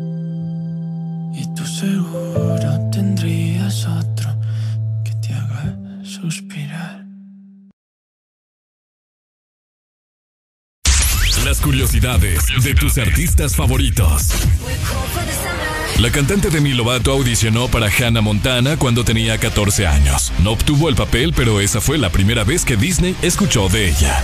Y tú seguro tendrías otro que te haga suspirar. Las curiosidades de tus artistas favoritos. La cantante Demi Lovato audicionó para Hannah Montana cuando tenía 14 años. No obtuvo el papel, pero esa fue la primera vez que Disney escuchó de ella.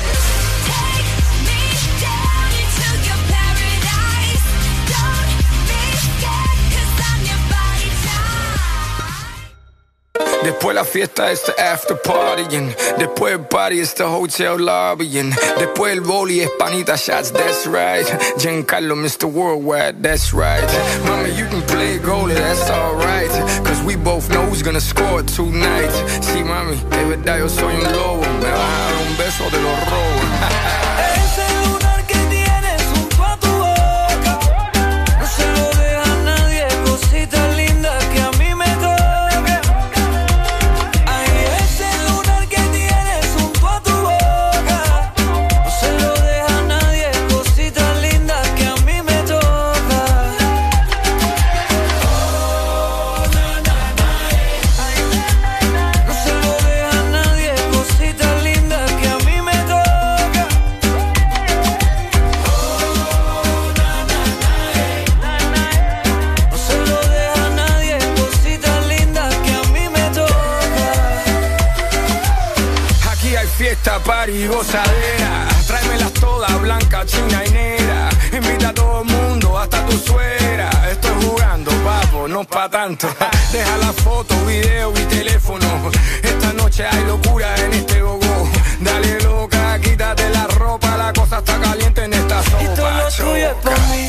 Después la fiesta es the after partying. Después el party es the hotel lobbying. Después el boli es panita shots, that's right. Giancarlo, Mr. Worldwide, that's right. Mama, you can play goalie, that's alright. Cause we both know who's gonna score tonight. Sí, mami, de verdad yo soy un lobo. Me vas a dar un beso de los robos. y gozadera. Tráemelas todas, blanca, china y negra. Invita a todo el mundo, hasta tu suegra. Estoy jugando, papo, no pa' tanto. Deja la foto, video y teléfono. Esta noche hay locura en este gogo. Dale loca, quítate la ropa, la cosa está caliente en esta sopa. Y todo lo tuyo es pa' mí,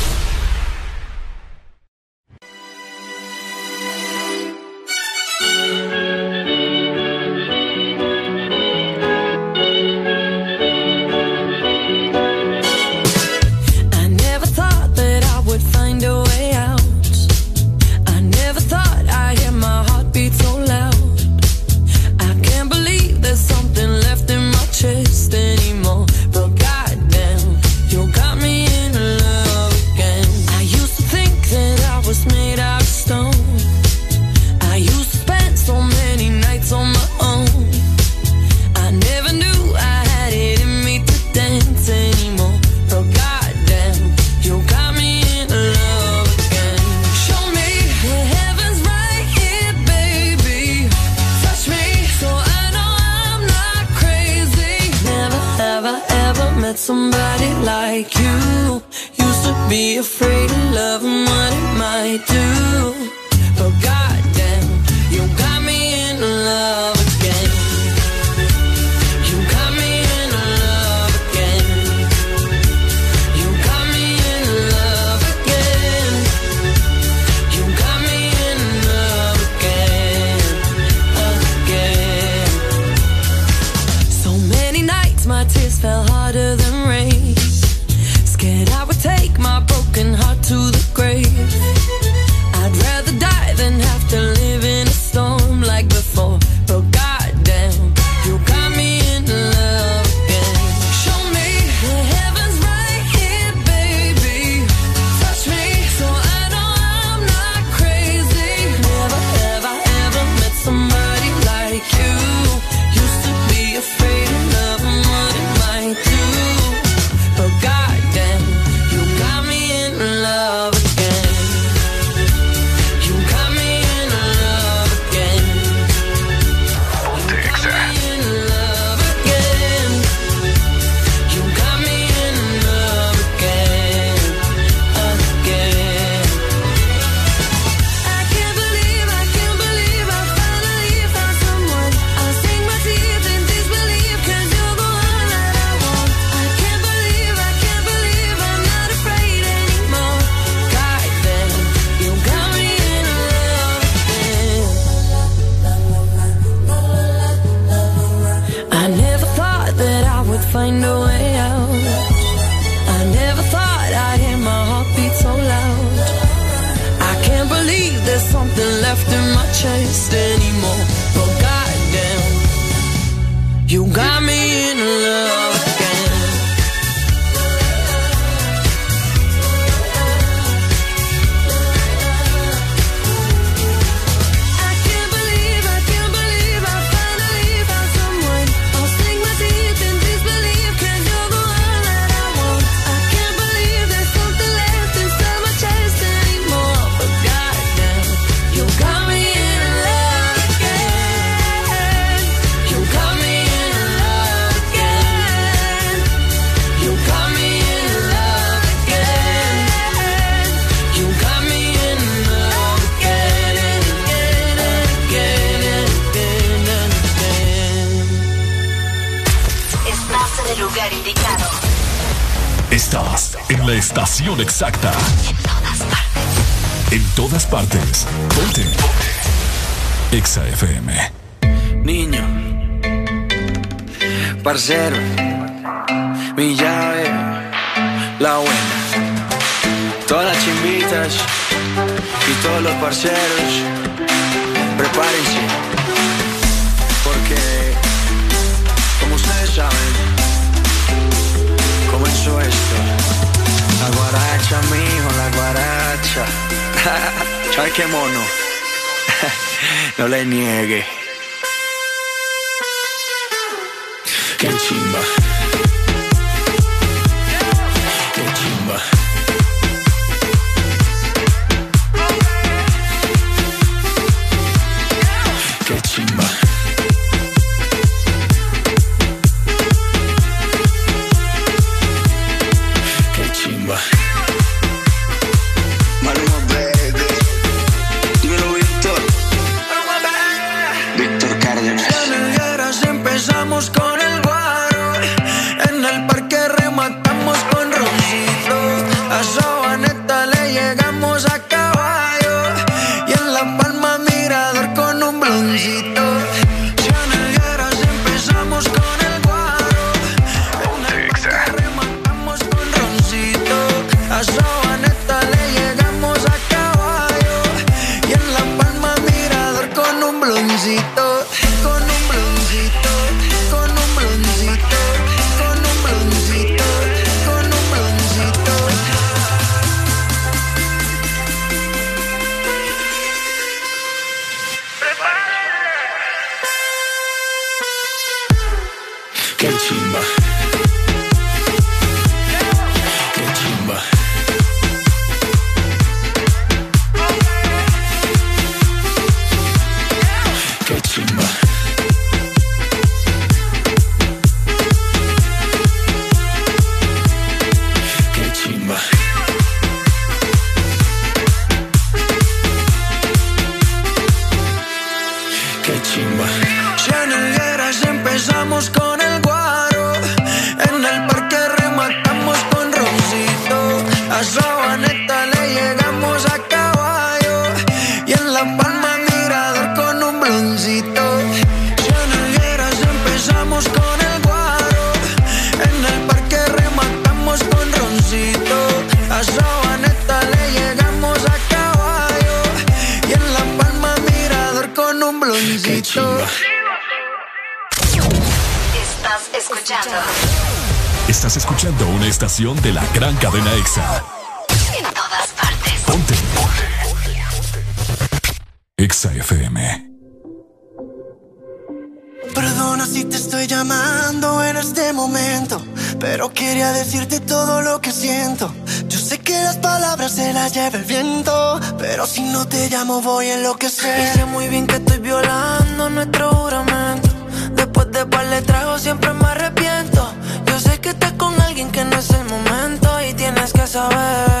Yo sé que las palabras se las lleva el viento, pero si no te llamo voy en lo que sé. Sé muy bien que estoy violando nuestro juramento. Después de par de tragos siempre me arrepiento. Yo sé que estás con alguien que no es el momento y tienes que saber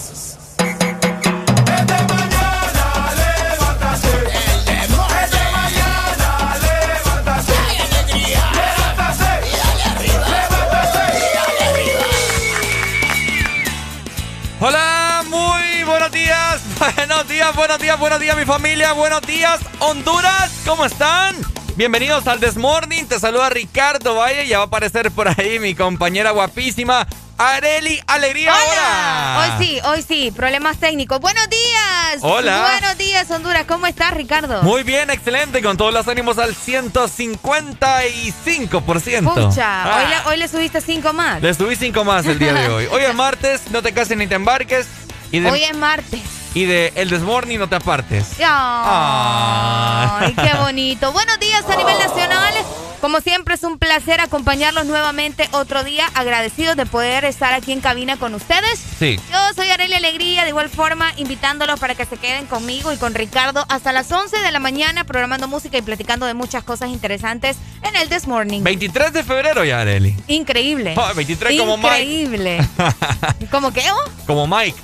Días, buenos días, buenos días, mi familia. Buenos días, Honduras. ¿Cómo están? Bienvenidos al Desmorning. Te saluda Ricardo Valle. Ya va a aparecer por ahí mi compañera guapísima, Areli Alegría. Hola. Ahora. Hoy sí, hoy sí. Problemas técnicos. Buenos días. Hola. Buenos días, Honduras. ¿Cómo estás, Ricardo? Muy bien, excelente. Con todos los ánimos al 155%. Pucha, Ah, hoy, le, hoy le subiste cinco más. Le subí cinco más el día de hoy. Hoy es martes, no te cases ni te embarques. Y de, Hoy es martes. Y de El Desmorning no te apartes. Ay, Ah. qué bonito. Buenos días a nivel nacional. Como siempre es un placer acompañarlos nuevamente otro día, agradecidos de poder estar aquí en cabina con ustedes. Sí. Yo soy Arely Alegría, de igual forma invitándolos para que se queden conmigo y con Ricardo hasta las 11 de la mañana programando música y platicando de muchas cosas interesantes en el This Morning. 23 de febrero ya, Areli. Increíble. Oh, 23 como Mike. Increíble. ¿Cómo qué? oh? Como Mike.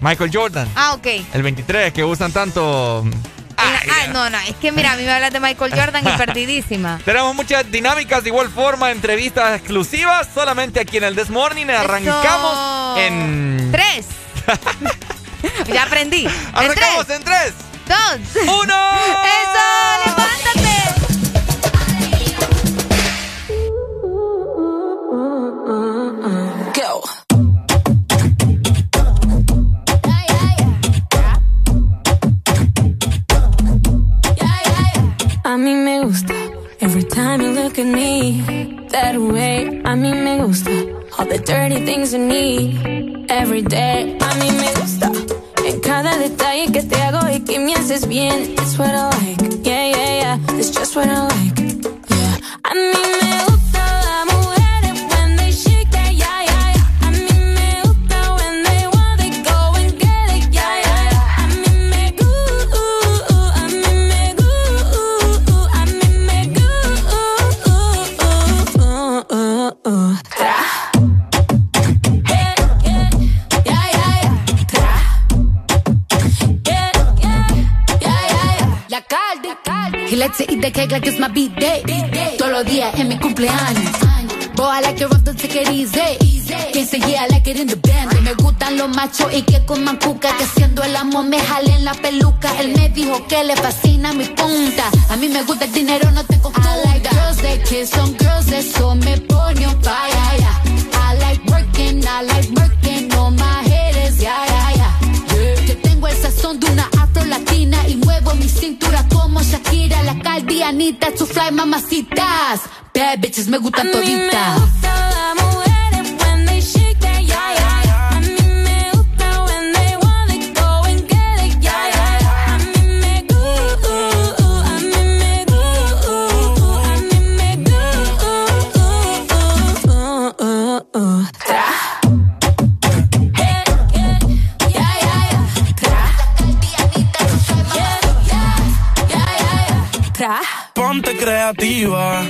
Michael Jordan. Ah, ok. El 23, que usan tanto. Ah, Ay, no, no, es que mira, a mí me hablas de Michael Jordan y perdidísima. Tenemos muchas dinámicas, de igual forma, entrevistas exclusivas, solamente aquí en el This Morning. Arrancamos Eso. en. Tres. ya aprendí. En Arrancamos tres, en 3, dos. 1. ¡Eso! Mí me gusta every time you look at me that way. A mí me gusta all the dirty things you need every day. A mí me gusta en cada detalle que te hago y que me haces bien. It's what I like, yeah, yeah, yeah. It's just what I like, yeah. A mí me gusta las let's eat the cake like it's my beat day. Todos los días en mi cumpleaños. Boy, I like it rough, don't take it easy. Can't say yeah, I like it in the band. Me gustan los machos y que con mancuca. Que haciendo el amor me jalen la peluca. Él me dijo que le fascina mi punta. A mí me gusta el dinero, no te confunda. I like girls that kiss on girls, eso me pone on fire. I like working, I like working on my head yeah, yeah, yeah. Que tengo el sazón de una afro latina y muevo mi cintura como Shakira, la caldianita, to fly mamacitas. Bad bitches me gustan toditas. Creativa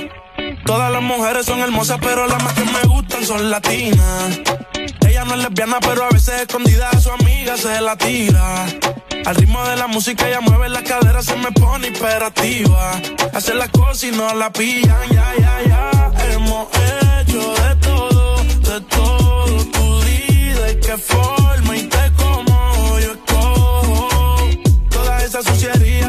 Todas las mujeres son hermosas, pero las más que me gustan son latinas. Ella no es lesbiana, pero a veces escondida a su amiga se la tira. Al ritmo de la música ella mueve la cadera, se me pone imperativa. Hace las cosas y no la pillan, ya, ya, ya. Hemos hecho de todo, de todo. Tú di de qué forma y te como yo escojo. Toda esa suciería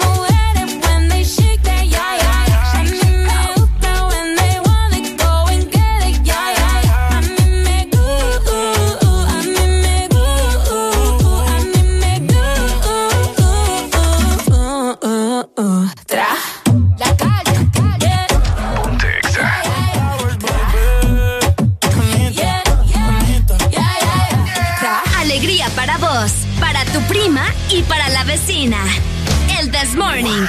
y para la vecina. El This Morning.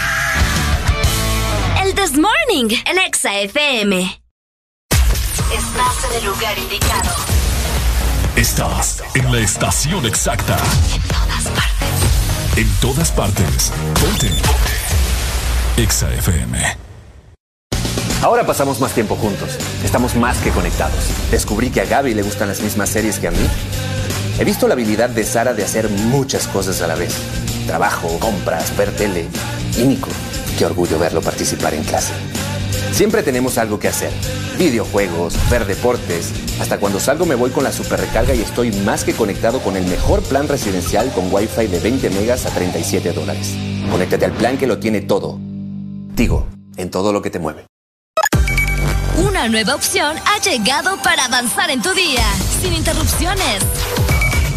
El This Morning, el Exa FM. Estás en el lugar indicado. Estás en la estación exacta. En todas partes. En todas partes. Ponte. Exa FM. Ahora pasamos más tiempo juntos. Estamos más que conectados. Descubrí que a Gaby le gustan las mismas series que a mí. He visto la habilidad de Sara de hacer muchas cosas a la vez. Trabajo, compras, ver tele. Y Nico, qué orgullo verlo participar en clase. Siempre tenemos algo que hacer. Videojuegos, ver deportes. Hasta cuando salgo me voy con la super recarga y estoy más que conectado con el mejor plan residencial con Wi-Fi de 20 megas a 37 dólares. Conéctate al plan que lo tiene todo. Tigo, en todo lo que te mueve. Una nueva opción ha llegado para avanzar en tu día, sin interrupciones.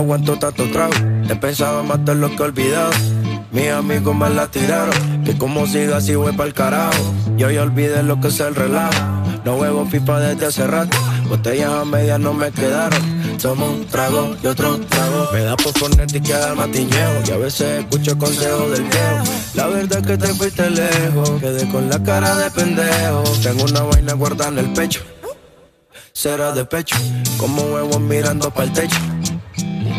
Aguanto tanto trago. He pensado matar lo que he olvidado. Mis amigos me la tiraron. Que como siga así voy pa'l carajo. Yo ya olvidé lo que es el relajo. No huevo pipa desde hace rato. Botellas a medias no me quedaron. Tomo un trago y otro trago. Me da por ponerte y quedar matiñeo. Y a veces escucho consejos del viejo. La verdad es que te fuiste lejos. Quedé con la cara de pendejo. Tengo una vaina guardada en el pecho. Será de pecho. Como huevos mirando para el techo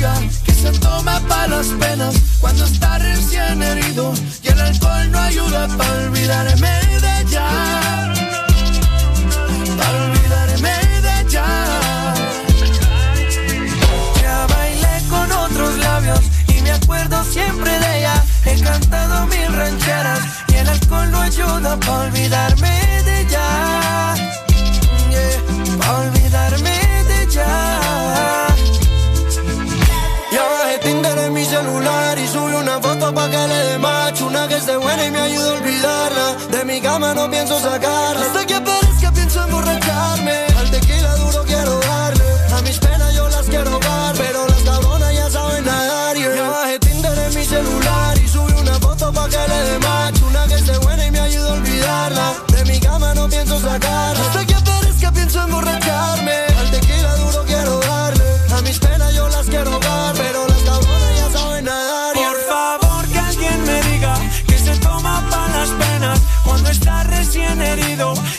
Que se toma para las penas cuando está recién herido y el alcohol no ayuda para olvidarme de. Para olvidarme de ya. Ya bailé con otros labios y me acuerdo siempre de ella. He cantado mil rancheras y el alcohol no ayuda para olvidarme de ella. Yeah, pa' olvidarme pa' que le dé macho Una que esté buena y me ayude a olvidarla. De mi cama no pienso sacarla. Hasta que aparezca pienso emborracharme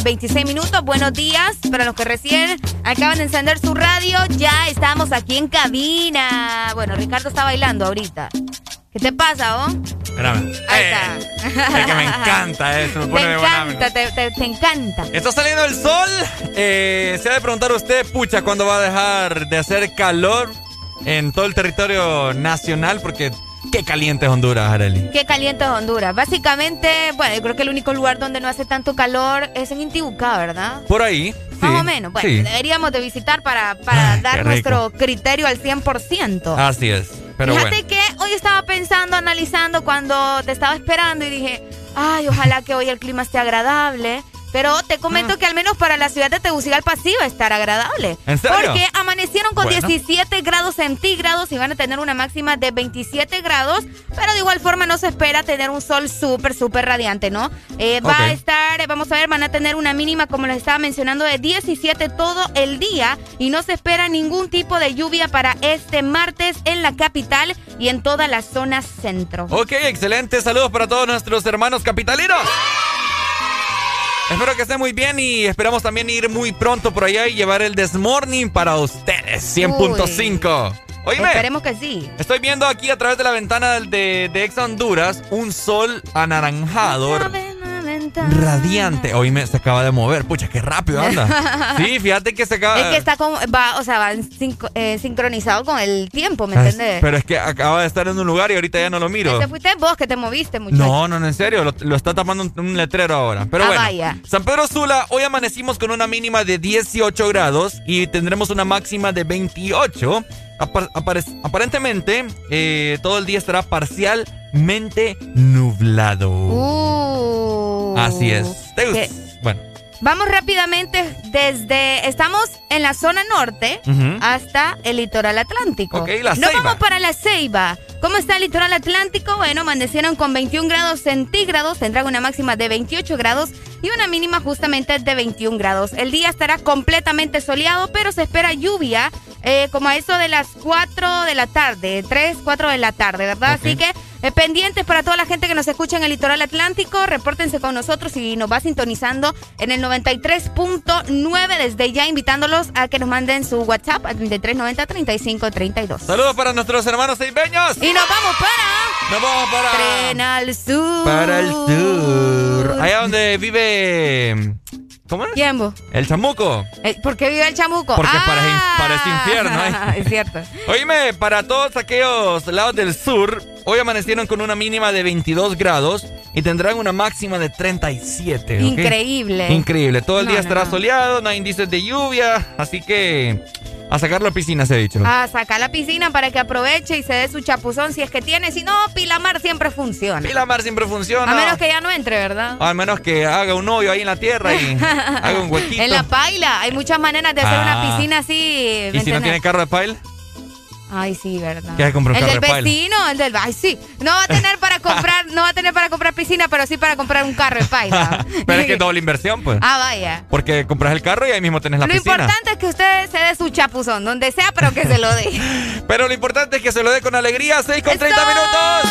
Más 26 minutos. Buenos días para los que recién acaban de encender su radio. Ya estamos aquí en cabina. Bueno, Ricardo está bailando ahorita. ¿Qué te pasa, oh? Espérame. Ahí Eh, está. Es que me encanta eso, me pone Te encanta, te, te- te encanta. Está saliendo el sol. Eh, se ha de preguntar usted, pucha, ¿cuándo va a dejar de hacer calor en todo el territorio nacional? Porque qué caliente es Honduras, Arely. Qué caliente es Honduras. Básicamente, bueno, yo creo que el único lugar donde no hace tanto calor es en Intibucá, ¿verdad? Por ahí. Más sí, o menos. Bueno, sí. deberíamos de visitar para, para Ay, dar nuestro criterio al 100%. Así es. Pero Fíjate bueno. que hoy estaba pensando, analizando cuando te estaba esperando y dije, ay, ojalá que hoy el clima esté agradable. Pero te comento que al menos para la ciudad de Tegucigalpa sí va a estar agradable. ¿En serio? Porque amanecieron con Bueno. 17 grados centígrados y van a tener una máxima de 27 grados. Pero de igual forma no se espera tener un sol súper, súper radiante, ¿no? Eh, va a estar, vamos a ver, van a tener una mínima, como les estaba mencionando, de 17 todo el día. Y no se espera ningún tipo de lluvia para este martes en la capital y en toda la zona centro. Ok, excelente. Saludos para todos nuestros hermanos capitalinos. Espero que estén muy bien y esperamos también ir muy pronto por allá y llevar el Desmorning para ustedes. 100.5. Oíme. Esperemos que sí. Estoy viendo aquí a través de la ventana de, de Exa Honduras un sol anaranjado, radiante. Oíme, se acaba de mover. Pucha, qué rápido anda. Sí, fíjate que se acaba Es que está como, va, o sea, va eh, sincronizado con el tiempo, ¿me entiendes? Pero es que acaba de estar en un lugar y ahorita ya no lo miro. Te fuiste vos que te moviste, muchacho. No, no, no, en serio, lo, lo está tapando un, un letrero ahora. Pero Ah, bueno, vaya. San Pedro Sula, hoy amanecimos con una mínima de 18 grados y tendremos una máxima de 28. Apar- apare- aparentemente, eh, todo el día estará parcialmente nublado. Uh. Así es. ¿Te. Bueno. Vamos rápidamente desde. Estamos en la zona norte hasta el litoral atlántico. Ok, la Nos Ceiba. vamos para la Ceiba. ¿Cómo está el litoral atlántico? Bueno, amanecieron con 21 grados centígrados, tendrán una máxima de 28 grados y una mínima justamente de 21 grados. El día estará completamente soleado, pero se espera lluvia eh, como a eso de las 4 de la tarde, 3, 4 de la tarde, ¿verdad? Así que eh, pendientes para toda la gente que nos escucha en el litoral atlántico, repórtense con nosotros y nos va sintonizando en el 93.9 desde ya invitándolos a que nos manden su WhatsApp al 3390-3532. Saludos para nuestros hermanos seibeños. Y nos vamos para... Nos vamos para... Tren al sur. Para el sur. Allá donde vive... ¿Cómo es? ¿Quién vos? El chamuco. Eh, ¿Por qué vive el chamuco? Porque Ah, parece, parece infierno. ¿eh? es cierto. Oíme, para todos aquellos lados del sur, hoy amanecieron con una mínima de 22 grados y tendrán una máxima de 37. ¿ok? Increíble. Increíble. Todo el No, día no, estará no. soleado, no hay indicios de lluvia, así que a sacar la piscina se ha dicho. A sacar la piscina para que aproveche y se dé su chapuzón si es que tiene. Si no, Pilamar siempre funciona. Pilamar siempre funciona. A menos que ya no entre, ¿verdad? Al menos que haga un hoyo ahí en la tierra y haga un huequito. En la paila. Hay muchas maneras de hacer Ah. una piscina así. ¿me ¿Y si no tiene carro de pail? Ay, sí, verdad. ¿Qué hay que comprar un el del vecino, el del. Ay, sí. No va a tener para comprar, no va a tener para comprar piscina, pero sí para comprar un carro de paila. Pero es que es doble inversión, pues. ah, vaya. Porque compras el carro y ahí mismo tenés la Lo piscina. importante es que usted se dé su chapuzón, donde sea, pero que se lo dé. Pero lo importante es que se lo dé con alegría. 6 con 30 minutos.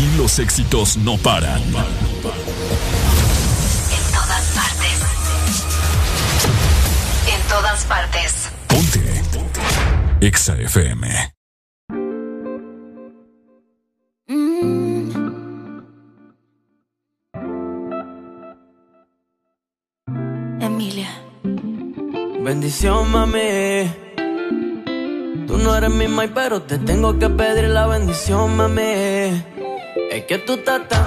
Aquí los éxitos no paran. En todas partes. En todas partes. Ponte. EXA FM. Emilia. Bendición, mami. Tú no eres mi mai, pero te tengo que pedir la bendición, mami. Es que tú estás tan.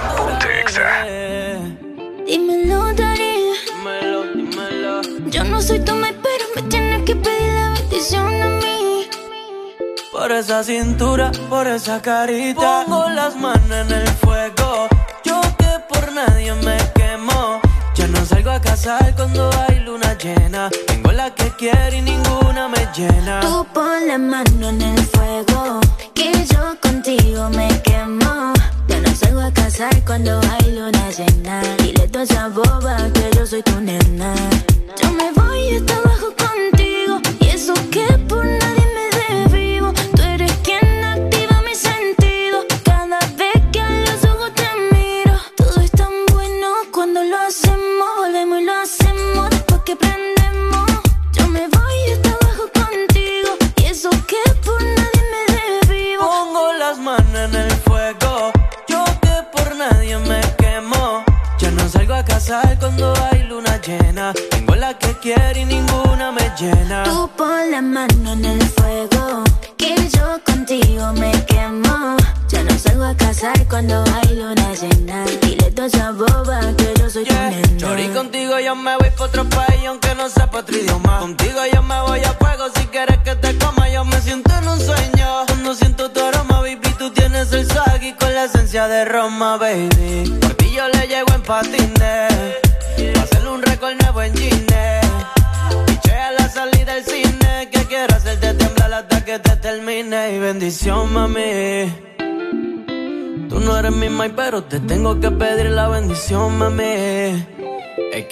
Dímelo, Dari. Dímelo, dímelo. Yo no soy tu pero me tienes que pedir la bendición a mí. Por esa cintura, por esa carita. Pongo las manos en el fuego. Yo que por nadie me quemo. Ya no salgo a casar cuando hay luna llena. Tengo la que quiero y ninguna me llena. Tú pon la mano en el fuego, que yo contigo me quemo. Ya no salgo a casar cuando hay luna llena. Dile toda esa boba que yo soy tu nena.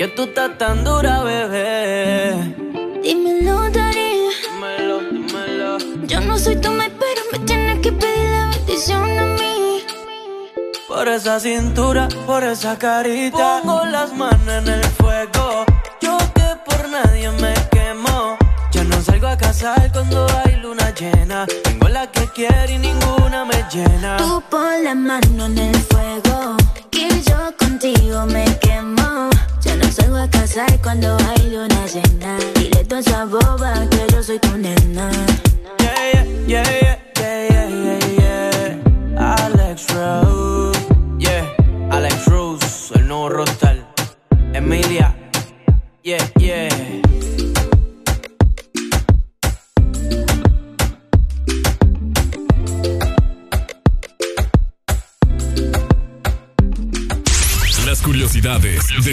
Que tú estás tan dura, bebé. Dímelo, Dari. Dímelo, dímelo. Yo no soy tu mai, pero me tienes que pedir la bendición a mí. Por esa cintura, por esa carita. Pongo las manos en el fuego. Yo que por nadie me quemo. Ya no salgo a casar cuando hay luna llena. Tengo la que quiero y ninguna me llena. Tú pon la mano en el fuego, que yo contigo me quemo. Salgo a casar cuando hay luna llena. Dile toda esa boba que yo soy tu nena. Yeah, yeah, yeah, yeah,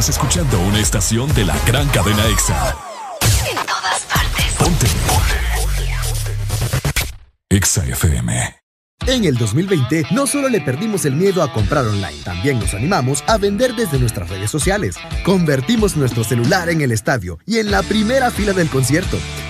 Estás escuchando una estación de la gran cadena EXA. En todas partes. Ponte. EXA FM. En el 2020 no solo le perdimos el miedo a comprar online, también nos animamos a vender desde nuestras redes sociales. Convertimos nuestro celular en el estadio y en la primera fila del concierto.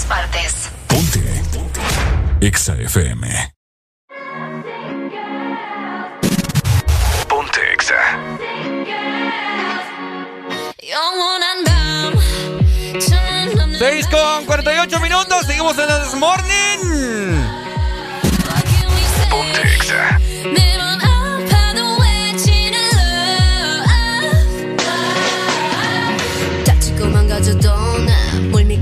todas partes. Ponte. EXA FM. Ponte Exa. 6 con 48 minutos, seguimos en el This Morning.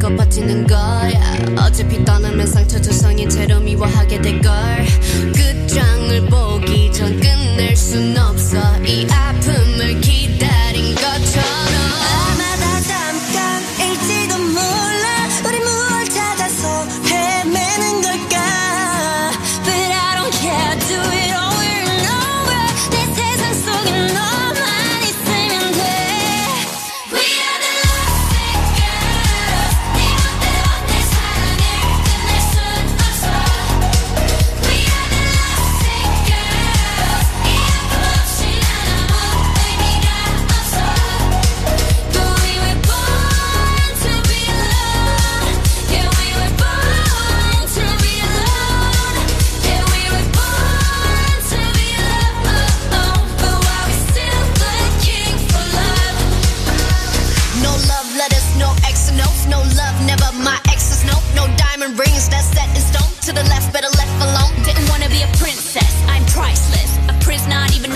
믿고 버티는 거야 어차피 떠나면 상처 조성인 채로 미워하게 될걸. 끝장을 보기 전 끝낼 순 없어. 이 아픔을 기다린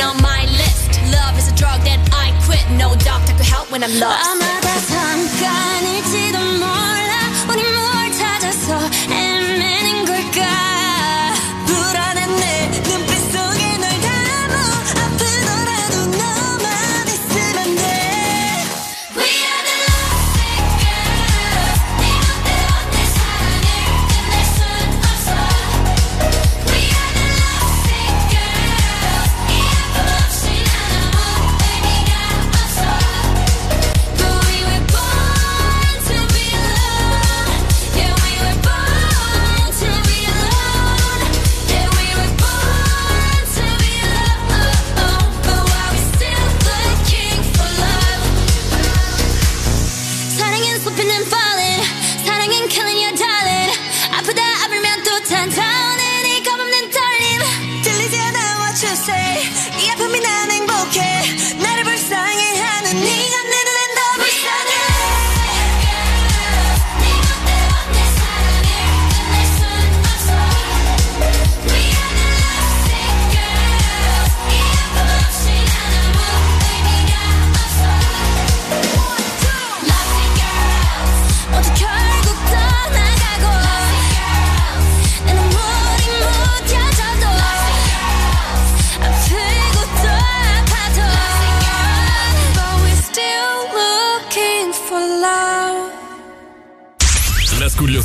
on my list. Love is a drug that I quit. No doctor could help when I'm lost. 아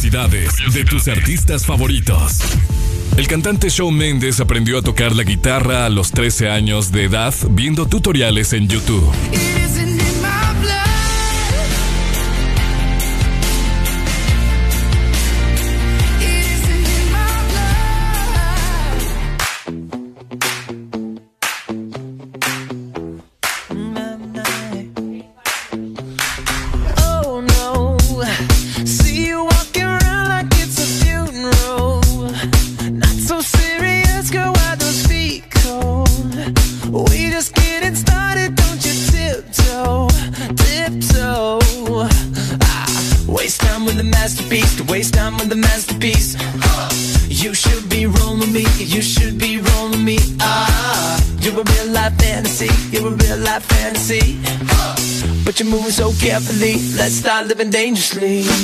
de tus artistas favoritos. El cantante Shawn Mendes aprendió a tocar la guitarra a los 13 años de edad viendo tutoriales en YouTube. Living dangerously.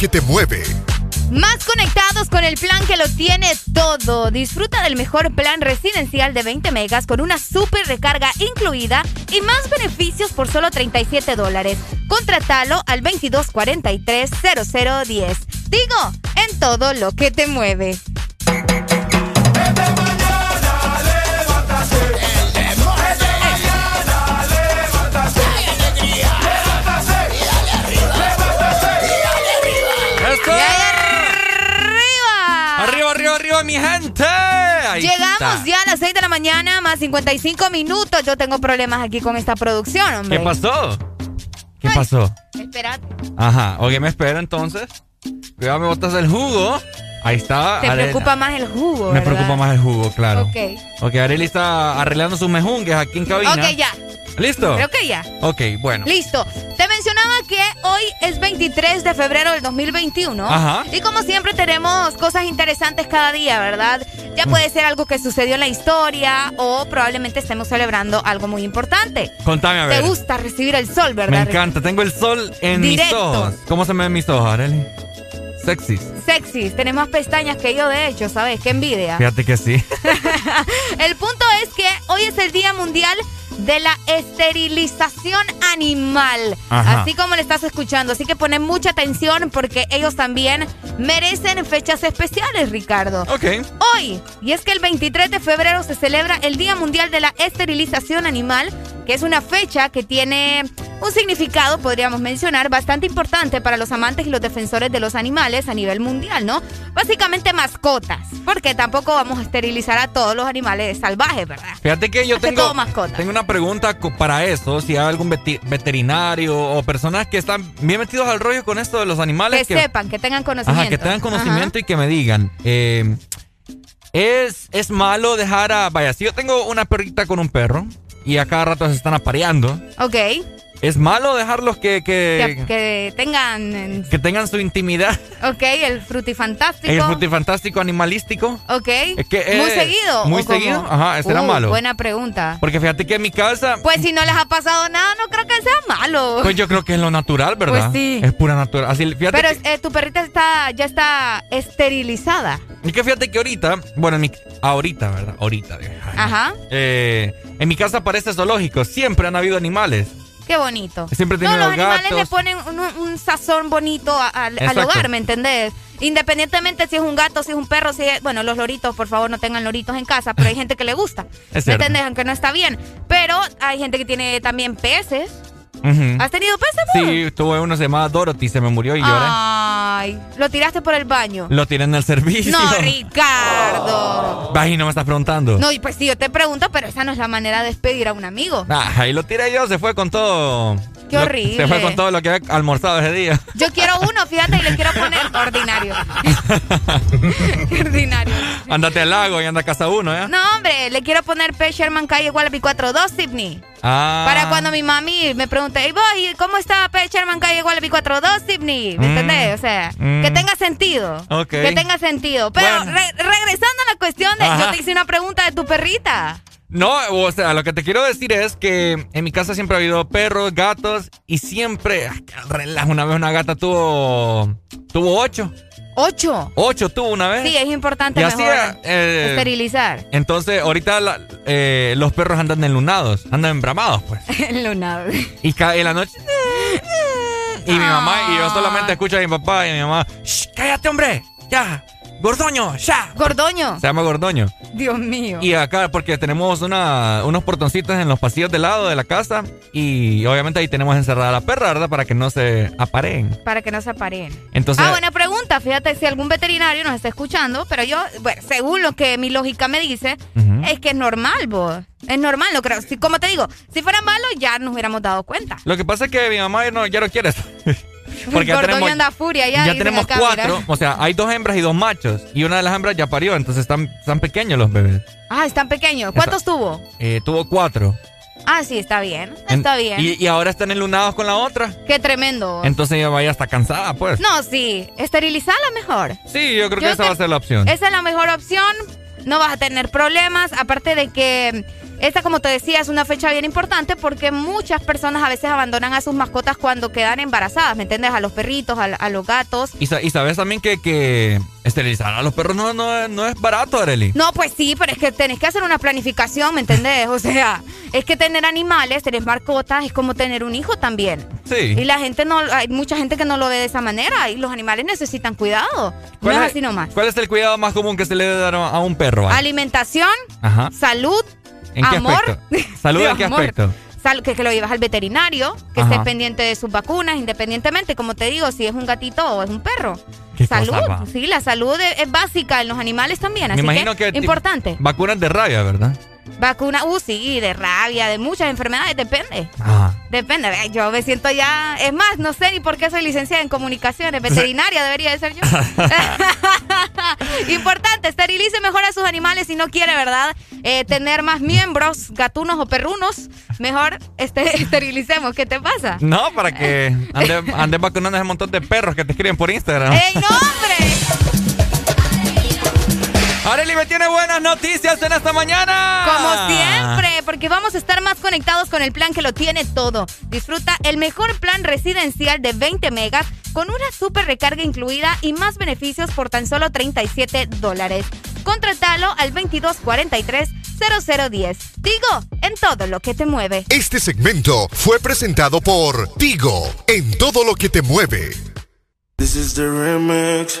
Que te mueve. Más conectados con el plan que lo tiene todo. Disfruta del mejor plan residencial de 20 megas con una super recarga incluida y más beneficios por solo 37 dólares. Contratalo al 2243-0010. Digo, en todo lo que te mueve. ¡Arriba, arriba, arriba, mi gente! Ahí Llegamos está. ya a las 6 de la mañana, más 55 minutos. Yo tengo problemas aquí con esta producción, hombre. ¿Qué pasó? ¿Qué pasó? Ajá, ok, me espero entonces. Cuidado, me botas el jugo. Ahí está. Te Are- preocupa más el jugo, Me ¿verdad? preocupa más el jugo, claro. Ok. Ok, Arely está arreglando sus mejungues aquí en cabina. Ok, ya. ¿Listo? Creo que ya. Ok, bueno. Listo. Te mencionaba que hoy es 23 de febrero del 2021. Ajá. Y como siempre tenemos cosas interesantes cada día, ¿verdad? Ya puede ser algo que sucedió en la historia o probablemente estemos celebrando algo muy importante. Contame a ver. Te gusta recibir el sol, Me ¿verdad? encanta, tengo el sol en mis Directo. ojos. ¿Cómo se me ven mis ojos, Arely? Sexy. Sexy. Tenés más pestañas que yo, de hecho, ¿sabes? Qué envidia. Fíjate que sí. El punto es que hoy es el Día Mundial de la esterilización animal. Así como le estás escuchando. Así que ponen mucha atención porque ellos también merecen fechas especiales, Ricardo. Ok. Hoy, y es que el 23 de febrero se celebra el Día Mundial de la Esterilización Animal, que es una fecha que tiene un significado, podríamos mencionar, bastante importante para los amantes y los defensores de los animales a nivel mundial, ¿no? Básicamente mascotas, porque tampoco vamos a esterilizar a todos los animales salvajes, ¿verdad? Fíjate que yo tengo, tengo una pregunta para eso, si hay algún veterinario o personas que están bien metidos al rollo con esto de los animales. Que, sepan, que tengan conocimiento. Ajá, que tengan conocimiento y que me digan. Eh, es, es malo dejar a... Vaya, si yo tengo una perrita con un perro y a cada rato se están apareando. Ok. ¿Es malo dejarlos que... Que, que, tengan... Que tengan su intimidad. Ok, el frutifantástico. El frutifantástico animalístico. Ok. ¿Muy seguido? Muy seguido. Ajá, ese era uh, malo. Buena pregunta. Porque fíjate que en mi casa... Pues si no les ha pasado nada, no creo que sea malo. Pues yo creo que es lo natural, ¿verdad? Pues sí. Es pura natural. Así, Pero eh, tu perrita está, ya está esterilizada. Y que fíjate que ahorita, bueno, en mi, ahorita, ¿verdad? Ahorita. Ajá. Eh, en mi casa parece zoológico. Siempre han habido animales. Qué bonito. Siempre no, los animales le ponen un, sazón bonito al hogar, ¿me entendés? Independientemente si es un gato, si es un perro, si es, bueno, los loritos, por favor, no tengan loritos en casa, pero hay gente que le gusta. ¿Me entendés? Aunque no está bien. Pero hay gente que tiene también peces. ¿Has tenido peces? Sí, tuve uno se llamaba Dorothy, se me murió y lloré. Ay, lo tiraste por el baño. Lo tiré en el servicio. No, Ricardo. Vas y no me estás preguntando. No, pues sí, yo te pregunto, pero esa no es la manera de despedir a un amigo. Ah, ahí lo tiré yo, se fue con todo. Qué horrible. Se fue con todo lo que había almorzado ese día. Yo quiero uno, fíjate, y le quiero poner ordinario. ordinario. Ándate al lago y anda a casa uno, ¿eh? No, hombre, le quiero poner P. Sherman Calle igual a 42 Sydney. Ah. Para cuando mi mami me pregunte, ¿y vos, cómo está P. Sherman Calle igual a 42 Sydney? ¿Me mm. entendés? O sea, que mm. tenga sentido. Ok. Que tenga sentido. Pero regresando a la cuestión de, yo te hice una pregunta de tu perrita. No, o sea, lo que te quiero decir es que en mi casa siempre ha habido perros, gatos y siempre, una vez una gata tuvo, tuvo ocho. ¿Ocho? Ocho tuvo una vez. Sí, es importante mejor eh, esterilizar. Entonces, ahorita eh, los perros andan enlunados, andan embramados, pues. enlunados. Y cae la noche... Y mi mamá, y yo solamente escucho a mi papá y mi mamá, ¡cállate, hombre! ¡Ya! Gordoño, ya. Gordoño. Se llama Gordoño. Dios mío. Y acá, porque tenemos una, unos portoncitos en los pasillos del lado de la casa. Y obviamente ahí tenemos encerrada la perra, ¿verdad? Para que no se apareen. Para que no se apareen. Entonces. Ah, buena pregunta. Fíjate si algún veterinario nos está escuchando. Pero yo, bueno, según lo que mi lógica me dice, es que es normal, vos. Es normal, no creo. Si, como te digo, si fuera malo, ya nos hubiéramos dado cuenta. Lo que pasa es que mi mamá ya no, ya no quiere eso. Porque ya tenemos, anda furia ya. Ya tenemos cuatro. O sea, hay dos hembras y dos machos. Y una de las hembras ya parió, entonces están, están pequeños los bebés. Ah, están pequeños. ¿Cuántos tuvo? Eh, tuvo cuatro. Ah, sí, está bien. Está bien. Y, ahora están enlunados con la otra. Qué tremendo. Entonces ella vaya hasta cansada, pues. No, sí. Esterilizarla mejor. Sí, yo creo que esa va a ser la opción. Esa es la mejor opción. No vas a tener problemas. Aparte de que esta, como te decía, es una fecha bien importante porque muchas personas a veces abandonan a sus mascotas cuando quedan embarazadas, ¿me entiendes? A los perritos, a, los gatos. Y, sabes también que, que, esterilizar a los perros no, no, es barato, Arely. No, pues sí, pero es que tenés que hacer una planificación, ¿me entendés? O sea, es que tener animales, tener mascotas, es como tener un hijo también. Sí. Y la gente no, hay mucha gente que no lo ve de esa manera y los animales necesitan cuidado. No es así nomás. ¿Cuál es el cuidado más común que se le debe dar a un perro? Alimentación, salud ¿En qué amor. aspecto? ¿Salud en qué aspecto? que, que, lo llevas al veterinario, que estés pendiente de sus vacunas, independientemente, como te digo, si es un gatito o es un perro. salud, sí, la salud es, básica en los animales también, así imagino que, que importante. Vacunas de rabia, ¿verdad? Vacuna, uh, sí, de rabia, de muchas enfermedades, depende. Ajá. Depende, yo me siento ya, es más, no sé ni por qué soy licenciada en comunicaciones, veterinaria debería de ser yo. Importante, esterilice mejor a sus animales si no quiere, ¿verdad? Eh, tener más miembros, gatunos o perrunos, mejor este, esterilicemos. ¿Qué te pasa? No, para que andes vacunando a ese montón de perros que te escriben por Instagram. ¡Ey, no, hombre! Areli me tiene buenas noticias en esta mañana. Como siempre, porque vamos a estar más conectados con el plan que lo tiene todo. Disfruta el mejor plan residencial de 20 megas con una super recarga incluida y más beneficios por tan solo 37 dólares. Contratalo al 2243-0010. Tigo, en todo lo que te mueve. Este segmento fue presentado por Tigo, en todo lo que te mueve. This is the remix.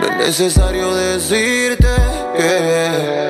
No es necesario decirte que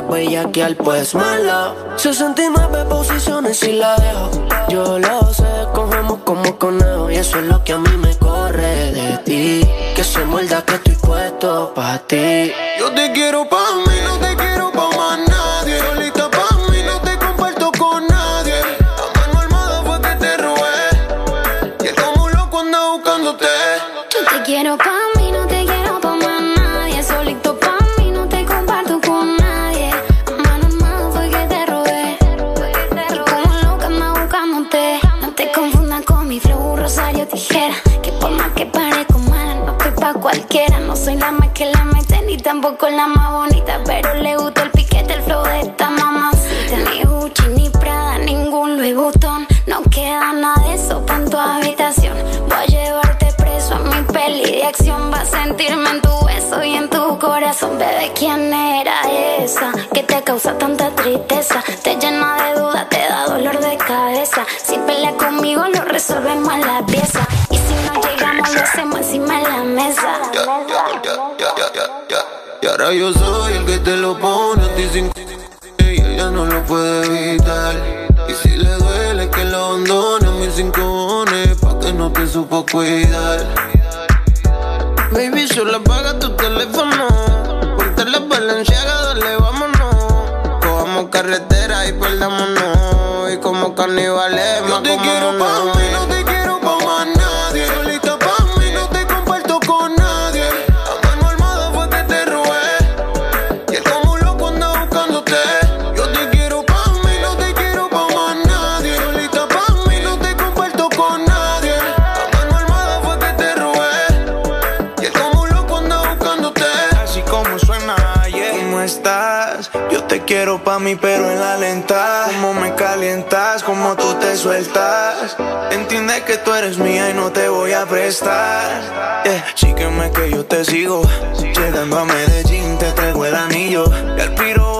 Tú querías bellaquear, pues malo. 69 posiciones y la dejo. Yo lo sé, cogemos como conejo. Y eso es lo que a mí me corre de ti. Que se muerda que estoy puesto pa' ti. Yo te quiero pa' mí, no te quiero pa' tampoco la más bonita. Pero le gusta el piquete, el flow de esta mamacita. Ni Gucci, ni Prada, ningún Louis Vuitton. No queda nada de eso pa' en tu habitación. Voy a llevarte preso a mi peli de acción. Vas a sentirme en tu beso y en tu corazón. Bebé, ¿quién era esa que te causa tanta tristeza? Te llena de dudas, te da dolor de cabeza. Si pelea conmigo, lo resolvemos en la pieza. Y si no llegamos, lo hacemos encima de la mesa. Y ahora yo soy el que te lo pone a ti sin y ella no lo puede evitar. Y si le duele que lo abandone a mis cinco pa' que no te supo cuidar. Baby, solo apaga tu teléfono. Ponte la valenciaga, dale, vámonos. Cojamos carretera y perdámonos. Y como carnivales, Yo te quiero pa' mí, no pa' mí, pero en la lenta. Cómo me calientas, cómo tú te sueltas. Entiende que tú eres mía y no te voy a prestar. Yeah. Sígueme que yo te sigo. Llegando a Medellín, te traigo el anillo. Y al piro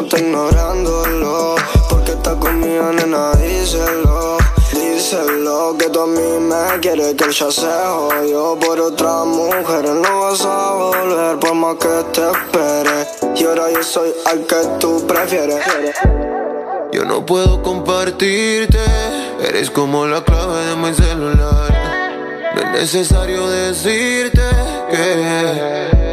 Está ignorándolo. Porque está conmigo, nena, díselo. dice lo que tú a mí me quieres que él ya se jodió por otra mujer. No vas a volver por más que te espere. Y ahora yo soy al que tú prefieres. Yo no puedo compartirte, eres como la clave de mi celular. No es necesario decirte que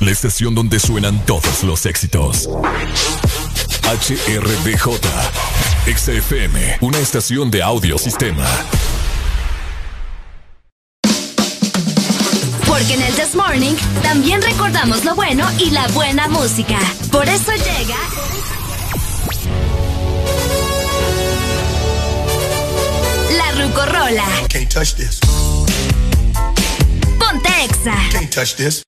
la estación donde suenan todos los éxitos. HRDJ, XFM, una estación de audio sistema. Porque en el This Morning también recordamos lo bueno y la buena música. Por eso llega. La Rucorola. Can't touch this. Ponte Exa. Can't touch this.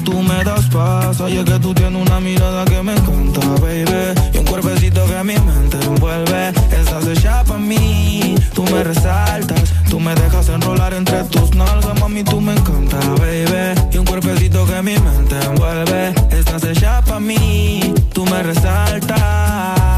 tú me das paz. Oye, que tú tienes una mirada que me encanta, baby cuerpecito que mi mente envuelve. Estás hecha para mí, tú me resaltas. Tú me dejas enrolar entre tus nalgas, mami, tú me encanta, baby. Y un cuerpecito que mi mente envuelve. Estás hecha para mí, tú me resaltas.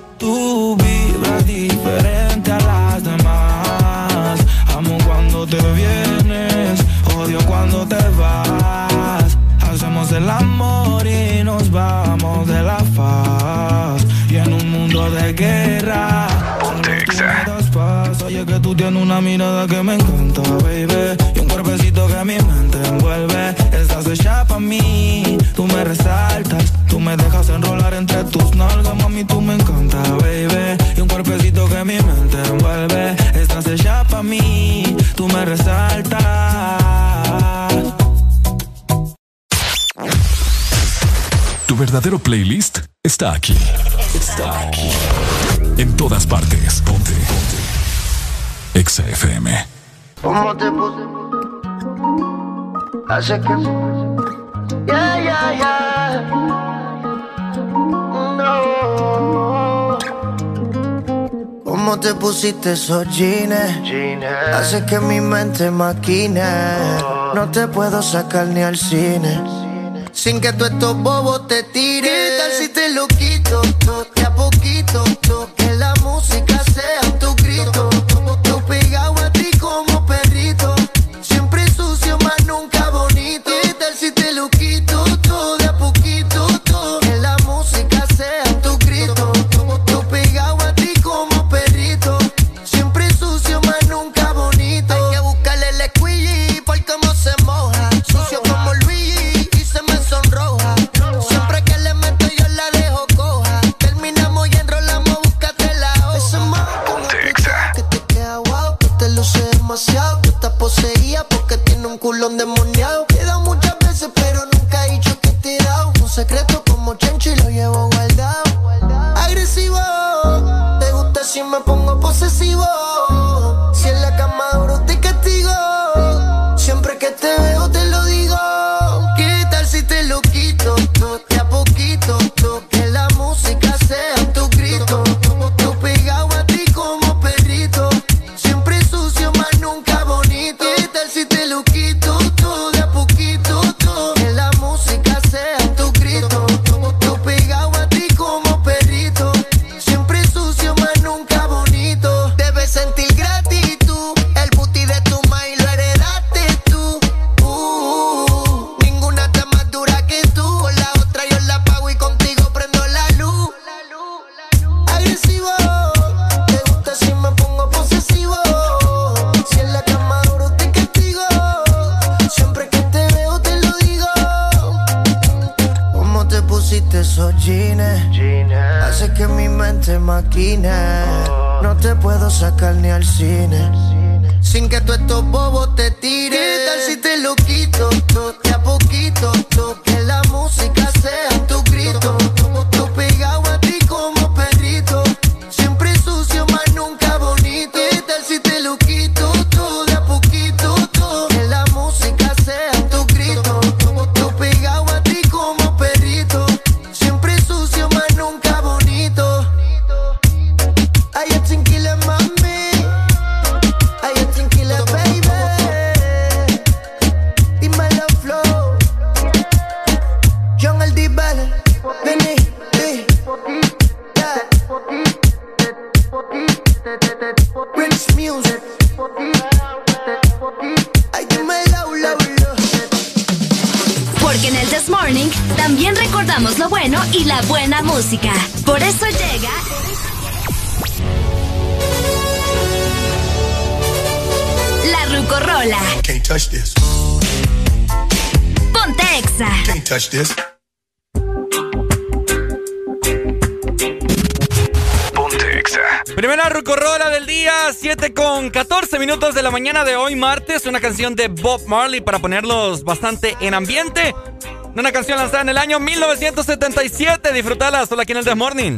Tú vibras diferente a las demás. Amo cuando te vienes, odio cuando te vas. Hacemos el amor y nos vamos de la faz. Y en un mundo de guerra, Oye que tú tienes una mirada que me encanta, baby. Y un cuerpecito que mi mente envuelve. Estás hecha para mí, tú me resaltas Tú me dejas enrolar entre tus nalgas, mami, tú me encanta, baby. Y un cuerpecito que mi mente envuelve. Estás hecha pa' mí, tú me resaltas. Tu verdadero playlist está aquí. Está aquí. En todas partes. Ponte. Ponte. Exa ¿Cómo te puse? Hace que. Yeah, yeah, yeah. No. ¿Cómo te pusiste esos jeans? Hace que mi mente maquine. Oh. No te puedo sacar ni al cine. Sin que tú estos bobos te tires. ¿Qué tal si te lo quito? De a poquito. Que la música sea tu grito. culo endemoniado. y la buena música. Por eso llega. La Rucorola. Can't touch this. Ponte Can't touch this. Primera rucorola del día, 7 con 14 minutos de la mañana de hoy martes, una canción de Bob Marley para ponerlos bastante en ambiente. Una canción lanzada en el año 1977. Disfrutala solo aquí en el This Morning.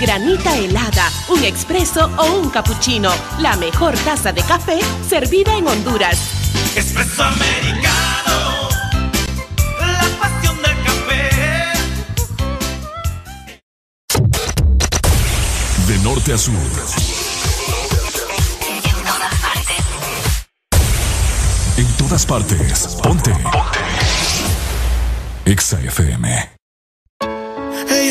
granita helada, un expreso o un cappuccino. La mejor taza de café servida en Honduras. Expreso americano. La pasión del café. De norte a sur. En todas partes. En todas partes. Ponte. Ponte. Exa FM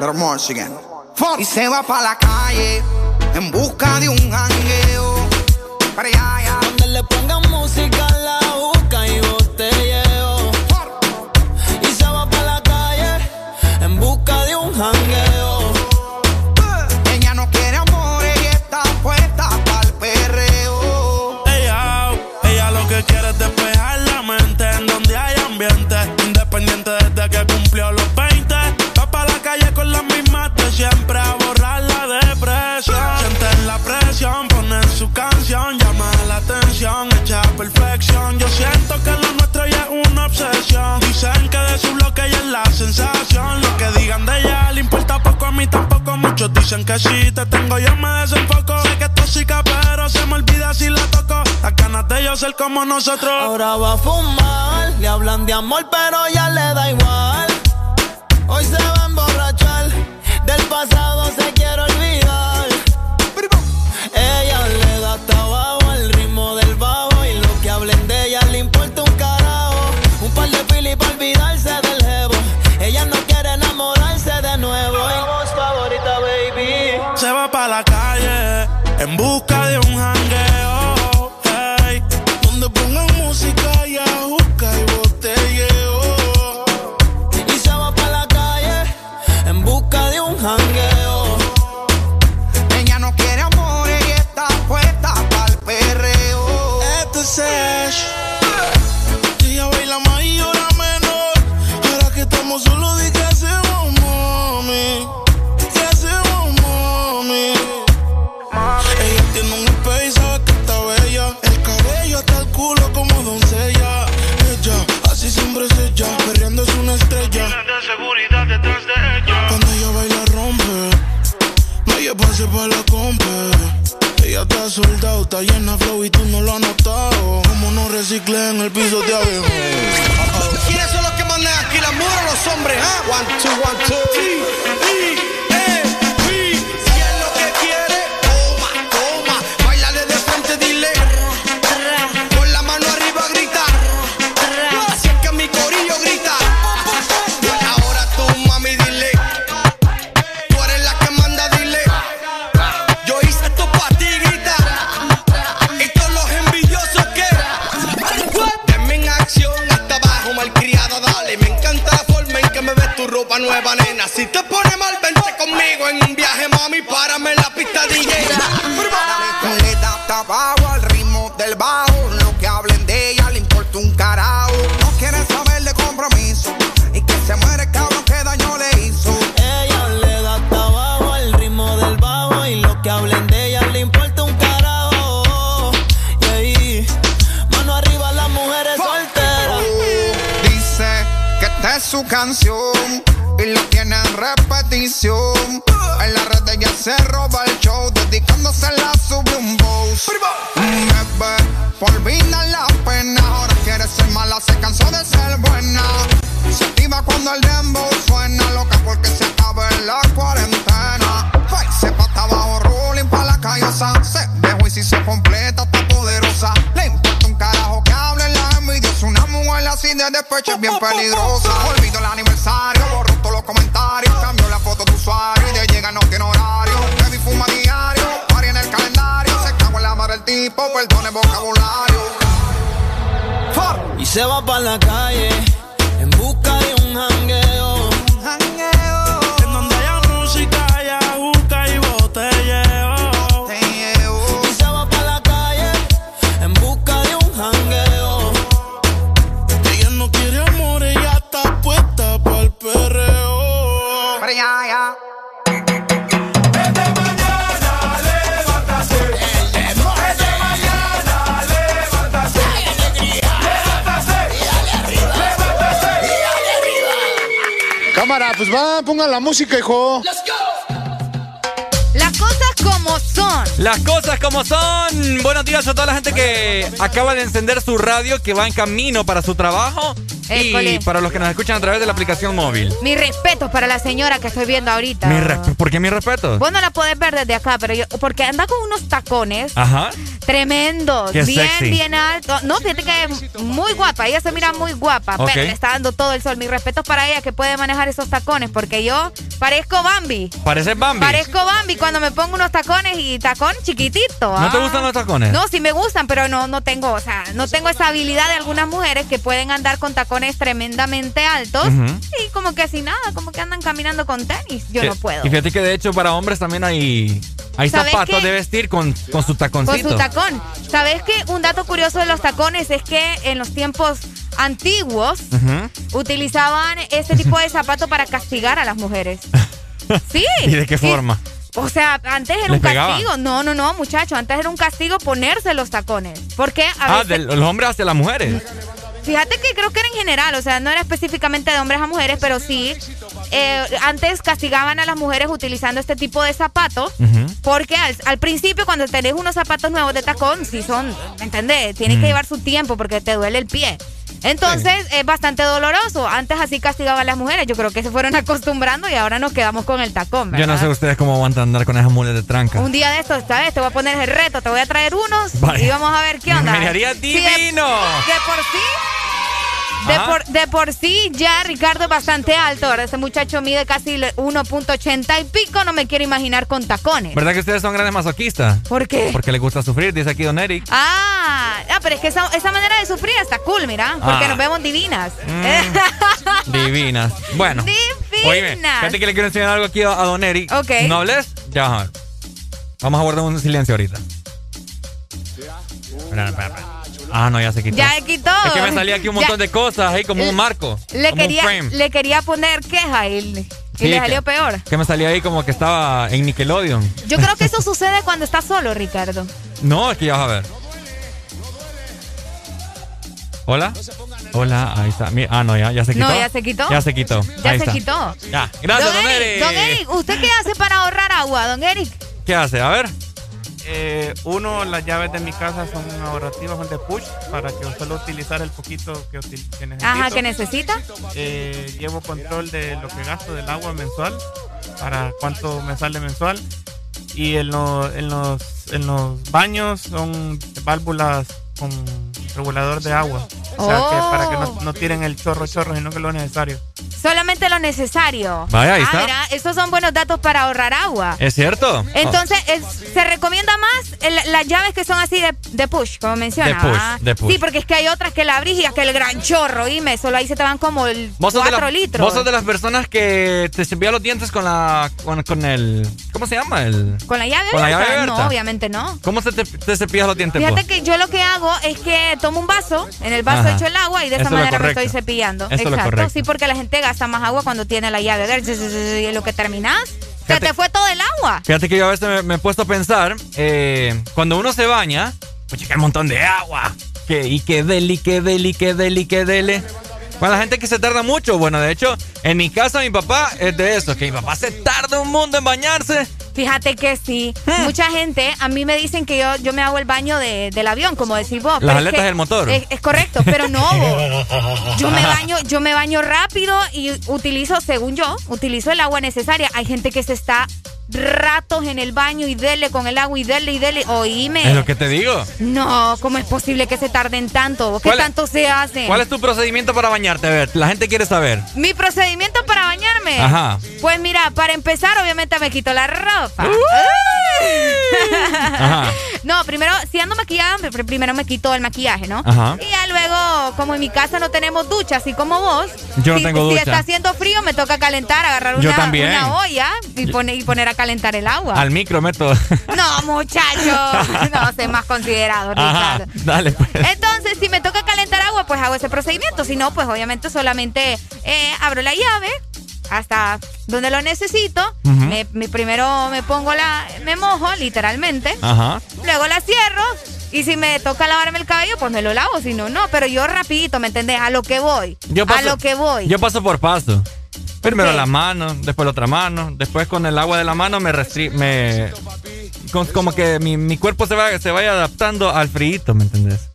Little Morgan. Y se va pa' la calle en busca de un jangueo como nosotros. Ahora va a fumar, le hablan de amor, pero ya le da igual. Canción y la tiene en repetición. En la red ella se roba música, hijo. Las cosas como son. Las cosas como son. Buenos días a toda la gente que acaba de encender su radio, que va en camino para su trabajo. École. Y para los que nos escuchan a través de la aplicación móvil. Mi respeto para la señora que estoy viendo ahorita. Mi ¿Por qué mi respeto? Vos no la podés ver desde acá, pero yo, porque anda con unos tacones Ajá. Tremendos, Qué bien, sexy. bien altos. No, fíjate que es muy guapa, ella se mira muy guapa, pero le está dando todo el sol. Mi respeto para ella que puede manejar esos tacones, porque yo parezco Bambi. Parece Bambi. Parezco Bambi cuando me pongo unos tacones y tacón chiquitito. ¿No te ah. gustan los tacones? No, sí me gustan, pero no, no tengo, o sea, no tengo esa habilidad de algunas mujeres que pueden andar con tacones tremendamente altos y como que así nada, como que andan caminando con tenis. Yo Que- no puedo. Y fíjate que de hecho para hombres también hay, hay ¿Sabes zapatos qué? de vestir con, con su Con taconcito. su tacón. ¿Sabes qué? Un dato curioso de los tacones es que en los tiempos antiguos utilizaban este tipo de zapato para castigar a las mujeres. Sí. ¿Y de qué Sí. forma? O sea, antes era ¿Les un pegaban? castigo. No, no, no, muchacho. Antes era un castigo ponerse los tacones. Porque a Ah, veces. de los hombres hacia las mujeres. Fíjate que creo que era en general, o sea, no era específicamente de hombres a mujeres, pero sí. eh, antes castigaban a las mujeres utilizando este tipo de zapatos. Porque al, al principio, cuando tenés unos zapatos nuevos de tacón, sí son, ¿me entendés? Tienen Mm. que llevar su tiempo porque te duele el pie. Entonces es bastante doloroso. Antes así castigaban a las mujeres. Yo creo que se fueron acostumbrando y ahora nos quedamos con el tacón. Yo no ¿verdad? sé ustedes cómo aguantan andar con esas mules de tranca. Un día de estos, ¿sabes? Te voy a poner el reto, te voy a traer unos Vaya. y vamos a ver qué onda. Me haría de- divino. de por sí. De por, de por sí, ya Ricardo es bastante alto. Ahora ese muchacho mide casi le- 1.80 y pico. No me quiero imaginar con tacones. ¿Verdad que ustedes son grandes masoquistas? ¿Por qué? Porque les gusta sufrir, dice aquí Don Eric. Ah, ah, pero es que esa, esa manera de sufrir está cool, mira. Porque Ah. nos vemos divinas. Divinas. Bueno. Divinas. Oíme, fíjate que le quiero enseñar algo aquí a, a Don Eric. Ok. ¿No hables? Ya, vamos a ver. Vamos a guardar un silencio ahorita. Espera, espera, espera. Ah, no, ya se quitó. Ya quitó. Es que me salía aquí un montón Ya. de cosas ahí como un marco. Le como quería, un frame. le quería poner queja y, le- y Sí, le que- salió peor. Que me salía ahí como que estaba en Nickelodeon. Yo creo que eso sucede cuando estás solo, Ricardo. No, es que ya vas a ver. Hola. Hola, ahí está. Ah, no, ya, ya se quitó. No, ya se quitó. Ya se quitó. Ya Ahí se está. quitó. Ya. Gracias, don, Eric. Don Eric, ¿usted qué hace para ahorrar agua, don Eric? ¿Qué hace? A ver. Eh, uno, las llaves de mi casa son ahorrativas, son de push, para que solo utilizar el poquito que, util- que necesito. Ajá, ¿qué necesita? Eh, llevo control de lo que gasto del agua mensual, para cuánto me sale mensual. Y en, lo- en, los, en los baños son válvulas con regulador de agua. O sea, que para que no, Oh. no tiren el chorro chorro, sino que lo necesario. Solamente lo necesario. Vaya, ahí ah, está. mira, esos son buenos datos para ahorrar agua. ¿Es cierto? Entonces, es- se recomienda más el- las llaves que son así de, de push, como menciona. De push, ¿ah? de push. Sí, porque es que hay otras que la abrís y aquel gran chorro, y me solo ahí se te van como el Vos sos, de 4 la- litros. vos sos de las personas que te cepillas los dientes con la con, con el ¿cómo se llama? el ¿Con la llave con la abierta? llave No, abierta. obviamente no. ¿Cómo se te, te cepillas los dientes? Fíjate vos? que yo lo que hago es que tomo un vaso, en el vaso Ajá. echo el agua y de esa Eso es lo manera me estoy cepillando. Eso Exacto, sí, porque la gente gasta más agua cuando tiene la llave. Y lo que terminas, se te fue todo el agua. Fíjate que yo a veces me, me he puesto a pensar, eh, cuando uno se baña, pues que hay un montón de agua. Que, y que dele, y que dele, y que dele, y que dele. Para la gente que se tarda mucho. Bueno, de hecho, en mi casa mi papá es de eso, que mi papá se tarda un mundo en bañarse. Fíjate que sí. Hmm. Mucha gente, a mí me dicen que yo, yo me hago el baño de- del avión, como decís vos. Las pero es aletas que- del motor. Es, es correcto, pero no. vos. Yo me baño, yo me baño rápido y utilizo, según yo, utilizo el agua necesaria. Hay gente que se está ratos en el baño y dele con el agua y dele y dele. Oíme. Es lo que te digo. No, ¿cómo es posible que se tarden tanto? ¿Qué ¿Cuál es- tanto se hace? ¿Cuál es tu procedimiento para bañarte? A ver, la gente quiere saber. Mi procedimiento para bañarme. Ajá. Pues mira, para empezar, obviamente me quito la ropa. Ajá. No, primero, si ando maquillada, pr- primero me quito el maquillaje, ¿no? Ajá. Y ya luego, como en mi casa no tenemos ducha, así como vos. Yo no si, tengo si ducha. está haciendo frío, me toca calentar, agarrar una, olla y, pone- y poner a calentar el agua. Al micro meto. No, muchacho. No, sé más considerado, Ajá. Ricardo. Dale, pues. Entonces, si me toca calentar agua, pues hago ese procedimiento. Si no, pues obviamente solamente eh, abro la llave hasta donde lo necesito. Me, me- primero me pongo la, me mojo, literalmente. Ajá. Luego la cierro. Y si me toca lavarme el cabello, pues me lo lavo. Si no, no. Pero yo rapidito, ¿me entendés? A lo que voy. Yo a paso- lo que voy. Yo paso por paso. Primero qué? la mano, después la otra mano, después con el agua de la mano me restri me con- como que mi, mi cuerpo se va se vaya adaptando al frío, ¿me entendés?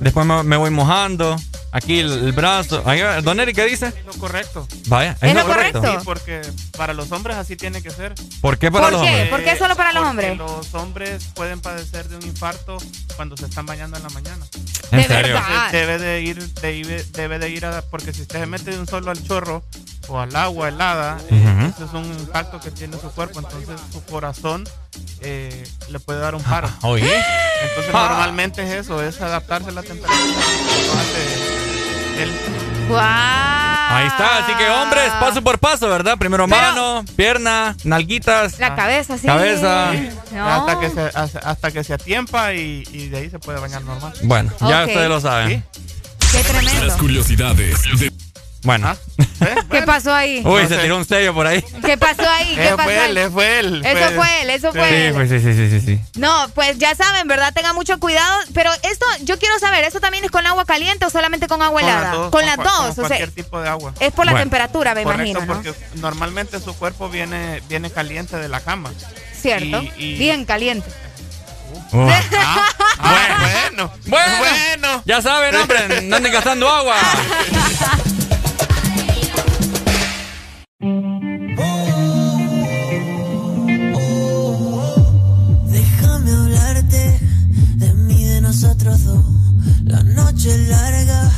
Después me, me voy mojando, aquí el, el brazo. Ahí va, Don Eric, ¿qué dice? Lo correcto. Vaya, es, lo correcto. Sí, porque para los hombres así tiene que ser. ¿Por qué para ¿Por los qué? hombres? ¿Por qué solo para los Porque hombres? Los hombres pueden padecer de un infarto cuando se están bañando en la mañana. ¿En De serio? Debe de ir, de- debe de ir a, porque si usted se mete de un solo al chorro o al agua helada, eh, ese es un impacto que tiene su cuerpo, entonces su corazón eh, le puede dar un paro. Oye. Entonces Ah. normalmente es eso, es adaptarse a la temperatura. Ahí está, así que hombres, paso por paso, ¿verdad? Primero Pero- mano, pierna, nalguitas. La cabeza, sí. Cabeza. No. Hasta que se hasta, que se atiempa y, y de ahí se puede bañar normal. Bueno, ya ustedes lo saben. Qué tremendo. Las curiosidades de Bueno. ¿Qué pasó ahí? Uy, se tiró un sello por ahí. ¿Qué pasó ahí? ¿Qué Eh, pasó fue ahí? él, eh, fue él. Eso fue él, eso fue Sí, él. pues sí, sí, sí, sí, sí. No, pues ya saben, ¿verdad? Tengan mucho cuidado. Pero esto, yo quiero saber, ¿eso también es con agua caliente o solamente con agua helada? Con las dos. con o sea, cualquier tipo de agua. es por la temperatura, me Correcto, imagino, ¿no? porque normalmente su cuerpo viene, viene caliente de la cama. Cierto. y- y- Bien caliente. Oh. Ah, bueno. Bueno, Bueno. ya saben, hombre, no anden gastando agua. Déjame hablarte de mí, de nosotros dos. La noche es larga,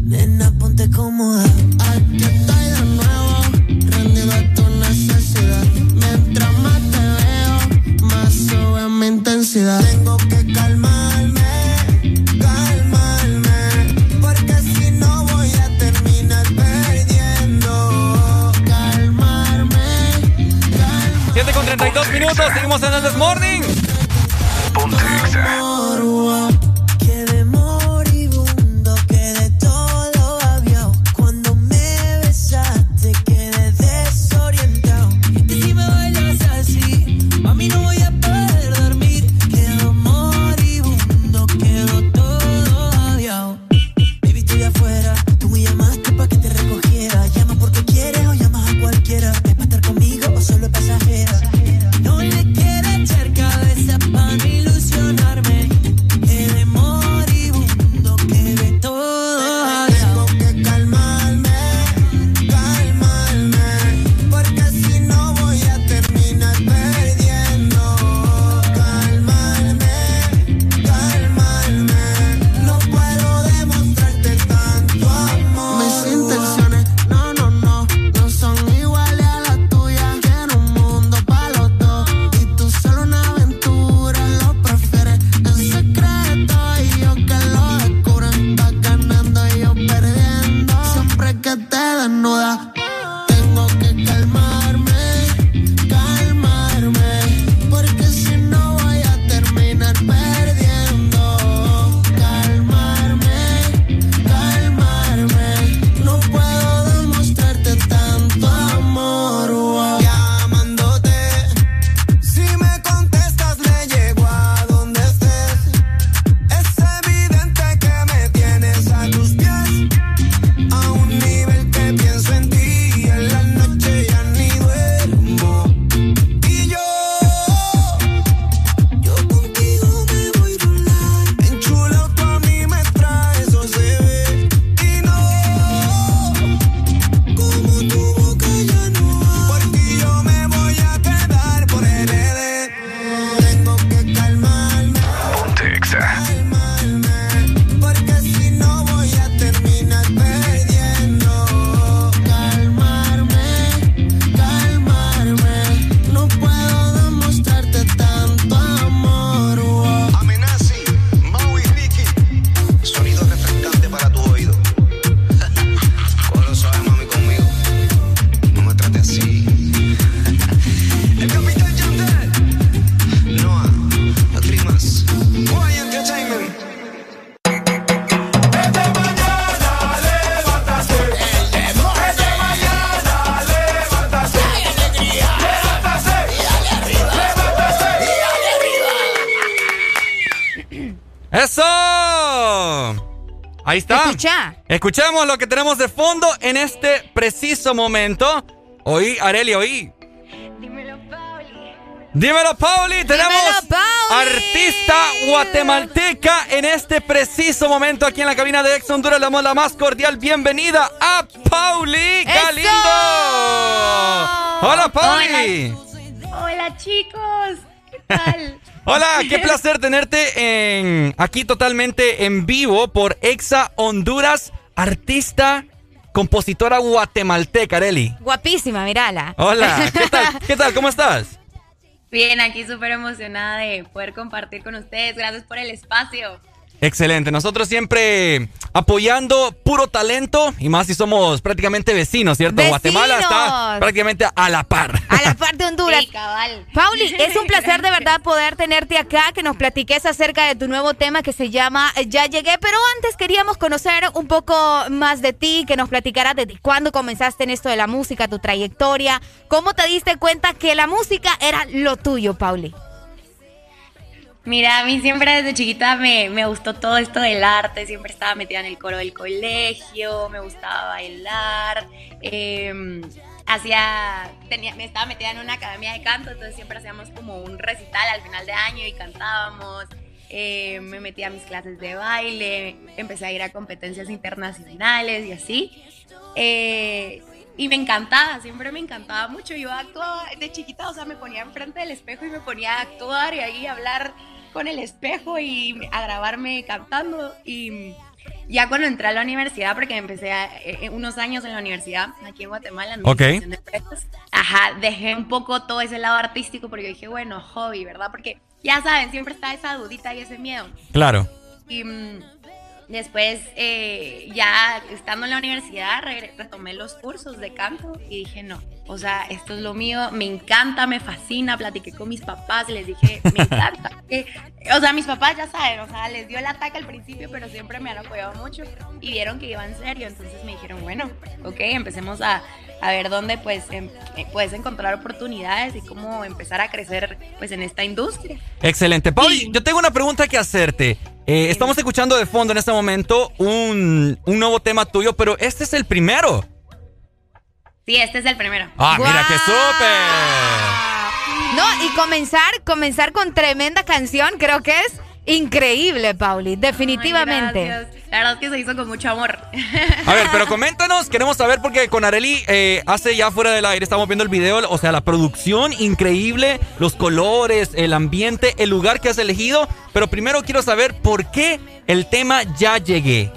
nena, ponte cómoda. Aquí estoy de nuevo, rendido a tu necesidad. Mientras más te veo, más sube mi intensidad. Tengo que calmarme, 7 con 32 minutos, seguimos en el This Escuchemos lo que tenemos de fondo en este preciso momento. Oí, Areli, oí. Dímelo, Pauli. Tenemos artista guatemalteca en este preciso momento aquí en la cabina de Ex Honduras. Le damos la más cordial bienvenida a Pauli Galindo. Hola, Pauli. Hola, chicos. ¿Qué tal? Hola, qué placer tenerte en, aquí totalmente en vivo por Exa Honduras, artista, compositora guatemalteca, Areli. Guapísima, mírala. Hola, ¿qué tal? ¿Qué tal? ¿Cómo estás? Bien, aquí súper emocionada de poder compartir con ustedes. Gracias por el espacio. Excelente, nosotros siempre apoyando puro talento y más si somos prácticamente vecinos, ¿cierto? ¡Vecinos! Guatemala está prácticamente a la par. A la par de Honduras. Sí, cabal. Pauli, es un placer de verdad poder tenerte acá, que nos platiques acerca de tu nuevo tema que se llama Ya llegué, pero antes queríamos conocer un poco más de ti, que nos platicaras de cuándo comenzaste en esto de la música, tu trayectoria, cómo te diste cuenta que la música era lo tuyo, Pauli. Mira, a mí siempre desde chiquita me, me gustó todo esto del arte, siempre estaba metida en el coro del colegio, me gustaba bailar, eh, hacía, tenía, me estaba metida en una academia de canto, entonces siempre hacíamos como un recital al final de año y cantábamos, eh, me metí a mis clases de baile, empecé a ir a competencias internacionales y así. Eh, y me encantaba, siempre me encantaba mucho. Yo actuaba de chiquita, o sea, me ponía enfrente del espejo y me ponía a actuar y ahí hablar con el espejo y a grabarme cantando. Y ya cuando entré a la universidad, porque empecé a- eh, unos años en la universidad, aquí en Guatemala, en Ok. administración de empresas, ajá, dejé un poco todo ese lado artístico porque dije, bueno, hobby, ¿verdad? Porque ya saben, siempre está esa dudita y ese miedo. Claro. Y mm, después, eh, ya estando en la universidad, retomé los cursos de canto y dije, no, o sea, esto es lo mío, me encanta, me fascina. Platiqué con mis papás les dije, me encanta. Eh, o sea, mis papás ya saben, o sea, les dio el ataque al principio, pero siempre me han apoyado mucho y vieron que iba en serio. Entonces me dijeron, bueno, ok, empecemos a, a ver dónde pues em- eh, puedes encontrar oportunidades y cómo empezar a crecer pues en esta industria. Excelente. Pauli, yo tengo una pregunta que hacerte. Eh, estamos escuchando de fondo en este momento un, un nuevo tema tuyo, pero este es el primero. Sí, este es el primero. Ah, mira, qué súper. No, y comenzar, comenzar con tremenda canción, creo que es increíble, Pauli, definitivamente. Ay, gracias. La verdad es que se hizo con mucho amor. A ver, pero coméntanos, queremos saber porque con Areli eh, hace ya fuera del aire, estamos viendo el video, o sea, la producción increíble, los colores, el ambiente, el lugar que has elegido, pero primero quiero saber por qué el tema Ya llegué.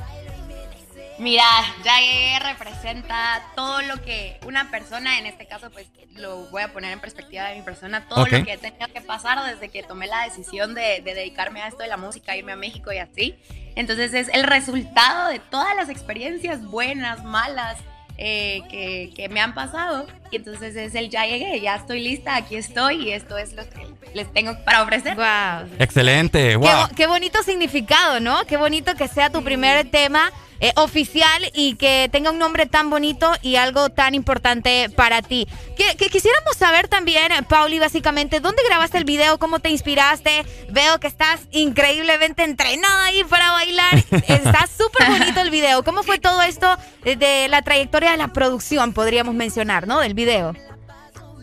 Mira, ya llegué, representa todo lo que una persona, en este caso, pues lo voy a poner en perspectiva de mi persona, todo lo que he tenido que pasar desde que tomé la decisión de, de dedicarme a esto de la música, irme a México y así. Entonces es el resultado de todas las experiencias buenas, malas, eh, que, que me han pasado. Y entonces es el ya llegué, ya estoy lista, aquí estoy y esto es lo que les tengo para ofrecer. Wow. Excelente, Qué, wow. bo- qué bonito significado, ¿no? Qué bonito que sea tu primer tema eh, oficial y que tenga un nombre tan bonito y algo tan importante para ti. Que, que quisiéramos saber también, Pauli, básicamente, ¿dónde grabaste el video? ¿Cómo te inspiraste? Veo que estás increíblemente entrenada ahí para bailar. Está súper bonito el video. ¿Cómo fue todo esto de la trayectoria de la producción, podríamos mencionar, ¿no? Del video.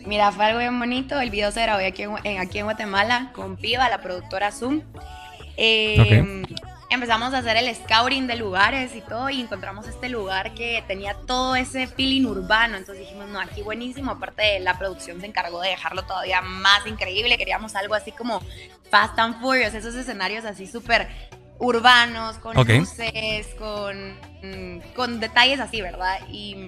Mira, fue algo bien bonito. El video se grabó aquí en, aquí en Guatemala con Piva, la productora Zoom. Eh, Empezamos a hacer el scouting de lugares y todo y encontramos este lugar que tenía todo ese feeling urbano. Entonces dijimos, no, aquí buenísimo. Aparte, la producción se encargó de dejarlo todavía más increíble. Queríamos algo así como Fast and Furious, esos escenarios así súper urbanos, con luces, con, con detalles así, ¿verdad? Y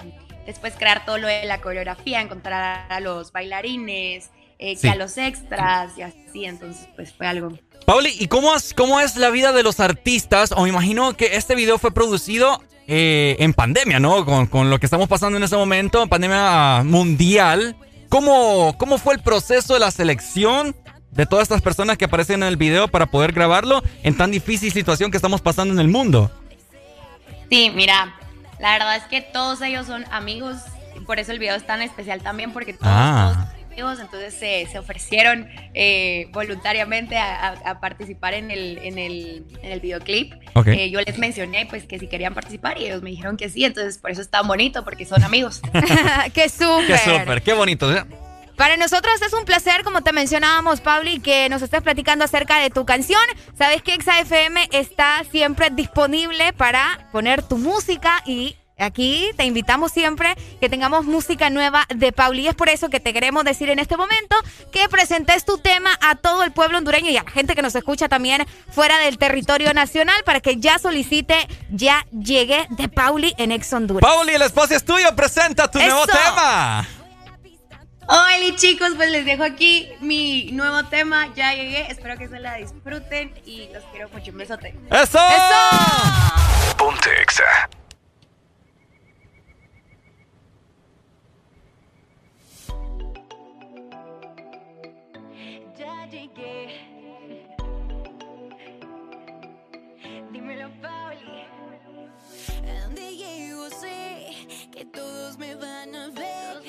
después crear todo lo de la coreografía, encontrar a los bailarines, eh, Sí. que a los extras y así. Entonces, pues fue algo. Pauli, ¿y cómo, has- cómo es la vida de los artistas? O me imagino que este video fue producido eh, en pandemia, ¿no? Con, con lo que estamos pasando en este momento, pandemia mundial. ¿Cómo, ¿Cómo fue el proceso de la selección de todas estas personas que aparecen en el video para poder grabarlo en tan difícil situación que estamos pasando en el mundo? Sí, mira, la verdad es que todos ellos son amigos. y Por eso el video es tan especial también, porque todos, Ah. todos amigos, entonces se, ofrecieron eh, voluntariamente a, participar en el, en el, en el videoclip. Eh, yo les mencioné pues que si querían participar y ellos me dijeron que sí, entonces por eso es tan bonito, porque son amigos. ¡Qué súper! ¡Qué súper! ¡Qué bonito! Para nosotros es un placer, como te mencionábamos, Pauli, que nos estés platicando acerca de tu canción. Sabes que FM está siempre disponible para poner tu música y Aquí te invitamos siempre que tengamos música nueva de Pauli. Y es por eso que te queremos decir en este momento que presentes tu tema a todo el pueblo hondureño y a la gente que nos escucha también fuera del territorio nacional para que ya solicite Ya Llegué de Pauli en Ex Honduras. Pauli, el espacio es tuyo. Presenta tu nuevo tema. Hola chicos, pues les dejo aquí mi nuevo tema. Ya llegué. Espero que se la disfruten y los quiero mucho. Un besote. ¡Eso! ¡Eso! Ponte exa. Que todos me van a ver.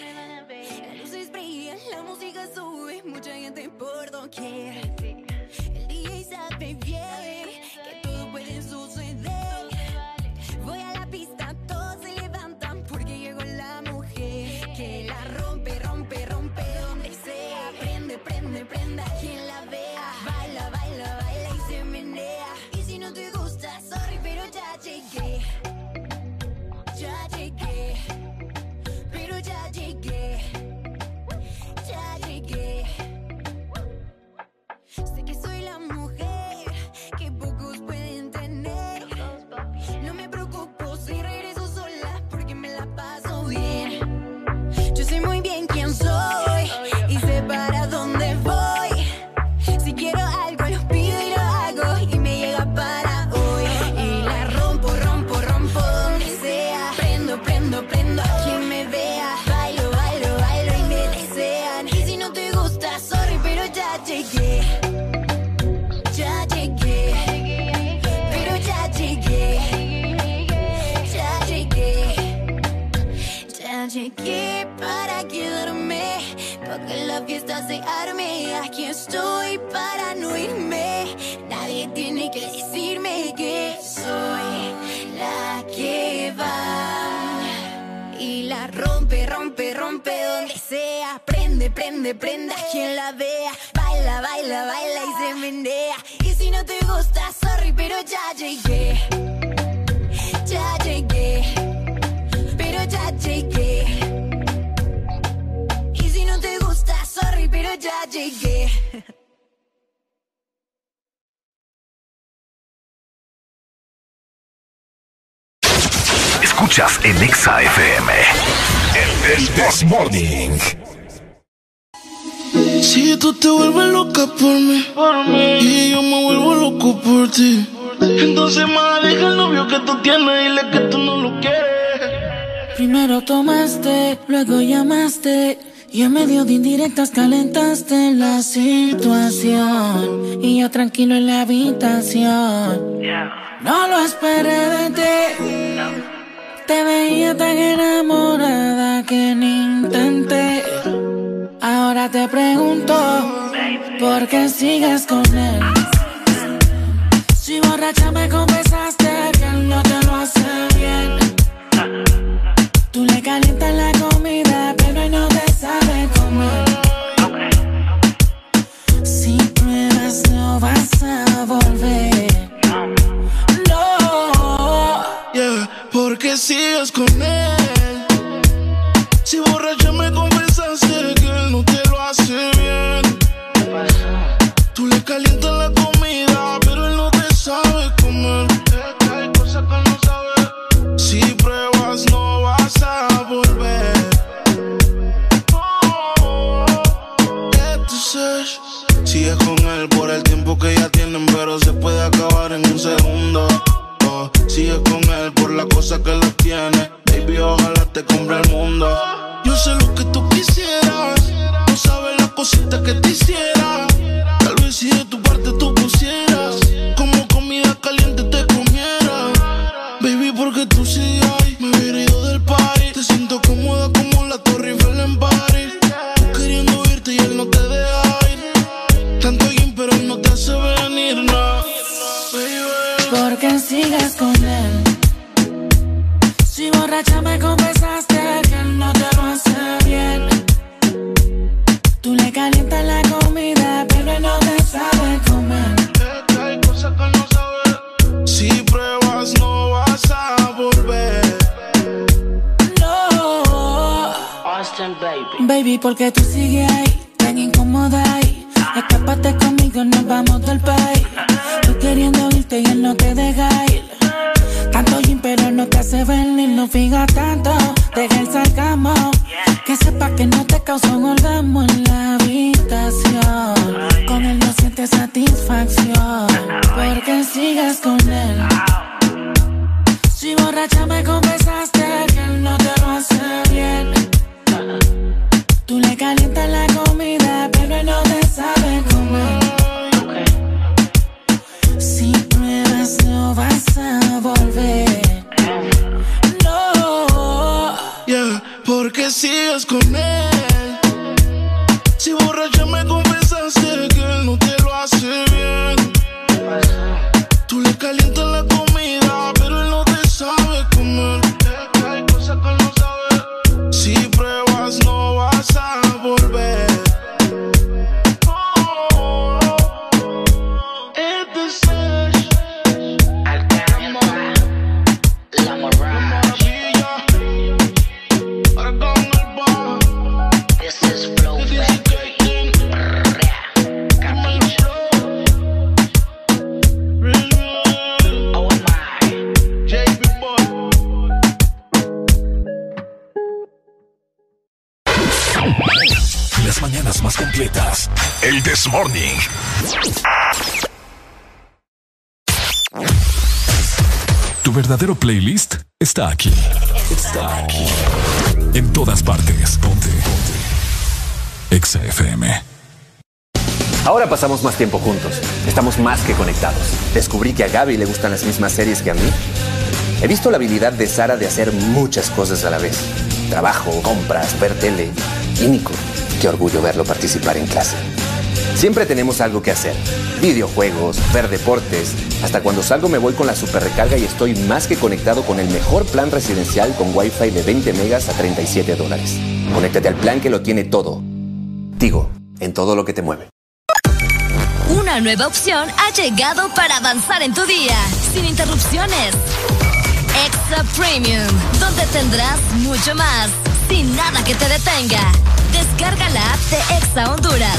Las luces brillan, la música sube, mucha gente por doquier. El DJ sabe bien que todo puede suceder. Voy a la pista, todos se levantan porque llegó la mujer que la rompe, rompe, rompe donde sea. Prende, prende, prenda quien la vea. Baila, baila, baila y se menea. Y si no te gusta, sorry, pero ya llegué. Muy Aquí estoy para no irme. Nadie tiene que decirme que soy la que va. Y la rompe, rompe, rompe donde sea. Prende, prende, prenda quien la vea. Baila, baila, baila y se menea. Y si no te gusta, sorry, pero ya llegué. Ya llegué pero ya llegué. Y si no te gusta, sorry, pero ya llegué. Escuchas en Exa FM. El This Morning. Si tú te vuelves loca por mí, y yo me vuelvo loco por ti, entonces más deja el novio que tú tienes, dile que tú no lo quieres. Primero tomaste, luego llamaste. Y en medio de indirectas calentaste la situación. Y yo tranquilo en la habitación. No lo esperé de ti. Te veía tan enamorada que ni intenté. Ahora te pregunto, ¿por qué sigues con él? Si borracha me confesaste que él no te lo hace bien. Tú le calientas la comida, pero él no te sabe comer. Si pruebas, no vas a volver. Sigues con él. Si borracha me confesaste que él no te lo hace bien. Tú le calientas la comida, pero él no te sabe comer. Hay cosas que no sabe. Si pruebas, no vas a volver. Oh, sigues con él por el tiempo que ya tienen, pero se puede acabar en un segundo. Oh, sigues la cosa que los tiene. Baby, ojalá te cumpla el mundo. Yo sé lo que tú quisieras. No sabes las cositas que te hiciera. Tal vez si de tu parte tú pusieras. Como comida caliente te comiera. Baby, porque tú sí hay. Me hubiera ido del party. Te siento cómoda como la Torre Eiffel en París. Tú queriendo irte y él no te deja ir. Tanto bien, pero no te hace venir, nada. Porque sigas con él. Borracha me confesaste que no te lo hace bien. Tú le calientas la comida, pero no te sabe comer. Te trae cosas que no sabes. Si pruebas, no vas a volver. No. Austin, baby. Baby, porque tú sigues ahí, tan incómoda ahí. Escápate conmigo, nos vamos del país. Tú queriendo irte y él no te deja ir. Tanto gym, pero no te hace venir, no fija tanto. Deja el sarcasmo. Que sepa que no te causa un orgasmo en la habitación. Con él no sientes satisfacción. Porque sigas con él. Si borracha me confesaste que él no te lo hace bien. Tú le calientas la comida, pero no vas a volver. No. Yeah, porque sigues con él. Si borracha me confesaste Morning. Tu verdadero playlist está aquí. Está aquí. En todas partes. Ponte. Ponte. Exa FM. Ahora pasamos más tiempo juntos. Estamos más que conectados. Descubrí que a Gaby le gustan las mismas series que a mí. He visto la habilidad de Sara de hacer muchas cosas a la vez. Trabajo, compras, ver tele. Y Nico, qué orgullo verlo participar en clase. Siempre tenemos algo que hacer. Videojuegos, ver deportes. Hasta cuando salgo me voy con la super recarga y estoy más que conectado con el mejor plan residencial con Wi-Fi de 20 megas a 37 dólares. Conéctate al plan que lo tiene todo. Digo, en todo lo que te mueve. Una nueva opción ha llegado para avanzar en tu día, sin interrupciones. Extra Premium, donde tendrás mucho más, sin nada que te detenga. Descarga la app de Exa Honduras.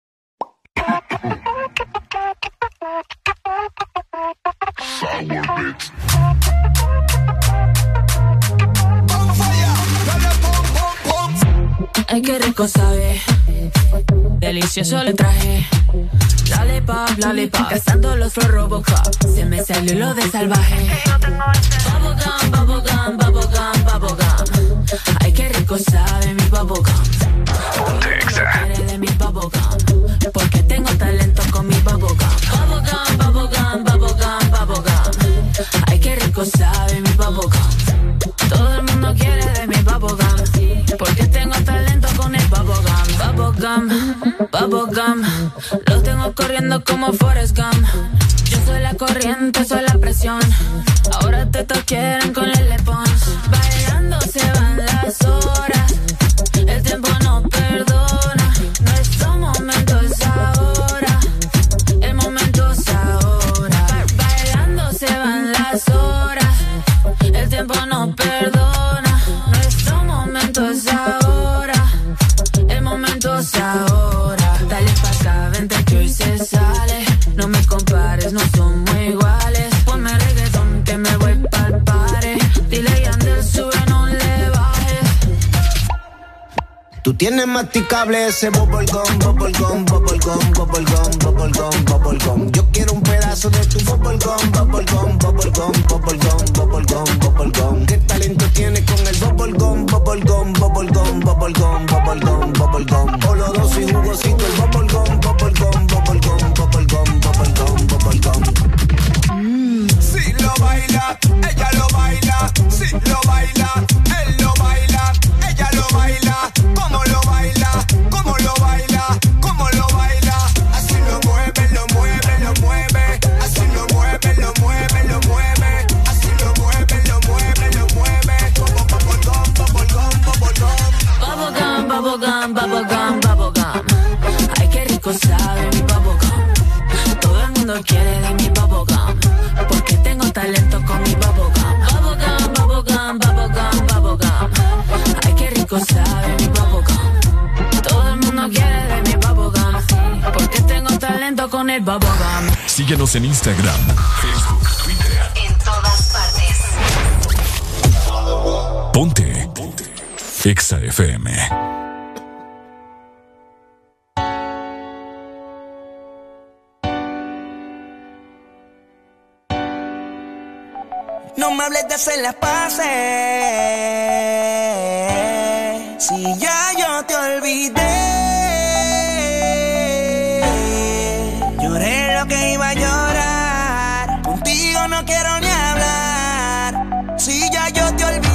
Ay, qué rico sabe. Delicioso le traje. Lollipop, lollipop. Cazando los Flow Robocop. Se me salió lo de salvaje. Bubblegum, bubblegum, bubblegum, bubblegum. Ay, qué rico sabe mi bubblegum. Quiere de mi bubblegum. Porque tengo talento con mi. Bubblegum, bubblegum, rico sabe mi. Todo el mundo quiere de mi bubblegum. Porque tengo talento con el bubblegum. Bubblegum, bubblegum. Los tengo corriendo como Forrest Gump. Yo soy la corriente, soy la presión. Ahora te quieren con el Pons. Bailando se van las horas. Tú tienes masticable ese bubblegum, bubblegum, bubblegum, bubblegum, bubblegum, bubblegum. Yo quiero un pedazo de tu bubblegum, bubblegum, bubblegum, bubblegum, bubblegum, bubblegum. ¿Qué talento tienes con el bubblegum, bubblegum, bubblegum, bubblegum, bubblegum, bubblegum? Oloroso y jugosito el bubblegum, bubblegum, bubblegum, bubblegum, bubblegum, bubblegum. Si lo baila, ella lo baila. Si lo baila. Quiere de mi bubblegum. Porque tengo talento con mi bubblegum. Bubblegum, bubblegum, bubblegum, bubblegum. Ay, qué rico sabe mi bubblegum. Todo el mundo quiere de mi bubblegum. Porque tengo talento con el bubblegum. Síguenos en Instagram, Facebook, Twitter. En todas partes. Ponte. Ponte. Exa FM. Me hables de hacer las paces. Si ya yo te olvidé. Lloré lo que iba a llorar. Contigo no quiero ni hablar. Si ya yo te olvidé.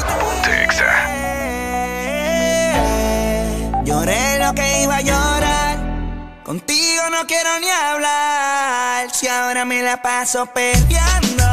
Lloré lo que iba a llorar. Contigo no quiero ni hablar. Si ahora me la paso perdiendo.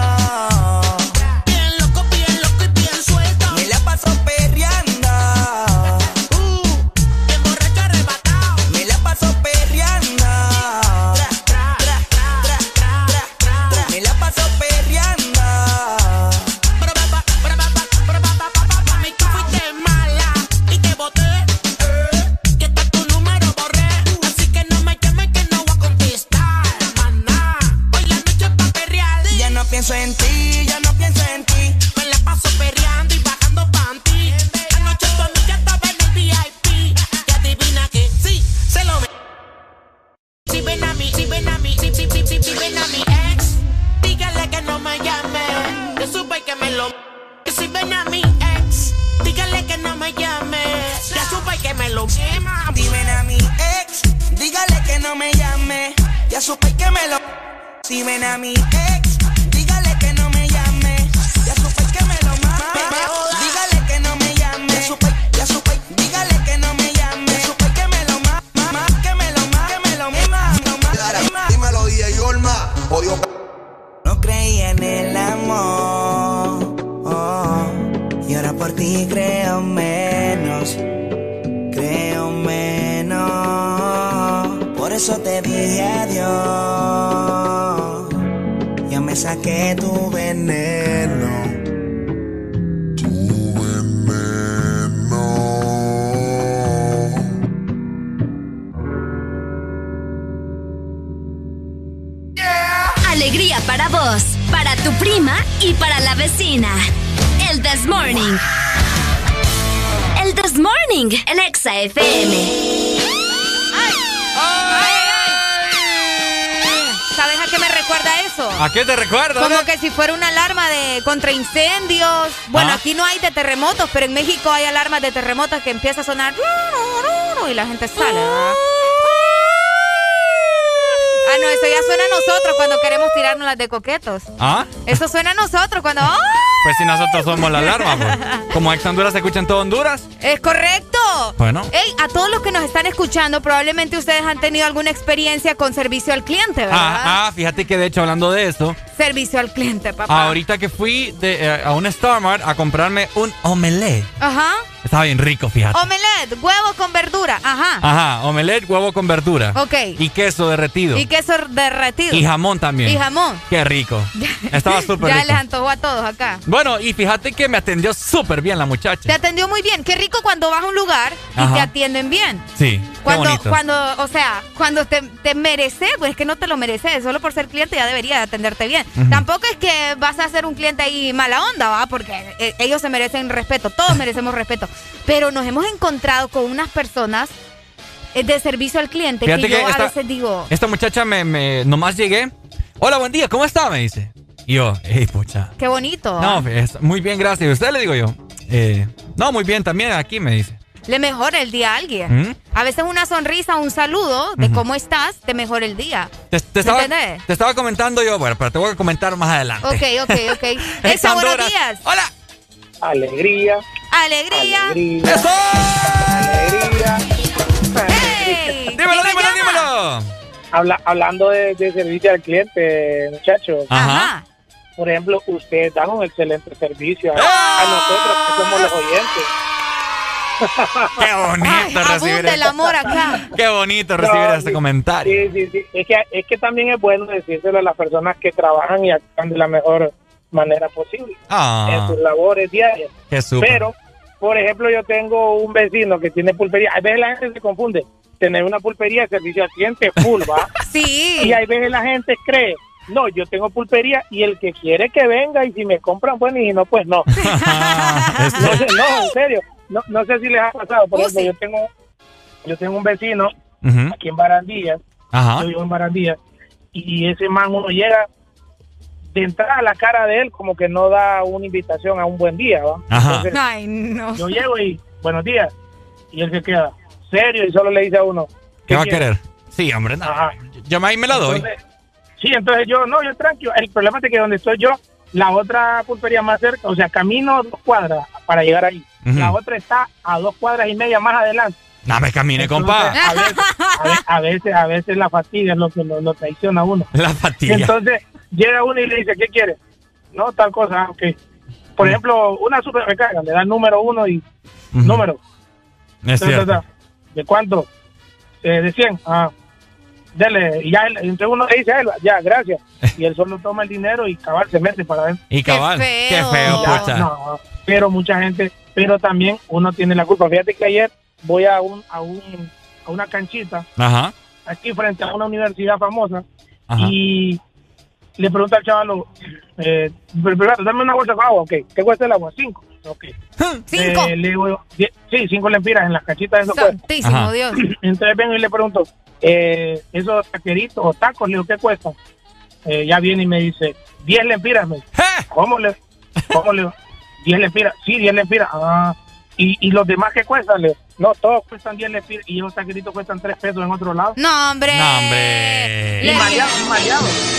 Contra incendios. Bueno, Ah. aquí no hay de terremotos, pero en México hay alarmas de terremotos que empieza a sonar y la gente sale. ¿verdad? Ah, no, eso ya suena a nosotros cuando queremos tirarnos las de coquetos. ¿Ah? Eso suena a nosotros cuando ¡ah! Pues si nosotros somos la alarma, pues. Como ex Honduras se escucha en todo Honduras. Es correcto. Bueno. Ey, a todos los que nos están escuchando, probablemente ustedes han tenido alguna experiencia con servicio al cliente, ¿verdad? Ah, ah, fíjate que de hecho hablando de eso, Servicio al cliente, papá. ahorita que fui de, eh, a un Star Mart a comprarme un omelette. Ajá. Estaba bien rico, fíjate. Omelette, huevo con verdura. Ajá. Ajá, omelette, huevo con verdura. Ok. Y queso derretido. Y queso derretido. Y jamón también. Y jamón. Qué rico. Estaba súper Ya rico. les antojó a todos acá. Bueno, y fíjate que me atendió súper bien la Te muchacha. atendió muy bien. Qué rico cuando vas a un lugar y Ajá. te atienden bien. Sí, qué Cuando, bonito. cuando, o sea, cuando te, te mereces, pues es que no te lo mereces. Solo por ser cliente ya debería de atenderte bien. Tampoco es que vas a ser un cliente ahí mala onda, ¿va? Porque eh, ellos se merecen respeto. Todos merecemos respeto. Pero nos hemos encontrado con unas personas eh, de servicio al cliente Fíjate que yo que a esta- veces digo, Esta muchacha me, me nomás llegué. Hola, buen día, ¿cómo está? Me dice. Y yo, hey, pucha. qué bonito. No, ¿va? es- muy bien, gracias. ¿Y usted le digo yo? Eh, no, muy bien también aquí, me dice. Le mejora el día a alguien. ¿Mm? A veces una sonrisa, un saludo de cómo estás, te mejora el día. Te, te estaba, entendés? te estaba comentando yo, bueno, pero te voy a comentar más adelante. Ok, ok, ok. Esa, buenos días. Hola. Alegría. Alegría. Alegría. ¡Eso! Alegría. Dímelo, ¿quién nos dímelo, dímelo. Habla, hablando de, de servicio al cliente, muchachos. Ajá. Por ejemplo, ustedes dan un excelente servicio a, a nosotros que somos los oyentes. Qué bonito recibir el amor acá. Qué bonito recibir No, este sí, comentario. Sí, sí, sí. Es que, es que también es bueno decírselo a las personas que trabajan y actúan de la mejor manera posible Ah. en sus labores diarias. Pero, por ejemplo, yo tengo un vecino que tiene pulpería. A veces la gente se confunde. Tener una pulpería de servicio al cliente full, ¿va? Sí. Y hay veces la gente cree, no, yo tengo pulpería y el que quiere que venga y si me compran, bueno, y si no, pues no. no, sé, no, en serio. No, no sé si les ha pasado. Por ejemplo, yo tengo, yo tengo un vecino aquí en Barandillas. Ajá. Yo vivo en Barandillas. Y ese man, uno llega de entrada a la cara de él como que no da una invitación a un buen día, ¿va? Ajá. Entonces, Ay, no. yo llego y, buenos días. Y él se queda serio y solo le dice a uno, ¿Qué va a querer? Sí, hombre, no. Yo ahí me la doy. Entonces, sí, entonces yo, no, yo tranquilo. El problema es que donde estoy yo, la otra pulpería más cerca, o sea, camino dos cuadras para llegar ahí. La otra está a dos cuadras y media más adelante. No me camine, compa. A veces, a ve- a veces, a veces la fatiga es lo que lo, lo traiciona a uno. La fatiga. Entonces llega uno y le dice, ¿qué quiere? No, tal cosa, ok. Por ejemplo, una super recarga, le da el número uno y número. Es Ta, ta, cierto. ta. ¿De cuánto? Eh, de 100. Ah, dele. Y ya, él- entonces uno le dice a él, ya, gracias. Y él solo toma el dinero y cabal se mete para adentro. Y cabal. Qué feo, Ya, pucha. no, pero mucha gente, pero también uno tiene la culpa. Fíjate que ayer voy a un, a un, a una canchita Ajá. aquí frente a una universidad famosa Ajá. y le pregunta al chaval, eh, dame una bolsa con agua, ok. ¿Qué cuesta el agua? Cinco. Ok. Cinco. Eh, le digo, sí, cinco lempiras en las canchitas de esos. Santísimo. Dios. Entonces vengo y le pregunto, eh, esos taqueritos o tacos, le digo, ¿qué cuestan? Eh, ya viene y me dice, 10 lempiras. Me dice, ¿Cómo le? ¿Cómo le? 10 lempiras. Sí, 10 lempiras. Ah, ¿y, y los demás qué cuestan? Le digo, no, todos cuestan 10 lempiras y esos taqueritos cuestan 3 pesos en otro lado. No, hombre. No, hombre. Y maleado.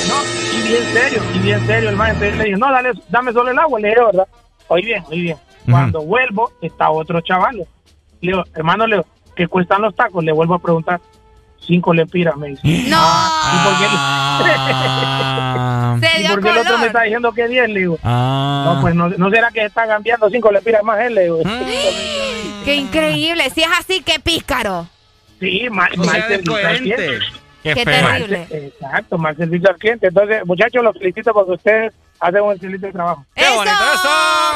No, y bien serio, y bien serio el maestro. Le dije, no, dale, dame solo el agua. Le dije, ¿verdad? Oí bien, oí bien. Cuando vuelvo, está otro chaval. Le digo, hermano, le digo, ¿qué cuestan los tacos? Le vuelvo a preguntar. Cinco lempiras, me dice. No. ¿Y por qué, Se ¿y por qué el otro me está diciendo que 10? Le digo, Ah. no, pues no, no será que está cambiando cinco lempiras más él. Le digo, Qué increíble. Si es así, qué pícaro. sí, mal, mal Qué, terrible. Exacto, mal servicio al cliente. Entonces, muchachos, los felicito porque ustedes hacen un excelente trabajo. ¡Qué bonito eso!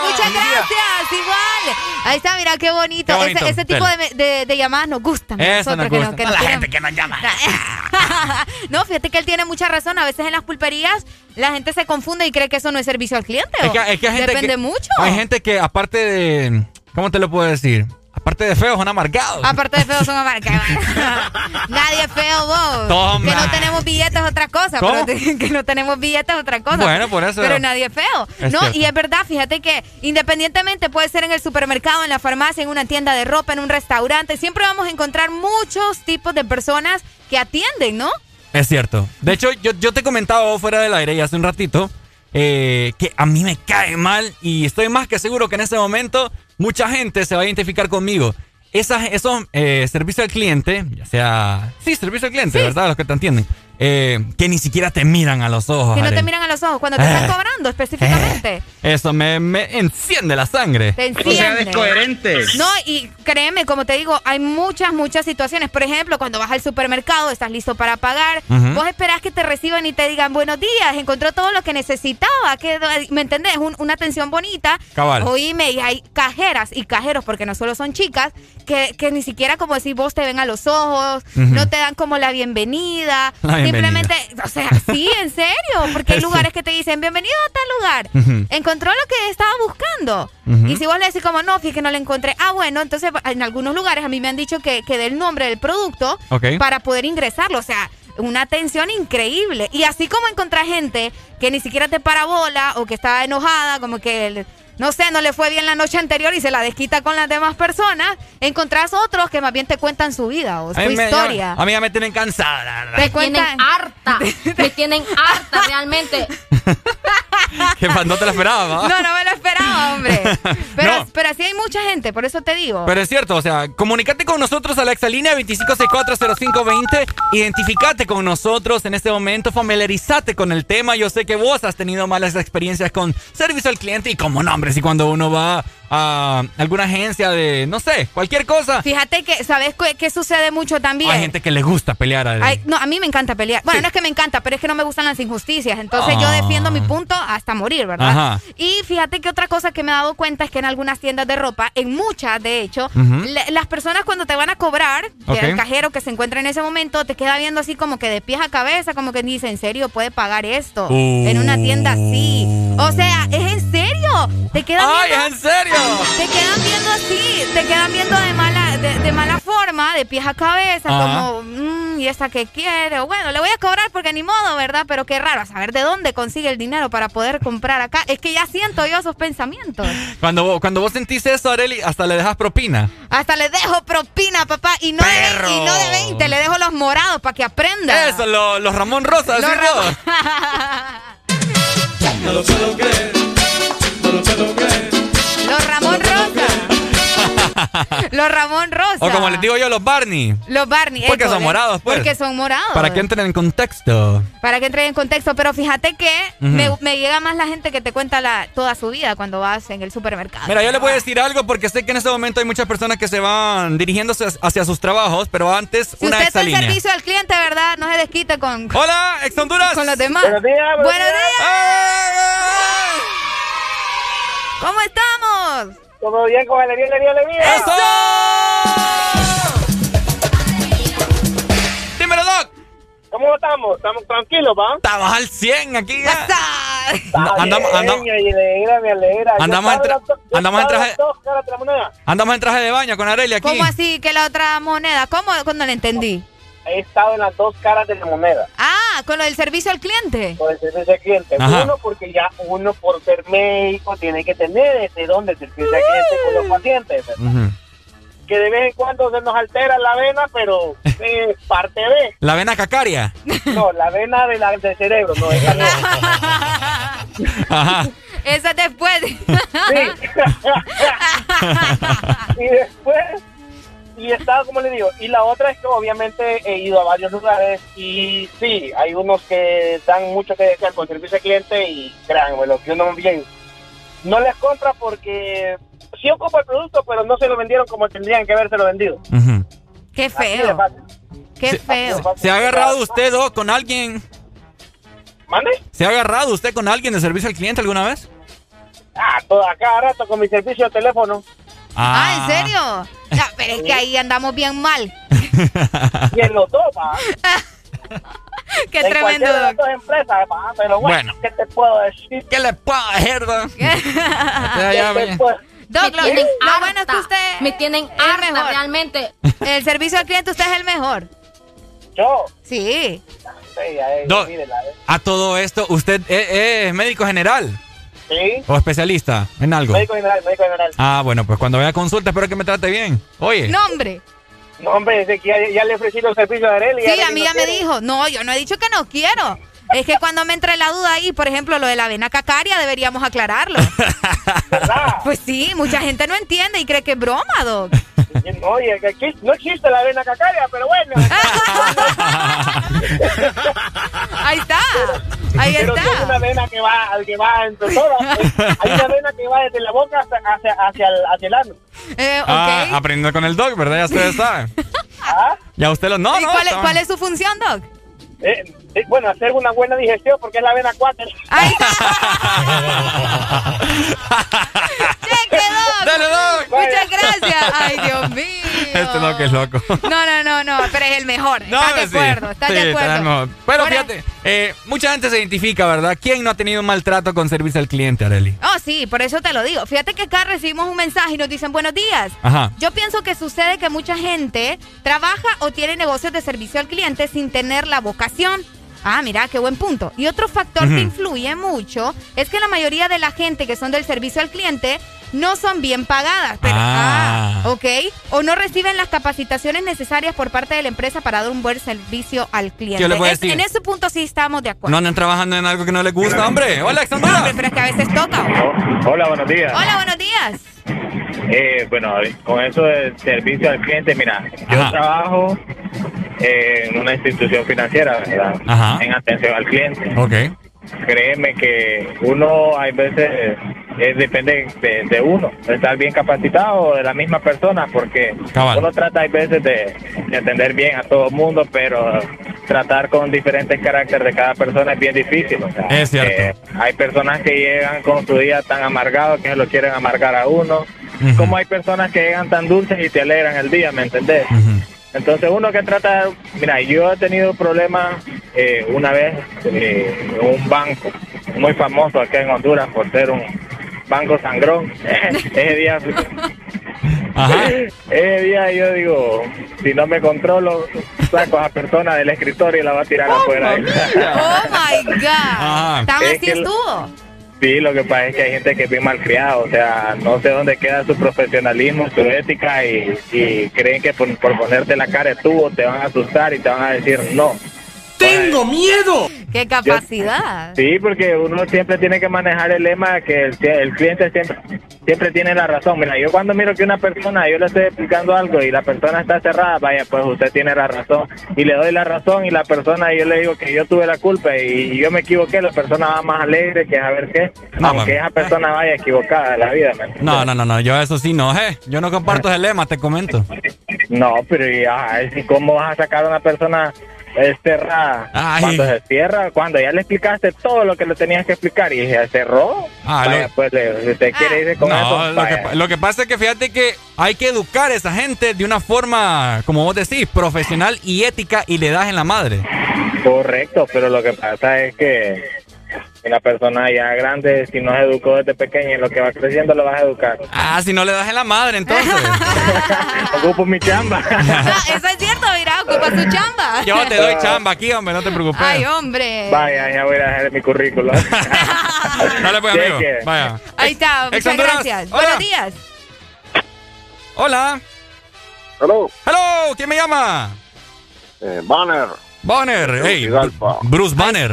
Muchas gracias, igual. Ahí está, mira qué bonito. Qué bonito, Ese, ese tipo de, de- de llamadas nos gustan. a Eso nosotros, nos que gusta. que A la quieren- gente que nos llama. no, fíjate que él tiene mucha razón. A veces en las pulperías la gente se confunde y cree que eso no es servicio al cliente. Es que, es que hay gente Depende que, mucho. Hay gente que aparte de... ¿Cómo te lo puedo decir? Aparte de feos, son amargados. Aparte de feos son amargados. Nadie es feo vos. Toma. Que no tenemos billetes es otra cosa. ¿Cómo? Pero te- que no tenemos billetes es otra cosa. Bueno, por eso- Pero nadie es feo. Es no, cierto. y es verdad, fíjate que independientemente puede ser en el supermercado, en la farmacia, en una tienda de ropa, en un restaurante, siempre vamos a encontrar muchos tipos de personas que atienden, ¿no? Es cierto. De hecho, yo, yo te comentaba fuera del aire y hace un ratito eh, que a mí me cae mal y estoy más que seguro que en ese momento mucha gente se va a identificar conmigo. Esas, esos eh, servicio al cliente, ya sea... Sí, servicio al cliente, ¿verdad? Los que te entienden. Eh, que ni siquiera te miran a los ojos. Que no te miran a los ojos cuando te están Eh. cobrando específicamente. Eso me, me enciende la sangre. Te enciende. No, y créeme, como te digo, hay muchas, muchas situaciones. Por ejemplo, cuando vas al supermercado, estás listo para pagar, vos esperás que te reciban y te digan buenos días, encontró todo lo que necesitaba, que, ¿me entendés? Un- una atención bonita. Cabal. Oíme, y hay cajeras y cajeros, porque no solo son chicas, que, que ni siquiera, como decís vos, te ven a los ojos, no te dan como la bienvenida. La bienvenida. Simplemente, o sea, sí, en serio, porque hay lugares que te dicen bienvenido a tal lugar. Encontró lo que estaba buscando. Y si vos le decís como, no, fíjate que no lo encontré. Ah, bueno, entonces en algunos lugares a mí me han dicho que, que dé el nombre del producto para poder ingresarlo. O sea, una atención increíble. Y así como encontrar gente que ni siquiera te para bola o que estaba enojada, como que, el- no sé, no le fue bien la noche anterior y se la desquita con las demás personas, encontrás otros que más bien te cuentan su vida o su A mí me- historia. a mí ya me tienen cansada, la verdad. Te Me tienen cuentan. harta. Me tienen harta realmente. Que no te la esperaba. No, no me lo esperaba, hombre. Pero, No. pero así hay mucha gente, por eso te digo. Pero es cierto, o sea, comunícate con nosotros a la exalínea 25640520. Identificate con nosotros en este momento, familiarizate con el tema. Yo sé que vos has tenido malas experiencias con servicio al cliente y como no, hombre, si cuando uno va a alguna agencia de, no sé, cualquier cosa. Fíjate que, ¿sabes qué, qué sucede mucho también? Hay gente que le gusta pelear. A Ay, no, a mí me encanta pelear. Bueno, no es que me encanta, pero es que no me gustan las injusticias. Entonces yo Ah. defiendo mi punto hasta morir, ¿verdad? Ajá. Y fíjate que otra cosa que me he dado cuenta es que en algunas tiendas de ropa, en muchas de hecho, le- las personas cuando te van a cobrar, que Ok. el cajero que se encuentra en ese momento, te queda viendo así como que de pies a cabeza, como que dice, ¿en serio puede pagar esto? En una tienda así. O sea, ¿es en serio? Te quedan ¡Ay, viendo- en serio! Te quedan viendo así, te quedan viendo de mala, de, de mala forma, de pies a cabeza, Ajá. como, "Mm, ¿y esta qué quiere? O bueno, le voy a cobrar porque ni modo, ¿verdad? Pero qué raro, a saber de dónde consigue el dinero para poder comprar acá. Es que ya siento yo esos pensamientos. Cuando, vos- cuando vos sentís eso, Areli, hasta le dejas propina. Hasta le dejo propina, papá, y no, de, y no de 20, le dejo los morados para que aprenda. Eso, lo- los Ramón Rosa, Los decís vos. No lo puedo creer, Los Ramón Rosa. O como les digo yo, los Barney. Los Barney. Porque eso, son morados, pues. Porque son morados. Para que entren en contexto. Para que entre en contexto, pero fíjate que me, me llega más la gente que te cuenta la, toda su vida cuando vas en el supermercado. Mira, yo les voy a decir algo porque sé que en este momento hay muchas personas que se van dirigiéndose hacia sus trabajos, pero antes si una usted está en servicio al cliente, ¿verdad? No se desquite con... Hola, ex Honduras. Con los demás. Buenos días, buenos Buenos días. días. ¿Cómo estamos? Todo bien con alegría, alegría, alegría. ¡Eso! Dímelo, Doc. ¿Cómo estamos? ¿Estamos tranquilos, va? Estamos al 100 aquí ya. Andamos- bien, andamos- me alegra, me alegra. Andamos en andamos en traje-. Andamos en traje de baño con Areli aquí. ¿Cómo así que la otra moneda? ¿Cómo? Cuando la entendí. He estado en las dos caras de la moneda. Ah, con lo del servicio al cliente. Con el servicio al cliente. Ajá. Uno, porque ya uno por ser médico tiene que tener ese don de servicio al cliente con los pacientes. ¿verdad? Que de vez en cuando se nos altera la vena, pero es parte de. La vena cacaria. No, la vena de la, del cerebro, no, esa no. Ajá. Esa después. y después, y estaba como le digo, y la otra es que obviamente he ido a varios lugares y sí, hay unos que dan mucho que desear con servicio al cliente y créanme, lo que uno bien no les compra porque sí ocupa el producto, pero no se lo vendieron como tendrían que habérselo vendido. Ujú. Qué feo. Qué feo. ¿Se ha agarrado usted, con alguien? ¿Mande? ¿Se ha agarrado usted con alguien de servicio al cliente alguna vez? Ah, todo, a cada rato con mi servicio de teléfono. Ah, ¿en serio? Ya, pero es que ahí andamos bien mal. Los dos, pa. Qué en tremendo. de empresas, pero bueno, Bueno. ¿qué te puedo decir? ¿Qué le puedo decir, Doc? Ya, ya, ¿Qué te ya. puedo- Doc, lo, lo bueno es que usted Me tienen mejor. realmente. El servicio al cliente usted es el mejor. Yo, Sí. sí, ya, Doc. mírela, eh. A todo esto, ¿usted es, es médico general Sí, o especialista en algo? médico general, médico general. Ah, bueno, pues cuando vaya a consulta espero que me trate bien. Oye. Nombre. No, hombre, es que ya, ya le ofrecí los servicios a Arely. Sí, Arely a mí no ya me quiere. dijo. No, yo no he dicho que no quiero. Es que cuando me entre la duda ahí, por ejemplo, lo de la vena cacaria, deberíamos aclararlo. ¿Verdad? Pues sí, mucha gente no entiende y cree que es broma, Doc. No, oye, que aquí no existe la vena cacaria, pero bueno. Ahí está. Ahí pero sí hay está. una vena que va, que va entre todas. Hay una vena que va desde la boca hasta, hacia, hacia, el, hacia el ano. Eh, ok. Ah, aprendiendo con el Doc, ¿verdad? Ya ustedes saben. ¿Ah? Ya usted lo... No, ¿Y no. cuál, es, está- cuál es su función, Doc? Eh, eh, bueno, hacer una buena digestión porque es la vena 4. Ahí está. Cheque, Doc. Dale, Doc. Muchas gracias. Ay, Dios mío. Este Doc es loco. No, no, no, no, pero es el mejor. No, ¿Estás de sí. acuerdo? ¿Estás Sí, de está acuerdo? mejor. Pero Ahora- fíjate, eh, mucha gente se identifica, ¿verdad? ¿Quién no ha tenido un maltrato con servicio al cliente, Areli? Oh, sí, por eso te lo digo. Fíjate que acá recibimos un mensaje y nos dicen buenos días. Ajá. Yo pienso que sucede que mucha gente trabaja o tiene negocios de servicio al cliente sin tener la vocación. Ah, mira, qué buen punto. Y otro factor que influye mucho es que la mayoría de la gente que son del servicio al cliente no son bien pagadas. Pero, Ah. ah, ok. O no reciben las capacitaciones necesarias por parte de la empresa para dar un buen servicio al cliente. Yo le voy a Es- decir- en ese punto sí estamos de acuerdo. No andan trabajando en algo que no les gusta, hombre. Hola, No, Alexandra. pero es que a veces toca. Hola, buenos días. Hola, buenos días. Eh, bueno, con eso del servicio al cliente, mira, yo trabajo eh, en una institución financiera, ¿verdad? Ajá. En atención al cliente. Ok. Créeme que uno hay veces eh, depende de, de uno, de estar bien capacitado o de la misma persona, porque Cabal. uno trata hay veces de, de entender bien a todo el mundo, pero tratar con diferentes caracteres de cada persona es bien difícil. o sea, Es cierto. eh, hay personas que llegan con su día tan amargado que se lo quieren amargar a uno, como hay personas que llegan tan dulces y te alegran el día, ¿me entendés? Entonces uno que trata, mira, yo he tenido problemas eh, una vez eh, en un banco muy famoso acá en Honduras por ser un banco sangrón. Ese día, ese día yo digo, si no me controlo, saco a esa persona del escritorio y la va a tirar afuera. Oh my God. ¿Tan Es así que lo- estuvo? Sí, lo que pasa es que hay gente que es bien malcriada, o sea, no sé dónde queda su profesionalismo, su ética y, y creen que por, por ponerte la cara de tubo te van a asustar y te van a decir no. ¡Tengo miedo! ¡Qué capacidad! Sí, porque uno siempre tiene que manejar el lema que el, el cliente siempre siempre tiene la razón. Mira, yo cuando miro que una persona, yo le estoy explicando algo y la persona está cerrada, vaya, pues usted tiene la razón. Y le doy la razón y la persona, yo le digo que yo tuve la culpa y, yo me equivoqué, la persona va más alegre que a ver qué. No, aunque mami. esa persona vaya equivocada de la vida. No, no, no, no, yo eso sí no, eh. Yo no comparto ese lema, te comento. No, pero ya, ¿y ¿cómo vas a sacar a una persona eh, cerrada? Ay. Cuando se cierra, cuando ya le explicaste todo lo que le tenías que explicar y se cerró, Ah, vaya, lo- pues si usted quiere irse con No, eso, lo que, lo que pasa es que fíjate que hay que educar a esa gente de una forma, como vos decís, profesional y ética y le das en la madre. Correcto, pero lo que pasa es que una persona ya grande, si no se educó desde pequeña, en lo que va creciendo lo vas a educar. Ah, si no le das en la madre, entonces. Ocupo mi chamba. Eso es cierto, mira, ocupa su chamba. Yo te doy chamba aquí, hombre, no te preocupes. Ay, hombre. Vaya, ya voy a dejar mi currículum. Dale pues, amigo. Cheque. Vaya. Ahí está, muchas Honduras, gracias. hola. Buenos días. Hola. Hello. Hello, ¿quién me llama? Eh, Banner. Banner, hey, Bruce Banner.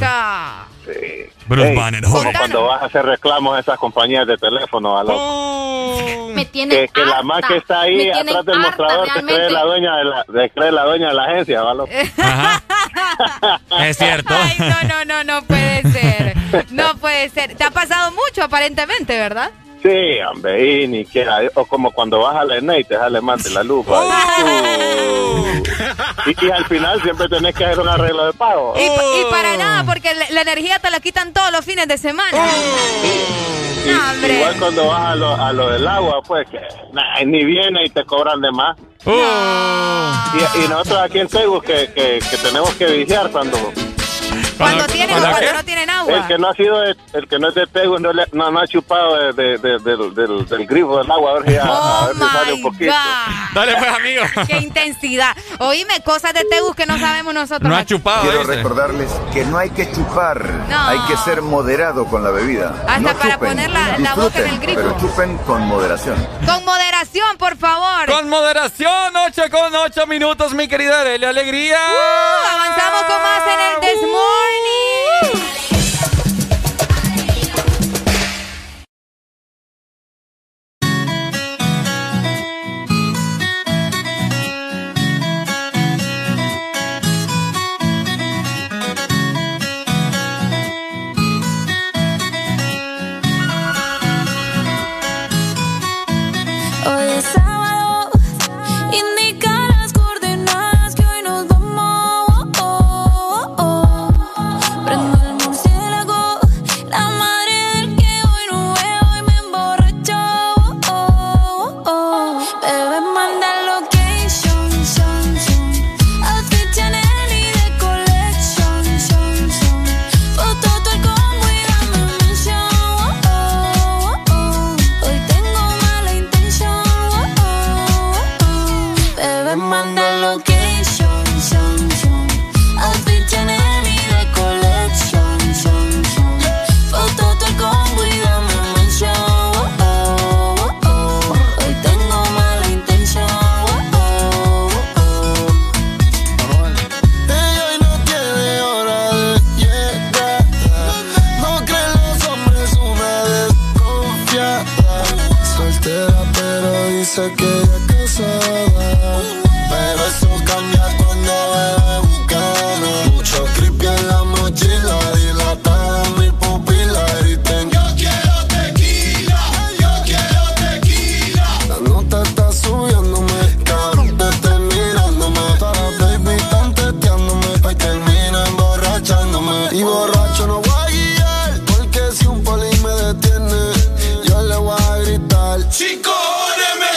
Sí. Bruce Ey, Banner, como joder. cuando vas a hacer reclamos a esas compañías de teléfono, a los- Oh. Me tiene que, que la más que está ahí atrás del harta, mostrador se cree la dueña de la, se cree la dueña de la agencia, ¿vale? Es cierto. Ay, no, no, no, no puede ser. No puede ser. Te ha pasado mucho, aparentemente, ¿verdad? Sí, hombre, y ni quiera. O como cuando vas a la ENE y te sale más de la luz. ¿vale? Y, y al final siempre tenés que hacer un arreglo de pago. Y, y para nada, porque la, la energía te la quitan todos los fines de semana. Y- No, hombre. Igual cuando vas a lo, a lo del agua, pues que nah, ni viene y te cobran de más. Y, y nosotros aquí en que, que, que tenemos que vigiar cuando... Cuando tienen o ¿Cuando no tienen agua. El que no ha sido, de- el que no es de Tegu no, le- no, no ha chupado de- de- de- del, del, del grifo del agua, a ver si, ya- a ver si sale un poquito. Dale pues, amigo. Qué intensidad. Oíme, cosas de Tegus que no sabemos nosotros. No ha chupado, Quiero recordarles que no hay que chupar, No. hay que ser moderado con la bebida. Hasta no para chupen, poner la- la boca en el disfruten, grifo. Pero chupen con moderación. Con moderación, por favor. Con moderación, 8 con 8 minutos, mi querida Arely Alegría. Uh, avanzamos con más en el This Morning.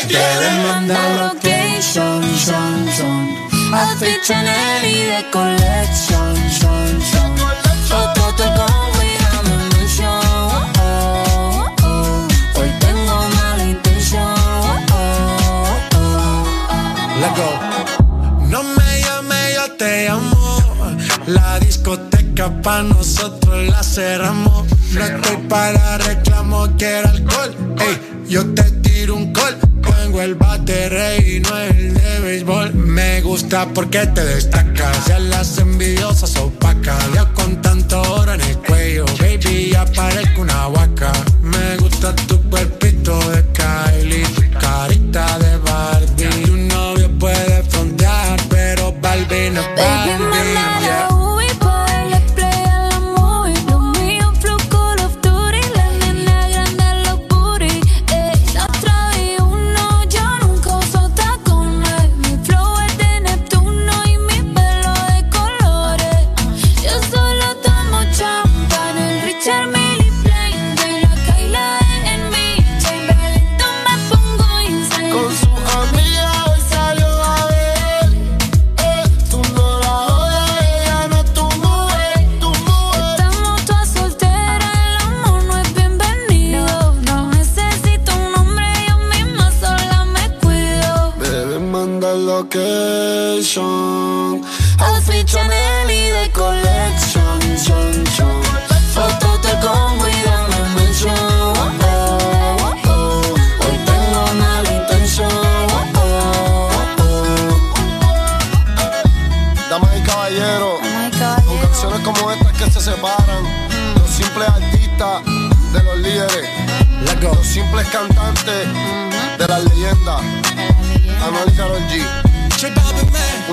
Debe mandar location, son, son. Outfit Chanel y de collection, son, son. Foto te pongo y dame mención, oh, oh, oh. Hoy tengo mala intención, oh, oh, oh. Let go. No me llame, yo te amo. La discoteca pa' nosotros la cerramos. No estoy para reclamo, quiero alcohol. Ey, yo te el bate rey y no el de béisbol. Me gusta porque te destacas. Ya las envidiosas opacas. Ya con tanto oro en el cuello, baby, ya parezco una vaca. Me gusta tu cuerpo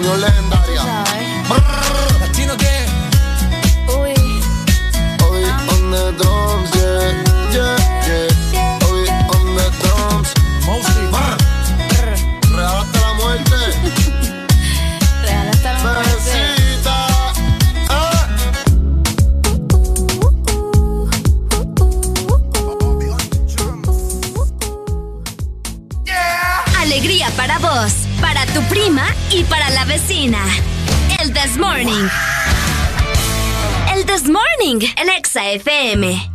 violento. Exa FM.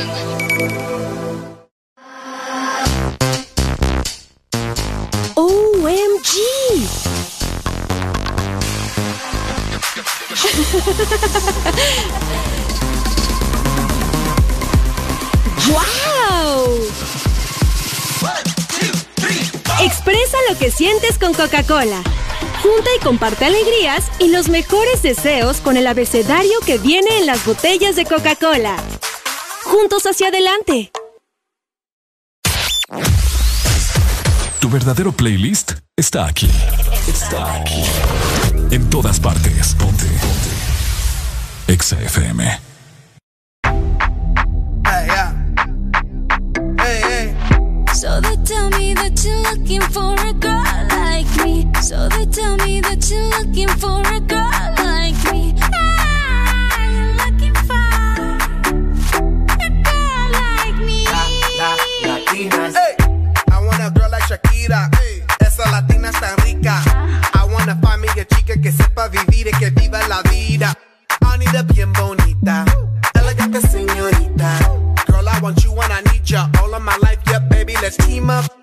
Coca-Cola. Junta y comparte alegrías y los mejores deseos con el abecedario que viene en las botellas de Coca-Cola. Juntos hacia adelante. Tu verdadero playlist está aquí. Está aquí. En todas partes. Ponte. Ponte. Exa FM.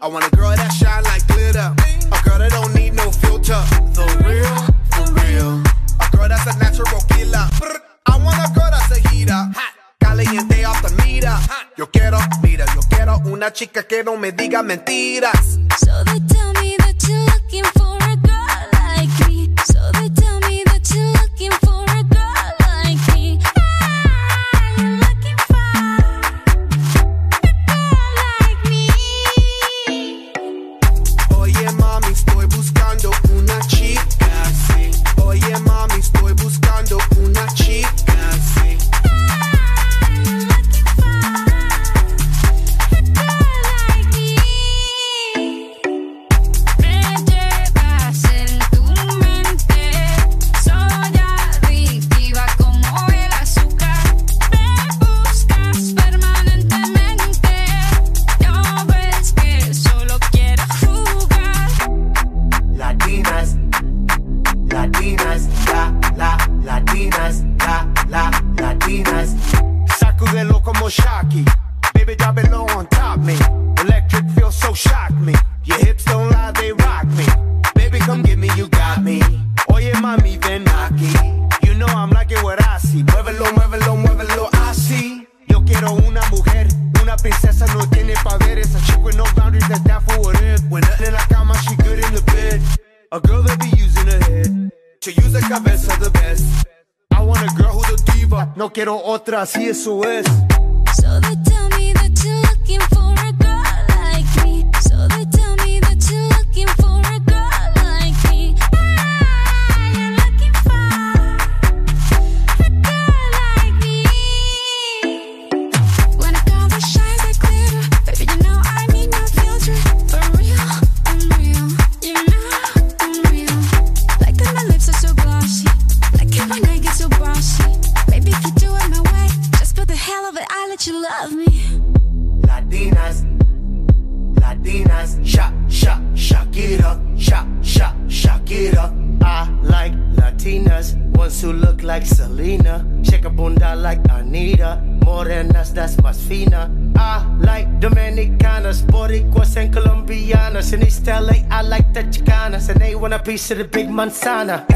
I want a girl that shine like glitter. A girl that don't need no filter. The real, for real. A girl that's a natural killer. I want a girl that's a heater. Caliente off the meter. Yo quiero, mira, yo quiero una chica que no me diga mentiras. So nada.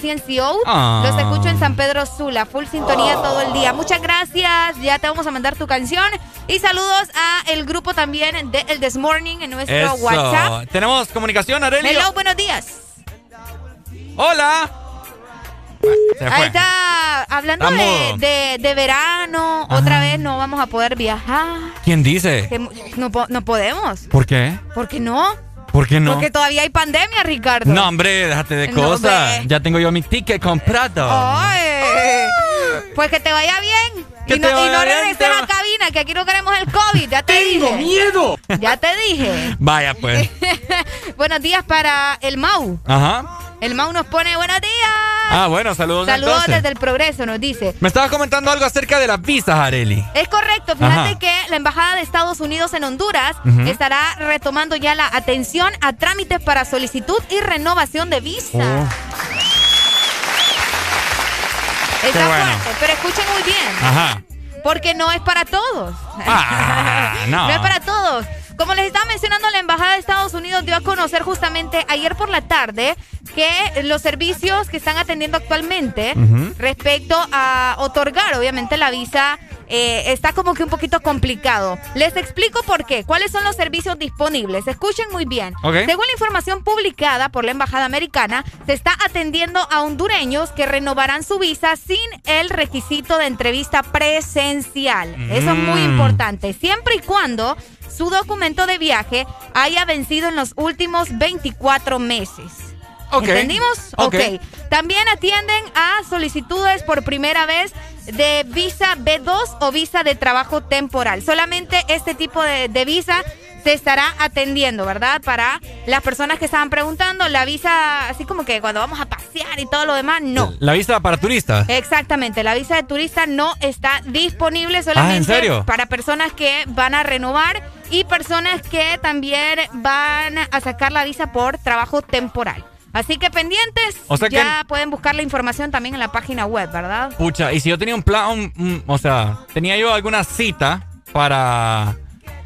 CNCO? Ah. Los escucho en San Pedro Sula, full sintonía todo el día. Muchas gracias, ya te vamos a mandar tu canción. Y saludos a el grupo también de El This Morning en nuestro Eso. WhatsApp. Tenemos comunicación, Arelio. Hello, buenos días. Hola. Ahí está, hablando de, de- de verano, otra vez no vamos a poder viajar. ¿Quién dice? Que no, no podemos. ¿Por qué? ¿Por qué no? ¿Por qué no? Porque todavía hay pandemia, Ricardo. No, hombre, déjate de No, cosas. ya tengo yo mi ticket comprado. Ay, pues que te vaya bien. Que y no, y no regreses a cabina, que aquí no queremos el COVID. Ya te ¡Tengo dije. miedo! Ya te dije. Vaya, pues. Buenos días para el Mau. Ajá. El Mau nos pone buenos días. Ah, bueno, saludos, Saludos entonces. desde el progreso, nos dice. Me estabas comentando algo acerca de las visas, Areli. Es correcto, fíjate Ajá. que la Embajada de Estados Unidos en Honduras estará retomando ya la atención a trámites para solicitud y renovación de visa. Oh. Está bueno. fuerte, pero escuchen muy bien, Ajá. porque no es para todos. Ah, no. No es para todos. Como les estaba mencionando, la Embajada de Estados Unidos dio a conocer justamente ayer por la tarde que los servicios que están atendiendo actualmente respecto a otorgar, obviamente, la visa eh, está como que un poquito complicado. Les explico por qué. ¿Cuáles son los servicios disponibles? Escuchen muy bien. Según la información publicada por la Embajada Americana, se está atendiendo a hondureños que renovarán su visa sin el requisito de entrevista presencial. Eso es muy Mm. importante. Siempre y cuando su documento de viaje haya vencido en los últimos 24 meses. Ok. ¿Entendimos? Ok. ok. También atienden a solicitudes por primera vez de visa B2 o visa de trabajo temporal. Solamente este tipo de, de visa se estará atendiendo, ¿verdad? Para las personas que estaban preguntando, la visa, así como que cuando vamos a pasear y todo lo demás, no. La visa para turistas. Exactamente, la visa de turista no está disponible solamente Ah, ¿en serio? para personas que van a renovar y personas que también van a sacar la visa por trabajo temporal. Así que pendientes, O sea que- ya pueden buscar la información también en la página web, ¿verdad? Pucha, y si yo tenía un plan, o sea, tenía yo alguna cita para,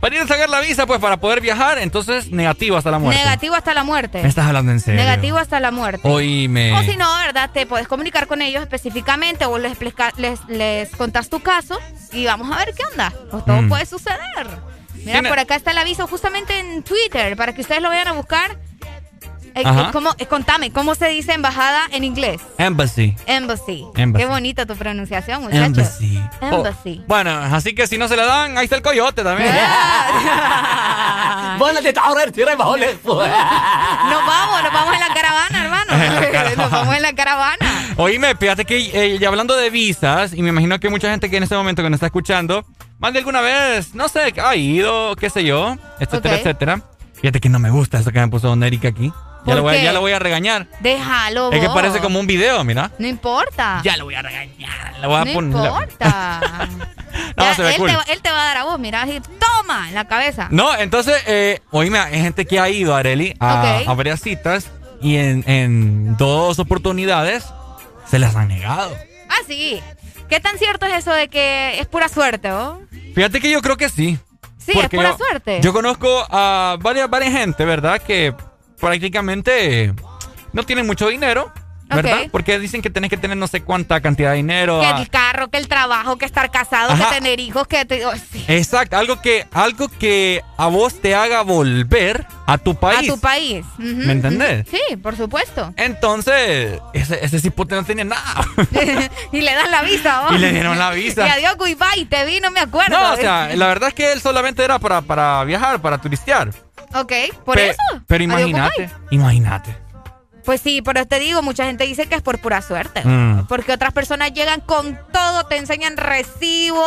para ir a sacar la visa, pues para poder viajar, entonces negativo hasta la muerte. Negativo hasta la muerte. ¿Me estás hablando en serio? Negativo hasta la muerte. Oíme. O si no, ¿verdad? Te puedes comunicar con ellos específicamente o les, les, les contás tu caso y vamos a ver qué onda. O todo Mm. puede suceder. Mira, por acá está el aviso justamente en Twitter para que ustedes lo vayan a buscar. Eh, Ajá. eh, ¿cómo- eh, contame, ¿cómo se dice embajada en inglés? Embassy. Embassy. Embassy. Qué bonita tu pronunciación, muchachos. Embassy. Embassy. Oh, bueno, así que si no se la dan, ahí está el coyote también. Nos vamos, nos vamos en la caravana, hermano. nos vamos en la caravana. Oíme, fíjate que eh, y hablando de visas, y me imagino que mucha gente que en este momento que nos está escuchando, más de alguna vez, no sé, ha ido, qué sé yo, etcétera, Ok. etcétera. Fíjate que no me gusta eso que me puso Don Eric aquí. Ya ¿Por lo, voy a, qué? ya lo voy a regañar. Déjalo. Es que vos. parece como un video, mira. No importa. Ya lo voy a regañar. Voy a no poner- importa. No, Ya, se ve él, cool. te va, él te va a dar a vos, mira, así, toma, en la cabeza. No, entonces, eh, oíme, hay gente que ha ido, Areli, a, varias citas y en, en dos oportunidades se las han negado. Ah, sí. ¿Qué tan cierto es eso de que es pura suerte, oh? Fíjate que yo creo que sí. Sí, es pura yo- suerte. Yo conozco a varias, varias gente, ¿verdad? Que prácticamente no tienen mucho dinero, ¿verdad? Porque dicen que tenés que tener no sé cuánta cantidad de dinero. que ah, el carro, que el trabajo, que estar casado, Ajá. que tener hijos, que... te- oh, sí. Exacto, algo que, algo que a vos te haga volver a tu país. A tu país. ¿Me entendés? Sí, por supuesto. Entonces, ese, ese cipote no tenía nada. y le dan la visa, ¿no? Y le dieron la visa. Y adiós, y te vi, no me acuerdo. No, o sea, la verdad es que él solamente era para, para viajar, para turistear. Ok, por eso. Pero imagínate, imagínate. Pues sí, pero te digo, mucha gente dice que es por pura suerte. Mm. Porque otras personas llegan con todo, te enseñan recibo,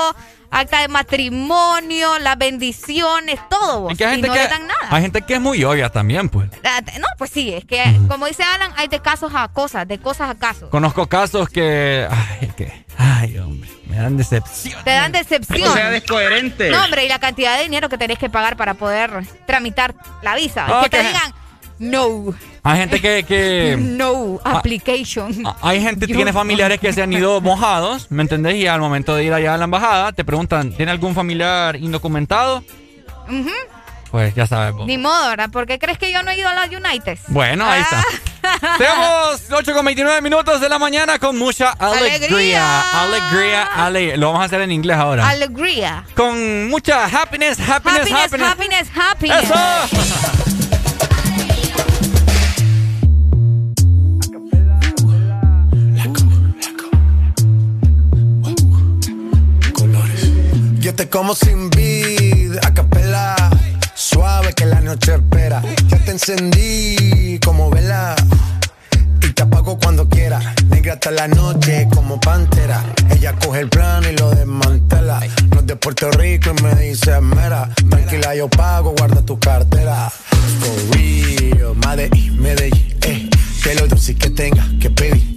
acta de matrimonio, las bendiciones, todo. vos, Y que hay y gente no que, le dan nada. hay gente que es muy obvia también, pues. No, pues sí, es que como dice Alan, hay de casos a cosas, de cosas a casos. Conozco casos que. Ay, que. Ay, hombre. Me dan decepción. Te dan decepción. O sea, descoherente. No, hombre, y la cantidad de dinero que tenés que pagar para poder tramitar la visa. Ah, que te digan, no, Hay gente que. que no, Ah, application. hay gente que tiene familiares que se han ido mojados, ¿me entendés? Y al momento de ir allá a la embajada, te preguntan: ¿tiene algún familiar indocumentado? Pues ya sabes. vos. Ni modo, ¿verdad? ¿Por qué crees que yo no he ido a las United? Bueno, ahí está. Ah. Tenemos 8 con 29 minutos de la mañana con mucha alegría. Alegría, alegría. Lo vamos a hacer en inglés ahora. Alegría. con mucha happiness, happiness, Happiness, happiness. happiness, happiness. ¡Eso! como sin vid, a capela. Suave que la noche espera. Ya te encendí como vela. Y te apago cuando quiera. Negra hasta la noche como pantera. Ella coge el plano y lo desmantela. No es de Puerto Rico y me dice mera. Tranquila, yo pago, guarda tu cartera. For real, Madrid, Medellín, eh. Que lo dulce que tenga que pedir.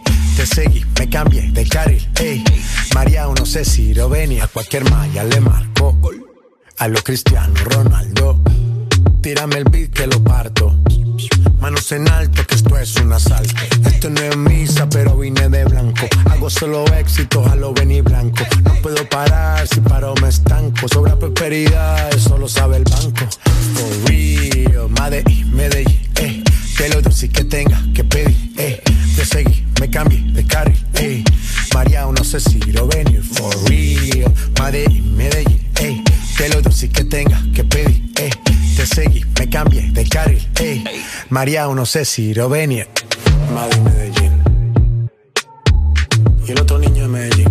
Te seguí, me cambié de carril, ey. María, no sé si lo venía. A cualquier malla le marco. A lo Cristiano Ronaldo. Tírame el beat que lo parto. Manos en alto, que esto es un asalto. Esto no es misa, pero vine de blanco. Hago solo éxitos a lo venir blanco. No puedo parar, si paro me estanco. Sobra prosperidad, eso lo sabe el banco. For real, Madrid, Medellín, eh. Que lo dulce que tenga que pedir, eh. Te seguí, me cambié de carril, eh. María, no sé si lo venir, for real. Madrid, Medellín, eh. Que lo dulce que tenga que pedir, eh. Te seguí, me cambié de carril, eh. María, no sé si lo venir. Madrid, Medellín. Y el otro niño de Medellín.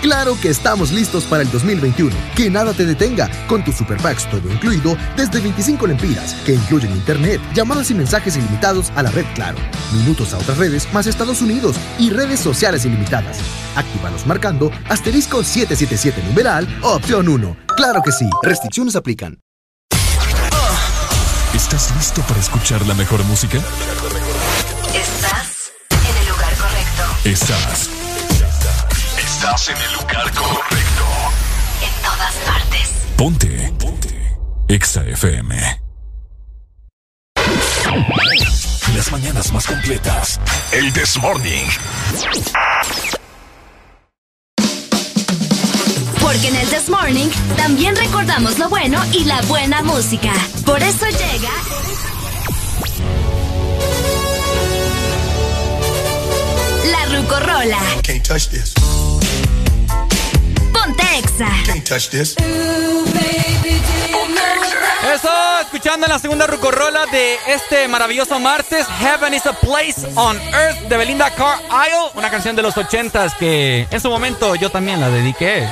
Claro que estamos listos para el 2021. Que nada te detenga con tu Super Packs todo incluido desde 25 lempiras, que incluyen internet, llamadas y mensajes ilimitados a la red Claro, minutos a otras redes más Estados Unidos y redes sociales ilimitadas. Actívalos marcando asterisco 777 numeral opción 1. Claro que sí. Restricciones aplican. ¿Estás listo para escuchar la mejor música? Estás en el lugar correcto. Estás Estás en el lugar correcto. En todas partes. Ponte. Ponte. Exa FM. Las mañanas más completas. El This Morning. Porque en el This Morning también recordamos lo bueno y la buena música. Por eso llega. La Rucorola. Can't touch this. Ponte Eso, escuchando la segunda rucorola de este maravilloso martes, Heaven is a Place on Earth de Belinda Carlisle, una canción de los ochentas que en su momento yo también la dediqué.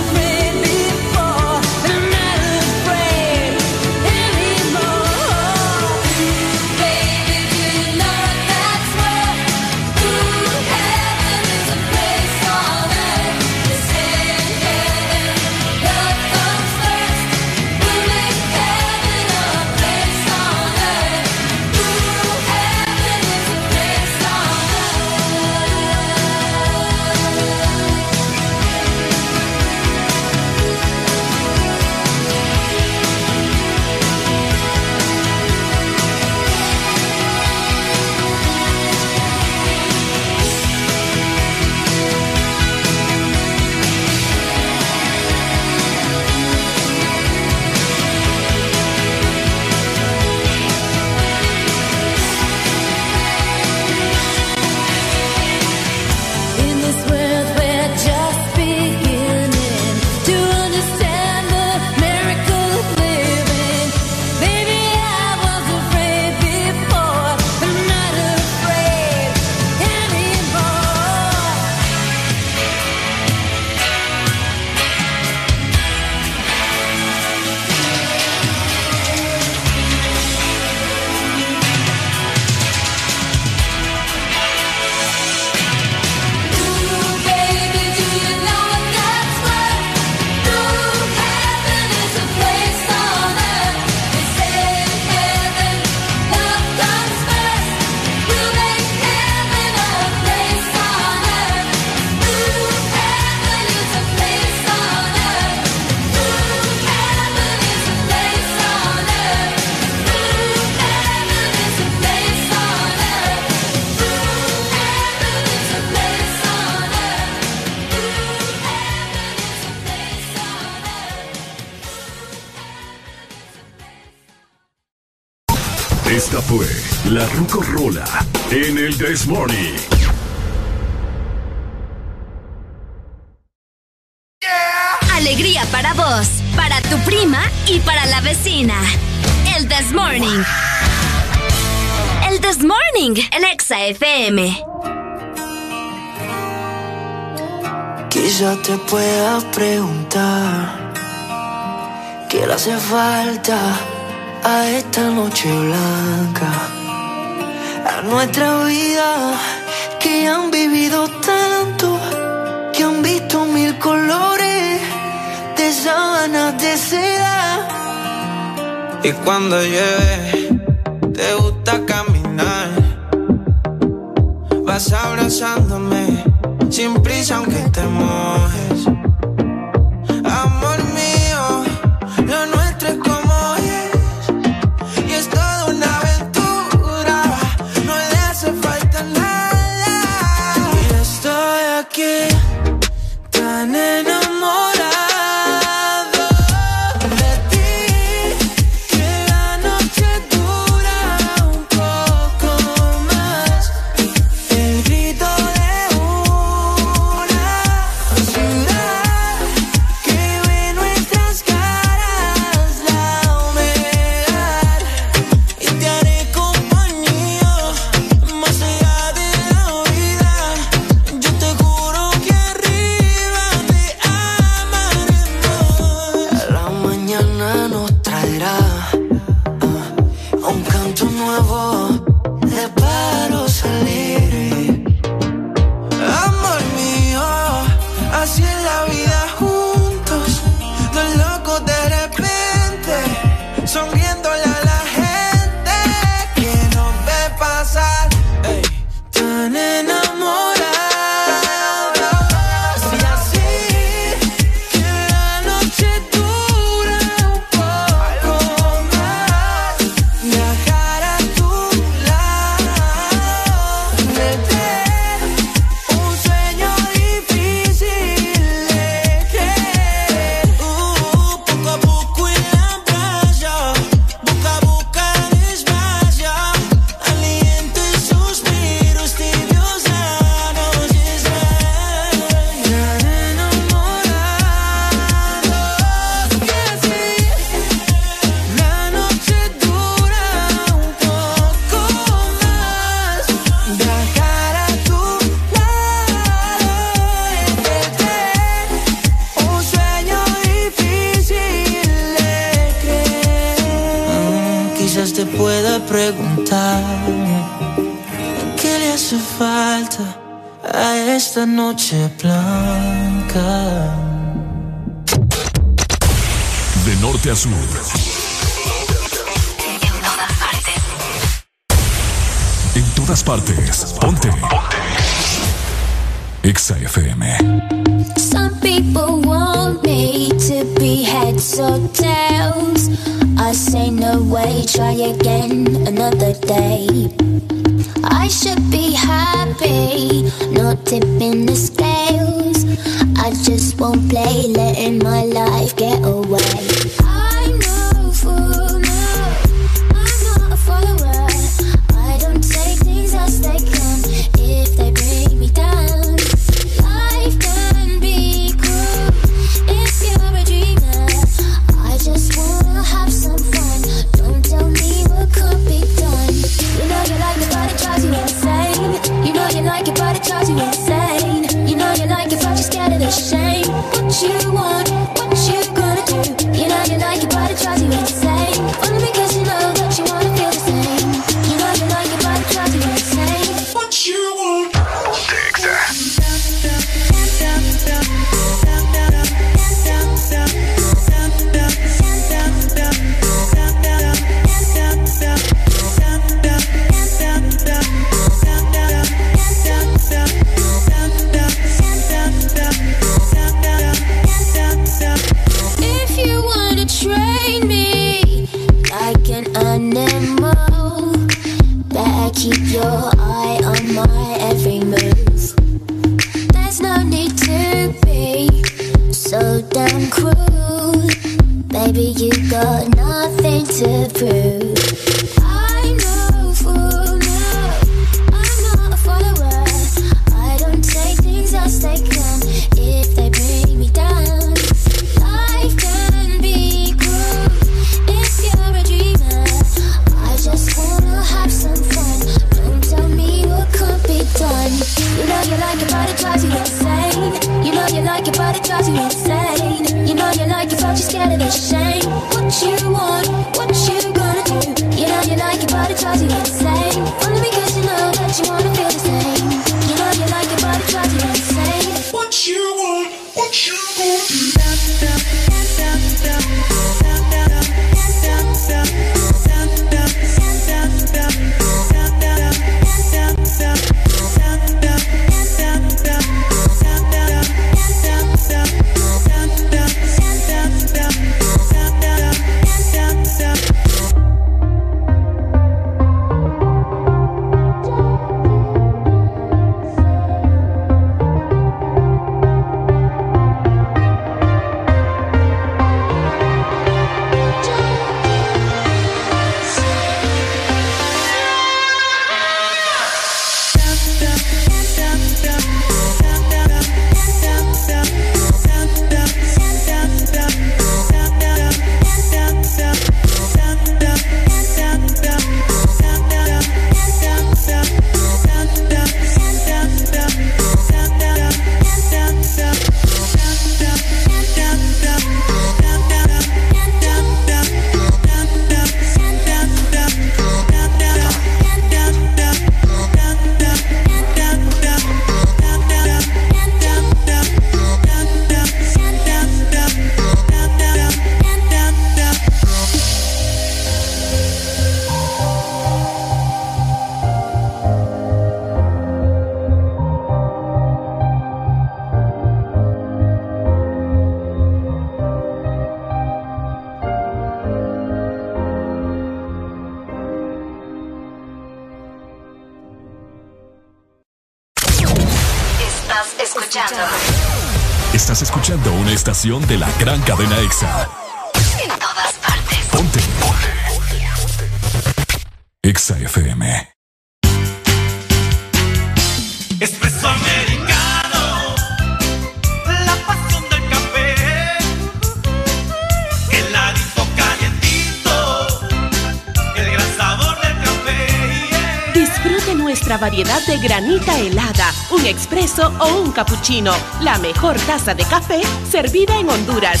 Cappuccino. La mejor taza de café servida en Honduras.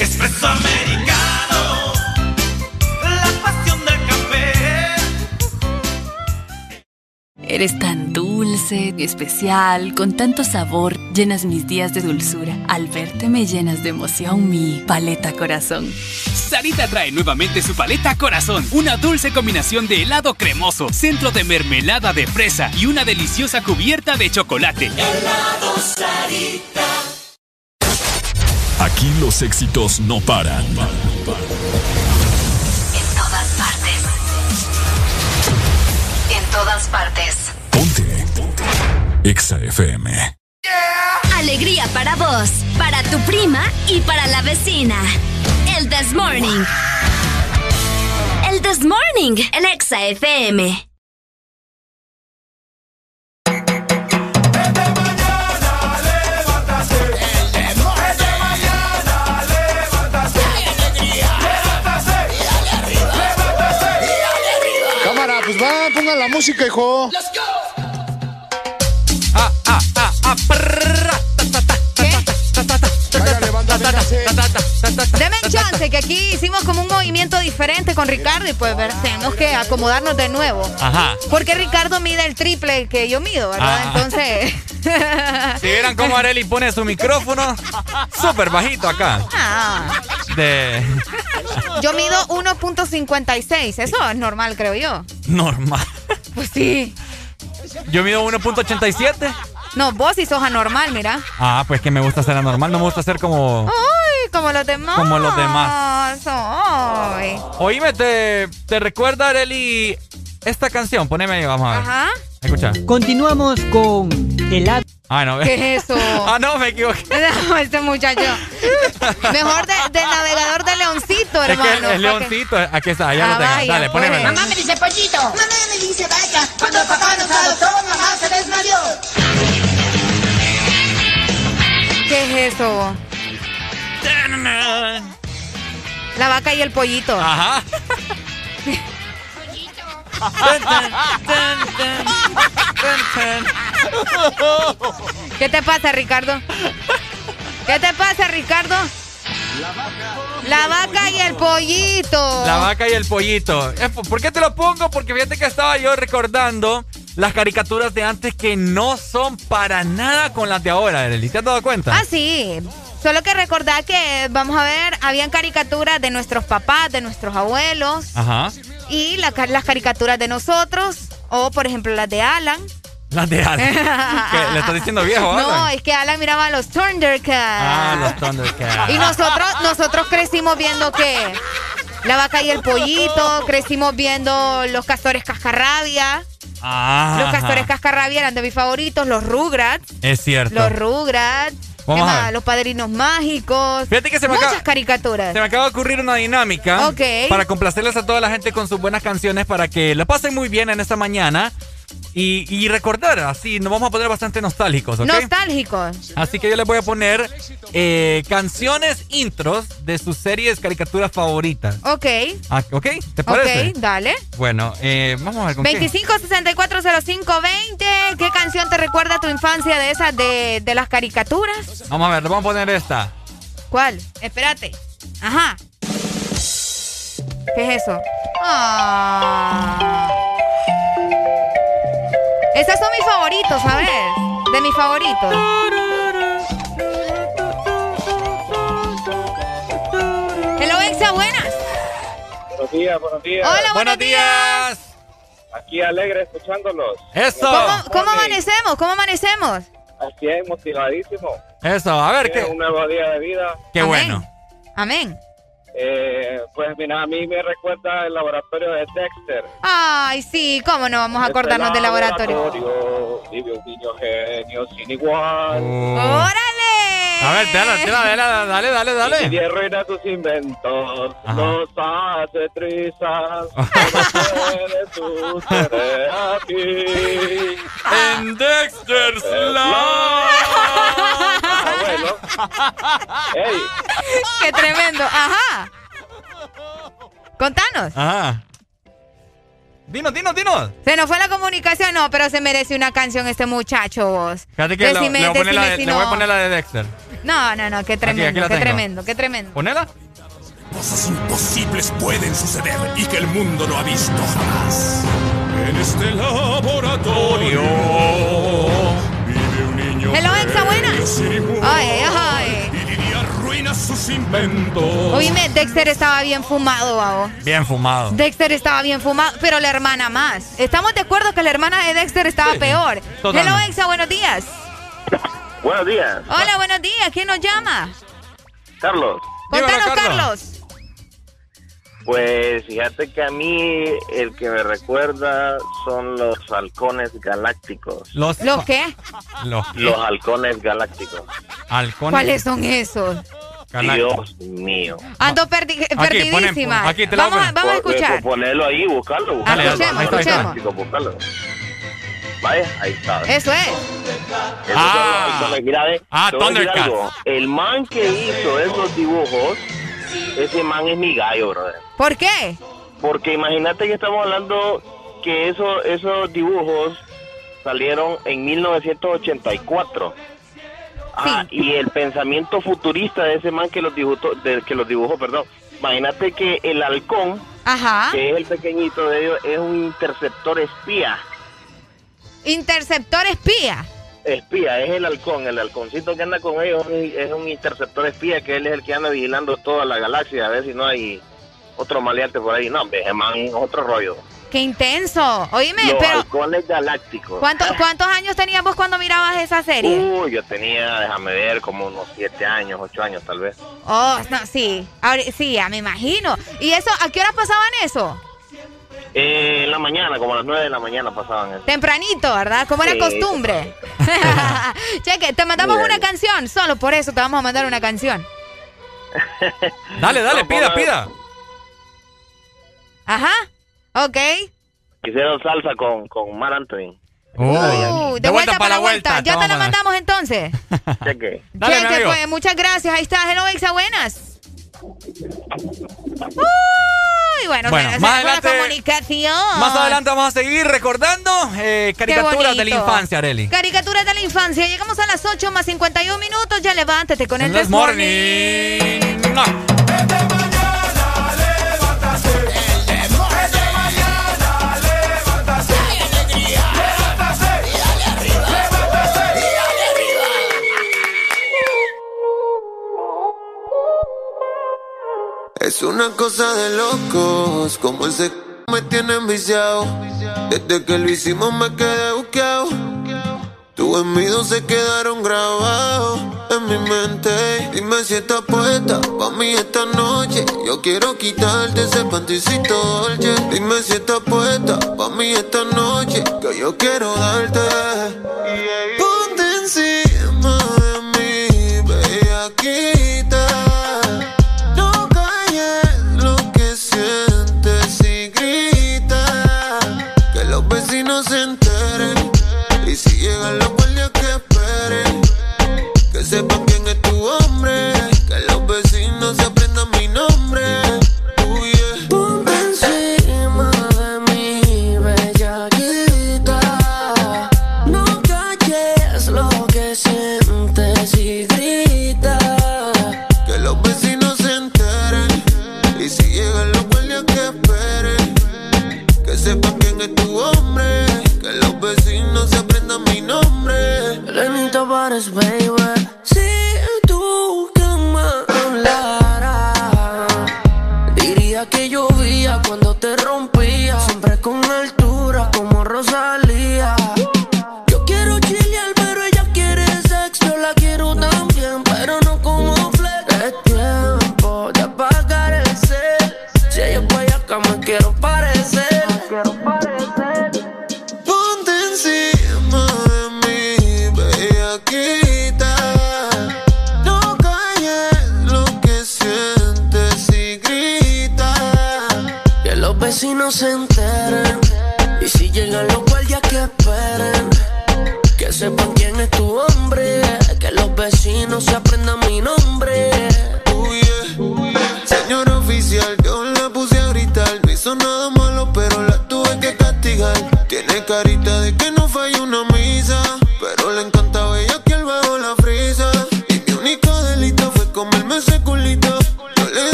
Espresso americano, la pasión del café. Eres tan dulce, especial, con tanto sabor, llenas mis días de dulzura. Al verte me llenas de emoción mi paleta corazón. Sarita trae nuevamente su paleta Corazón, una dulce combinación de helado cremoso, centro de mermelada de fresa y una deliciosa cubierta de chocolate. Helado Sarita. Aquí los éxitos no paran. En todas partes. En todas partes. EXA FM. Alegría para vos, para tu prima y para la vecina. El This Morning. El This Morning, el Exa FM. Cámara, pues va, pongan la música, hijo. Aquí hicimos como un movimiento diferente con Ricardo y pues ver, tenemos que acomodarnos de nuevo. Ajá. Porque Ricardo mide el triple que yo mido, ¿verdad? Ah. Entonces. Si vieran cómo Areli pone su micrófono, súper bajito acá. Ah, De yo mido 1.56. Eso es normal, creo yo. normal. Pues sí. Yo mido 1.87. No, vos sí sos anormal, mira. Ah, pues que me gusta ser anormal, no me gusta ser como. Ay, como los demás. Como los demás. Oíme, te, te recuerda, Areli, esta canción. Poneme ahí, vamos a ver. Ajá. Escucha. Continuamos con helado. Ah, no. ¿Qué es eso? ah, no, me equivoqué. No, este muchacho. Mejor de- del navegador de Leoncito, Es que hermano. el, el leoncito, aquí está, allá Ah, lo tengo. vaya, Dale, poneme. pues. Mamá me dice pollito. Mamá me dice vaca. Cuando papá nos adoptó, mamá se desmayó. ¿Qué es eso? La vaca y el pollito. Ajá. ¿Qué te pasa, Ricardo? ¿Qué te pasa, Ricardo? La vaca y el pollito. La vaca y el pollito. ¿Por qué te lo pongo? Porque fíjate que estaba yo recordando las caricaturas de antes que no son para nada con las de ahora. ¿Te has dado cuenta? Ah, sí. Solo que recordar que, vamos a ver, habían caricaturas de nuestros papás, de nuestros abuelos. Ajá. Y las caricaturas de nosotros. O, por ejemplo, las de Alan. Las de Alan. ¿Le estás diciendo viejo, Alan? No, es que Alan miraba a los Thundercats. Ah, los Thundercats. Y nosotros, nosotros crecimos viendo que la vaca y el pollito, crecimos viendo los castores cascarrabia. Ah. Los castores cascarrabia eran de mis favoritos, los Rugrats. Es cierto. Los Rugrats. Los padrinos mágicos. Fíjate que se me Muchas caricaturas. Se me acaba de ocurrir una dinámica. Ok. Para complacerles a toda la gente con sus buenas canciones para que lo pasen muy bien en esta mañana. Y, recordar, así nos vamos a poner bastante nostálgicos, ¿ok? Nostálgicos. Así que yo les voy a poner eh, canciones intros de sus series caricaturas favoritas. Ok. Ah, ¿Ok? ¿Te parece? Ok, dale. Bueno, eh, vamos a ver con 25 64 05 20. ¿Qué canción te recuerda a tu infancia de esas de, de las caricaturas? Vamos a ver, vamos a poner esta. ¿Cuál? Espérate. Ajá. ¿Qué es eso? Ah. Esos son mis favoritos, a ver. De mis favoritos. Hello, Exa, buenas. Buenos días, buenos días. Hola, buenos, días. Aquí alegre escuchándolos. Eso. ¿Cómo, cómo amanecemos? ¿Cómo amanecemos? Así es, motivadísimo. Eso, a ver qué. Un nuevo día de vida. Qué bueno. Amén. Eh, pues mira, a mí me recuerda el laboratorio de Dexter. Ay, sí, ¿cómo no vamos a acordarnos Este del laboratorio? Vive un niño genio sin igual. ¡Órale! A ver, dale, dale, dale, dale, dale. Y arruina sus inventos, los hace trizas, todo puede aquí. En Dexter's Ah, bueno. Ey. ¡Qué tremendo! Ajá. Contanos. Ajá. Dinos, dinos, dinos. Se nos fue la comunicación, no, pero se merece una canción este muchacho, vos. Fíjate que Decime, le voy a poner la si le voy a no. poner la de Dexter. No, no, no, qué tremendo, aquí la qué tremendo, qué tremendo. ¿Ponela? Cosas imposibles pueden suceder y que el mundo no ha visto jamás. En este laboratorio vive un niño. Hello, Exa, igual. Ay, ay, ay. Sus inventos. Oíme, Dexter estaba bien fumado, babo. Bien fumado. Dexter estaba bien fumado, pero la hermana más. Estamos de acuerdo que la hermana de Dexter estaba peor. totalmente. Hello, Exa, buenos días. Buenos días, Hola, buenos días. ¿Quién nos llama? Carlos. Contanos, Carlos. Pues fíjate que a mí el que me recuerda son los halcones galácticos. Los, ¿Los qué? Los, Los halcones galácticos. halcones. ¿Cuáles son esos? Dios mío. Ando perdi- Aquí, perdidísima. ponen- aquí te la vamos, a, vamos a Pues, escuchar. pues, Ponelo ahí, buscarlo. Ah, buscarlo. escuchemos, escuchemos. Vaya, ahí está. Eso es. Mira, ve, Ah, te voy a decir Thundercats. algo. El man que hizo esos dibujos, ese man es mi gallo, brother. ¿Por qué? Porque imagínate que estamos hablando que eso, esos dibujos salieron en 1984. Ah, y el pensamiento futurista de ese man que los dibujó, de- que los dibujó, perdón. Imagínate que el halcón, Ajá. que es el pequeñito de ellos, es un interceptor espía. Interceptor espía. Espía, es el halcón, el halconcito que anda con ellos es un- interceptor espía que él es el que anda vigilando toda la galaxia a ver si no hay otro maleante por ahí. No, hombre, ese man es otro rollo. Qué intenso. Oíme, Los pero halcones galácticos. ¿cuánto- ¿cuántos años tenías vos cuando mirabas esa serie? Uy, yo tenía, déjame ver, como unos siete años, ocho años tal vez. Oh, no, sí. Ahora, sí, ya me imagino. ¿Y eso, a qué horas pasaban eso? Eh, en la mañana, como a las nueve de la mañana pasaban eso. Tempranito, ¿verdad? Como era costumbre. Cheque, te mandamos Bien. una canción. Solo por eso te vamos a mandar una canción. Dale, dale, No, pida, pida. Ajá. Ok. Hicieron salsa con, con Mar Anthony. Uh, de, vuelta, para la vuelta. te Ya te la mandamos entonces. Cheque. Cheque, pues, muchas gracias. Ahí está. Hello, Exa, buenas. Uy, y bueno, Bueno, se- se más fue la adelante- comunicación. Más adelante vamos a seguir recordando eh, caricaturas de la infancia, Areli. Caricaturas de la infancia. Llegamos a las 8 más 51 minutos. Ya levántate con el This Morning. Morning. No. Es una cosa de locos, como ese me tiene enviciado. Desde que lo hicimos me quedé buqueado. Tus envidios se quedaron grabados en mi mente. Dime si estás puesta pa' mí esta noche. Yo quiero quitarte ese panticito dolce. Dime si estás puesta pa' mí esta noche. Que yo quiero darte. Ponte encima de mí, bellaquita. Llegan los guardias que esperen. Que Si tú que me diría que llovía cuando te rompía. Siempre con altura como Rosalía.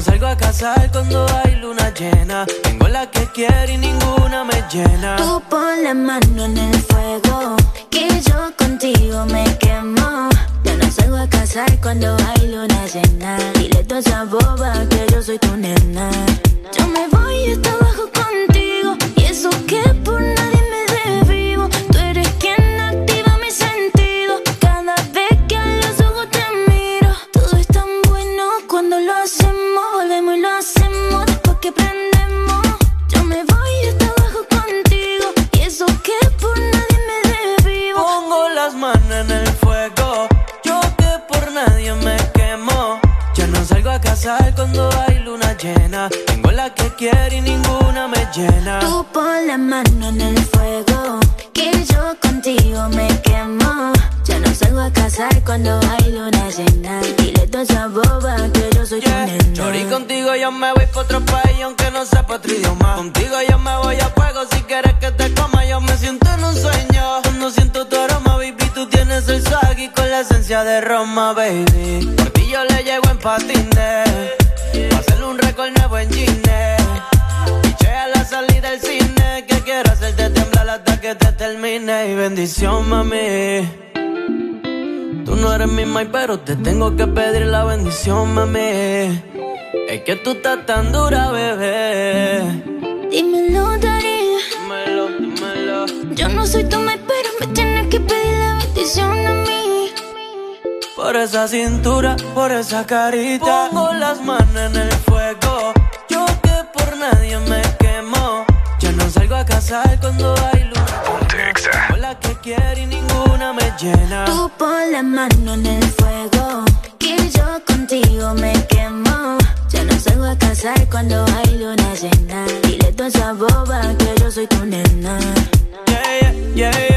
no salgo a casar cuando hay luna llena. Tengo la que quiero y ninguna me llena. Tú pon la mano en el fuego, que yo contigo me quemo. Yo no salgo a casar cuando hay luna llena. Dile toda esa que tú estás tan dura, bebé. Dímelo, Dari. Dímelo, dímelo. Yo no soy tu mai, pero me tienes que pedir la bendición a mí. Por esa cintura, por esa carita. Pongo las manos en el fuego. Yo que por nadie me quemo. Ya no salgo a casar cuando hay luna. Tengo la que quiero y ninguna me llena. Tú pon la mano en el fuego, casar cuando hay luna llena. Dile toda esa boba que yo soy tu nena. Yeah, yeah, yeah,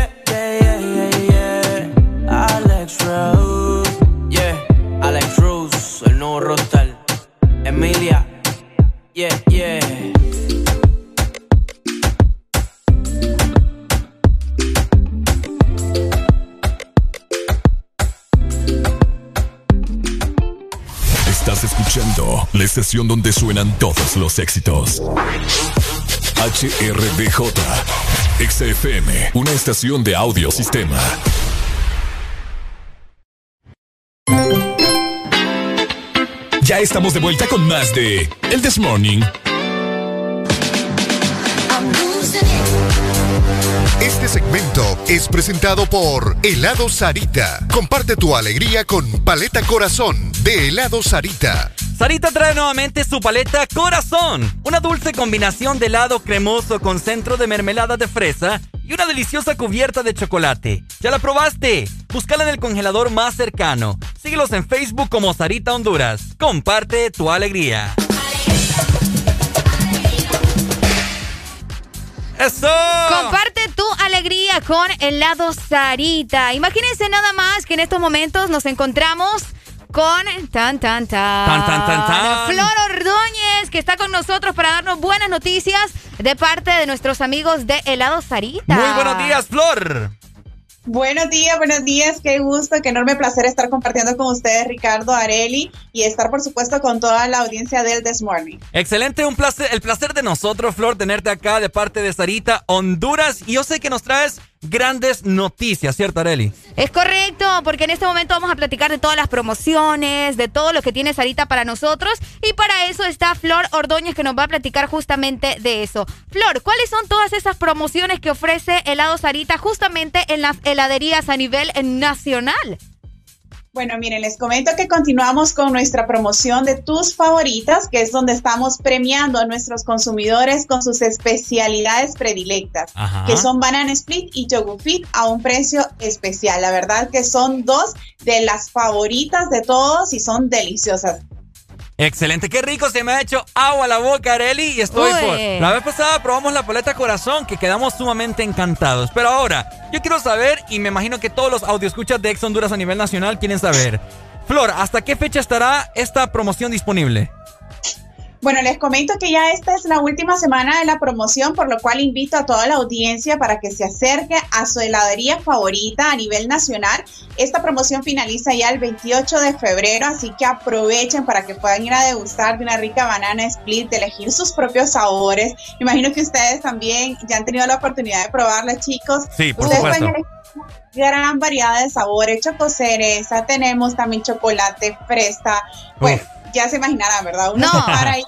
suenan todos los éxitos. HRDJ, XFM, una estación de audio sistema. Ya estamos de vuelta con más de El This Morning. Este segmento es presentado por Helado Sarita. Comparte tu alegría con Paleta Corazón de Helado Sarita. Sarita trae nuevamente su paleta Corazón, una dulce combinación de helado cremoso con centro de mermelada de fresa y una deliciosa cubierta de chocolate. ¿Ya la probaste? Búscala en el congelador más cercano. Síguelos en Facebook como Sarita Honduras. Comparte tu alegría. ¡Eso! Comparte tu alegría con helado Sarita. Imagínense nada más que en estos momentos nos encontramos con tan tan tan Tan, tan, tan, tan. Flor Ordóñez que está con nosotros para darnos buenas noticias de parte de nuestros amigos de helado Sarita. Muy buenos días, Flor. Buenos días, buenos días. Qué gusto, qué enorme placer estar compartiendo con ustedes, Ricardo Areli, y estar, por supuesto, con toda la audiencia del This Morning. Excelente, un placer, el placer de nosotros, Flor, tenerte acá de parte de Sarita Honduras. Y yo sé que nos traes grandes noticias, ¿cierto, Areli? Es correcto, porque en este momento vamos a platicar de todas las promociones, de todo lo que tiene Sarita para nosotros. Y para eso está Flor Ordóñez que nos va a platicar justamente de eso. Flor, ¿cuáles son todas esas promociones que ofrece helado Sarita justamente en las heladerías a nivel nacional? Bueno, miren, les comento que continuamos con nuestra promoción de tus favoritas, que es donde estamos premiando a nuestros consumidores con sus especialidades predilectas, Ajá. que son Banana Split y Yogu Fit a un precio especial. La verdad que son dos de las favoritas de todos y son deliciosas. Excelente, qué rico, se me ha hecho agua a la boca, Areli, y estoy Uy. por... La vez pasada probamos la paleta corazón, que quedamos sumamente encantados. Pero ahora, yo quiero saber, y me imagino que todos los audioscuchas de Ex Honduras a nivel nacional quieren saber. Flor, ¿hasta qué fecha estará esta promoción disponible? Bueno, les comento que ya esta es la última semana de la promoción, por lo cual invito a toda la audiencia para que se acerque a su heladería favorita a nivel nacional. Esta promoción finaliza ya el 28 de febrero, así que aprovechen para que puedan ir a degustar de una rica banana split, de elegir sus propios sabores. Imagino que ustedes también ya han tenido la oportunidad de probarla, chicos. Sí, por Ustedes supuesto. pueden elegir gran variedad de sabores, choco cereza, tenemos también chocolate fresa. Bueno, ya se imaginarán, ¿verdad? Uno No. se para ahí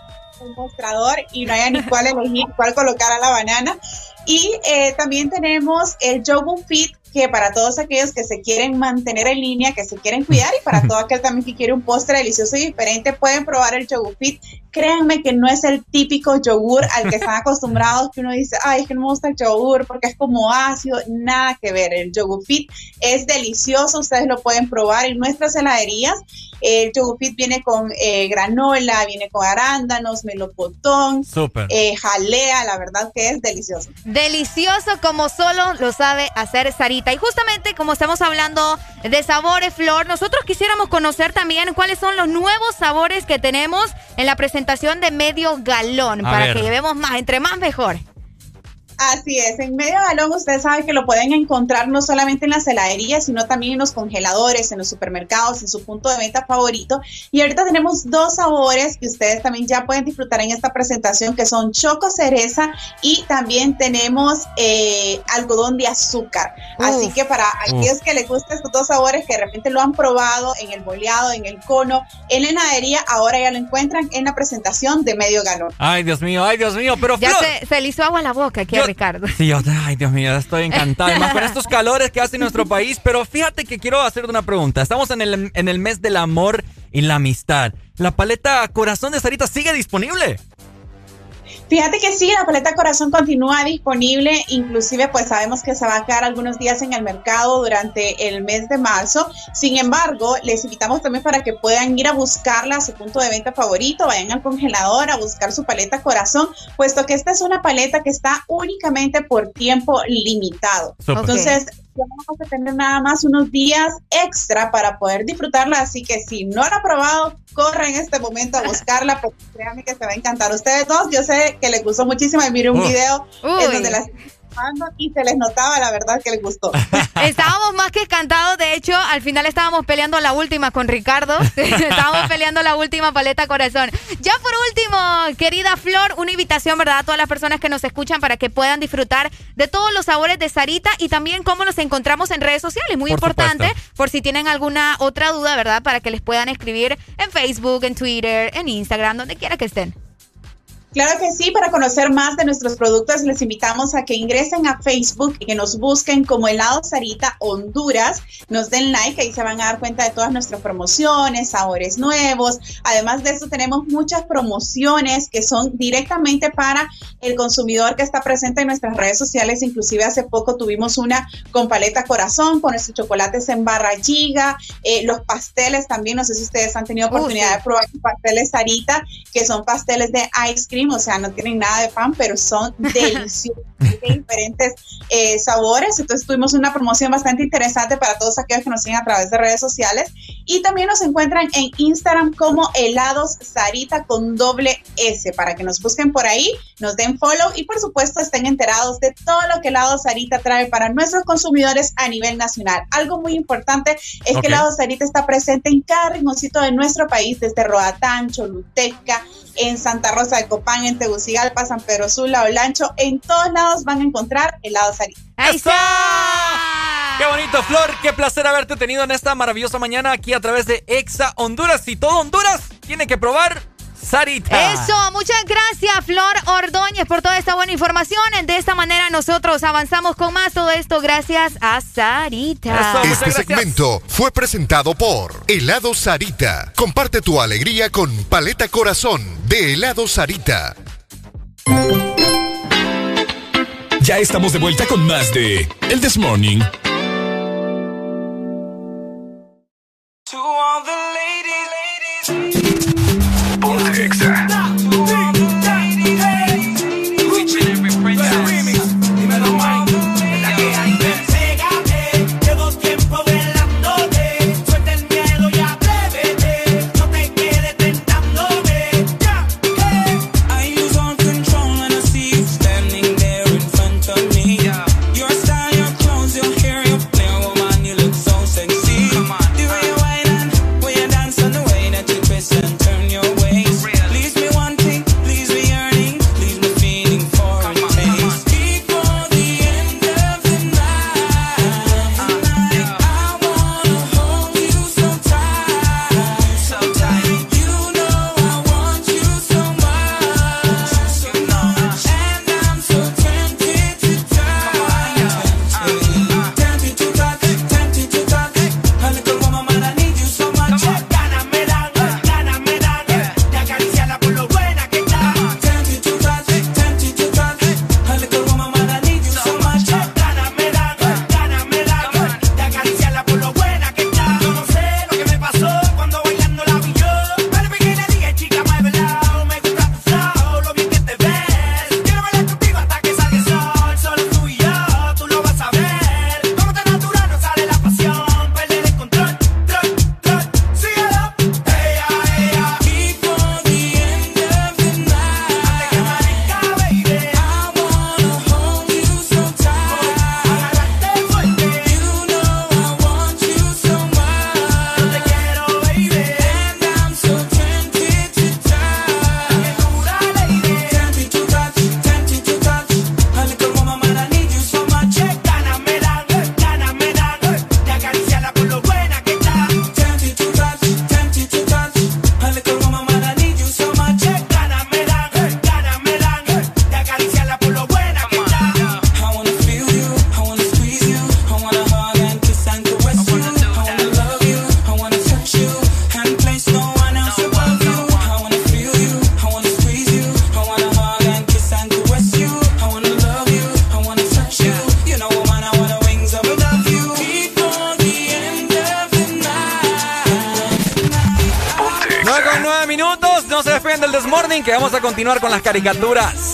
un mostrador y no haya ni cuál elegir, cuál colocar a la banana. Y eh, también tenemos el Yogu Fit, que para todos aquellos que se quieren mantener en línea, que se quieren cuidar y para todo aquel también que quiere un postre delicioso y diferente, pueden probar el Yogufit. Créanme que no es el típico yogur al que están acostumbrados, que uno dice, ay, es que no me gusta el yogur porque es como ácido, nada que ver. El Yogufit es delicioso, ustedes lo pueden probar en nuestras heladerías. El Yogufit viene con eh, granola, viene con arándanos, melocotón, eh, jalea, la verdad que es delicioso. Delicioso como solo lo sabe hacer Sarita. Y justamente como estamos hablando de sabores, Flor, nosotros quisiéramos conocer también cuáles son los nuevos sabores que tenemos en la presentación de medio galón, para que llevemos más, entre más mejor. Así es, en medio galón ustedes saben que lo pueden encontrar no solamente en las heladerías, sino también en los congeladores, en los supermercados, en su punto de venta favorito. Y ahorita tenemos dos sabores que ustedes también ya pueden disfrutar en esta presentación, que son choco cereza y también tenemos eh, algodón de azúcar. Así que para aquellos que les gustan estos dos sabores, que de repente lo han probado en el boleado, en el cono, en la heladería, ahora ya lo encuentran en la presentación de medio galón. Ay, Dios mío, ay, Dios mío, pero Ya se, se le hizo agua a la boca, ¿qué? Ricardo. Sí, ay, Dios mío, estoy encantado. más con estos calores que hace nuestro país. Pero fíjate que quiero hacer una pregunta. Estamos en el, en el mes del amor y la amistad. ¿La paleta Corazón de Sarita sigue disponible? Fíjate que sí, la paleta corazón continúa disponible, inclusive pues sabemos que se va a quedar algunos días en el mercado durante el mes de marzo. Sin embargo, les invitamos también para que puedan ir a buscarla a su punto de venta favorito, vayan al congelador a buscar su paleta corazón, puesto que esta es una paleta que está únicamente por tiempo limitado. Entonces, vamos a tener nada más unos días extra para poder disfrutarla, así que si no la ha probado, corre en este momento a buscarla, porque créanme que se va a encantar. Ustedes dos, yo sé que les gustó muchísimo y miré un video en donde las y se les notaba la verdad que les gustó. estábamos más que encantados, de hecho, al final estábamos peleando la última con Ricardo. estábamos peleando la última paleta corazón. Ya por último, querida Flor, una invitación, ¿verdad? A todas las personas que nos escuchan para que puedan disfrutar de todos los sabores de Sarita y también cómo nos encontramos en redes sociales. Muy importante, por si tienen alguna otra duda, ¿verdad? Para que les puedan escribir en Facebook, en Twitter, en Instagram, donde quiera que estén. Claro que sí, para conocer más de nuestros productos les invitamos a que ingresen a Facebook y que nos busquen como Helado Sarita Honduras, nos den like, ahí se van a dar cuenta de todas nuestras promociones, sabores nuevos. Además de eso tenemos muchas promociones que son directamente para el consumidor que está presente en nuestras redes sociales, inclusive hace poco tuvimos una con paleta corazón, con nuestros chocolates en barra giga, eh, los pasteles también, no sé si ustedes han tenido oportunidad de probar pasteles Sarita, que son pasteles de ice cream o sea, no tienen nada de pan, pero son deliciosos, de diferentes eh, sabores. Entonces tuvimos una promoción bastante interesante para todos aquellos que nos siguen a través de redes sociales. Y también nos encuentran en Instagram como helados Sarita con doble S, para que nos busquen por ahí, nos den follow y por supuesto estén enterados de todo lo que helados Sarita trae para nuestros consumidores a nivel nacional. Algo muy importante es que helados Sarita está presente en cada rinconcito de nuestro país, desde Roatán, Choluteca, en Santa Rosa de Copán, en Tegucigalpa, San Pedro Sula, Olancho, en todos lados van a encontrar helado Sarita. ¡Ahí está! ¡Qué bonito, Flor! ¡Qué placer haberte tenido en esta maravillosa mañana aquí a través de Exa Honduras! Y todo Honduras tiene que probar Sarita. Eso, muchas gracias Flor Ordóñez por toda esta buena información. De esta manera nosotros avanzamos con más todo esto gracias a Sarita. este segmento fue presentado por Helado Sarita. Comparte tu alegría con Paleta Corazón de Helado Sarita. Ya estamos de vuelta con más de El This Morning. Las caricaturas.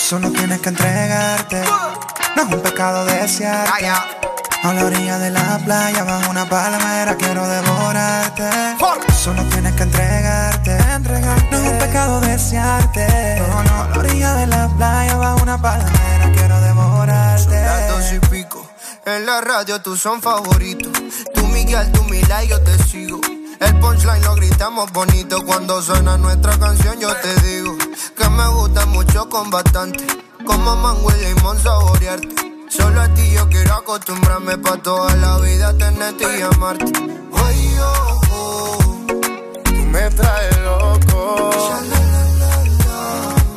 Solo tienes que entregarte. No es un pecado desearte. A la orilla de la playa, bajo una palmera, quiero devorarte. Solo tienes que entregarte. No es un pecado desearte. No, no. A la orilla de la playa, bajo una palmera, quiero devorarte. las dos y pico. En la radio tú son favoritos. Tú Miguel, tú Mila y yo te sigo. El punchline lo gritamos bonito cuando suena nuestra canción. Yo te digo me gusta mucho con bastante. Como mango y limón saborearte. Solo a ti yo quiero acostumbrarme pa' toda la vida tenerte y amarte. Ay, oh, oh, tú me traes loco.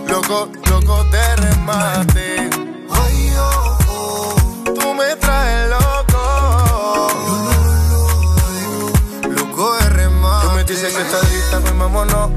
Loco, loco de remate. Ay, oh, oh, tú me traes loco. Loco de remate. Tú me dices que estás lista, pues vámonos.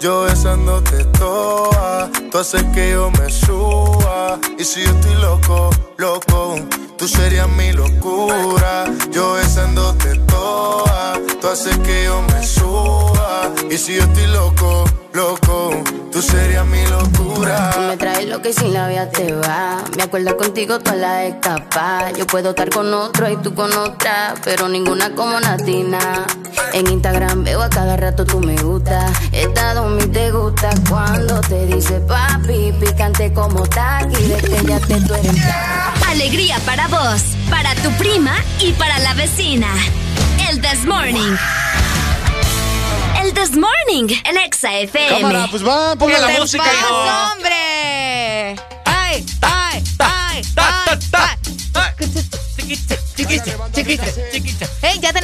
yo besándote toa, tú haces que yo me suba. Y si yo estoy loco, loco, tú serías mi locura. Yo besándote toa, tú haces que yo me suba. Y si yo estoy loco, loco, tú serías mi locura. Tú me traes lo que sin la vida te va. Me acuerdo contigo toda la escapa. Yo puedo estar con otro y tú con otra, pero ninguna como Natina. En Instagram veo a cada rato tú me gusta. Estado mi te gusta cuando te dice papi, picante como taqui, de que ya te eres Alegría para vos, para tu prima y para la vecina. El This Morning. El This Morning, el Exa FM. Cámara, pues va, ponga la música. pasa, hombre! ¡Ay, ay, ay, ay! Hey, ya tenemos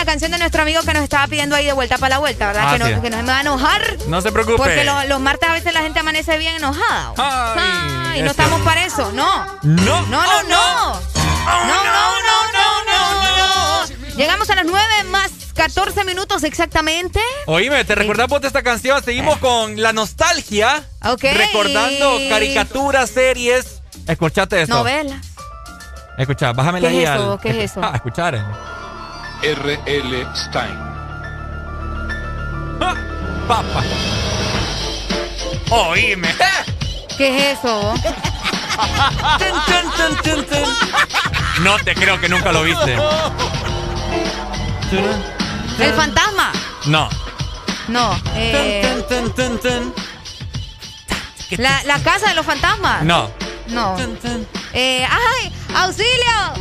la canción de nuestro amigo que nos estaba pidiendo ahí de vuelta para la vuelta, ¿verdad? Ah, que, sí. no, que no se me va a enojar. No se preocupe. Porque lo- los martes a veces la gente amanece bien enojada. Ay, y no estamos para eso, no. No. No, no, no. No, no, no, no, no, no. Llegamos a las nueve más 14 minutos exactamente. Oíme, ¿te recordás vos de esta canción? Seguimos con la nostalgia. Ok. Recordando caricaturas, series. Escuchate esto. Novelas. Escucha, bájame la ¿Qué es eso? al- ¿Qué es eso? Ah, escuchar. Eh. R.L. Stein. Papa. Oíme. ¿Qué es eso? Tun, tun, tun, tun, tun. No te creo que nunca lo viste. ¿El fantasma? No. No. eh, la, la casa de los fantasmas. No. No. Eh, ¡Ay! ¡Auxilio!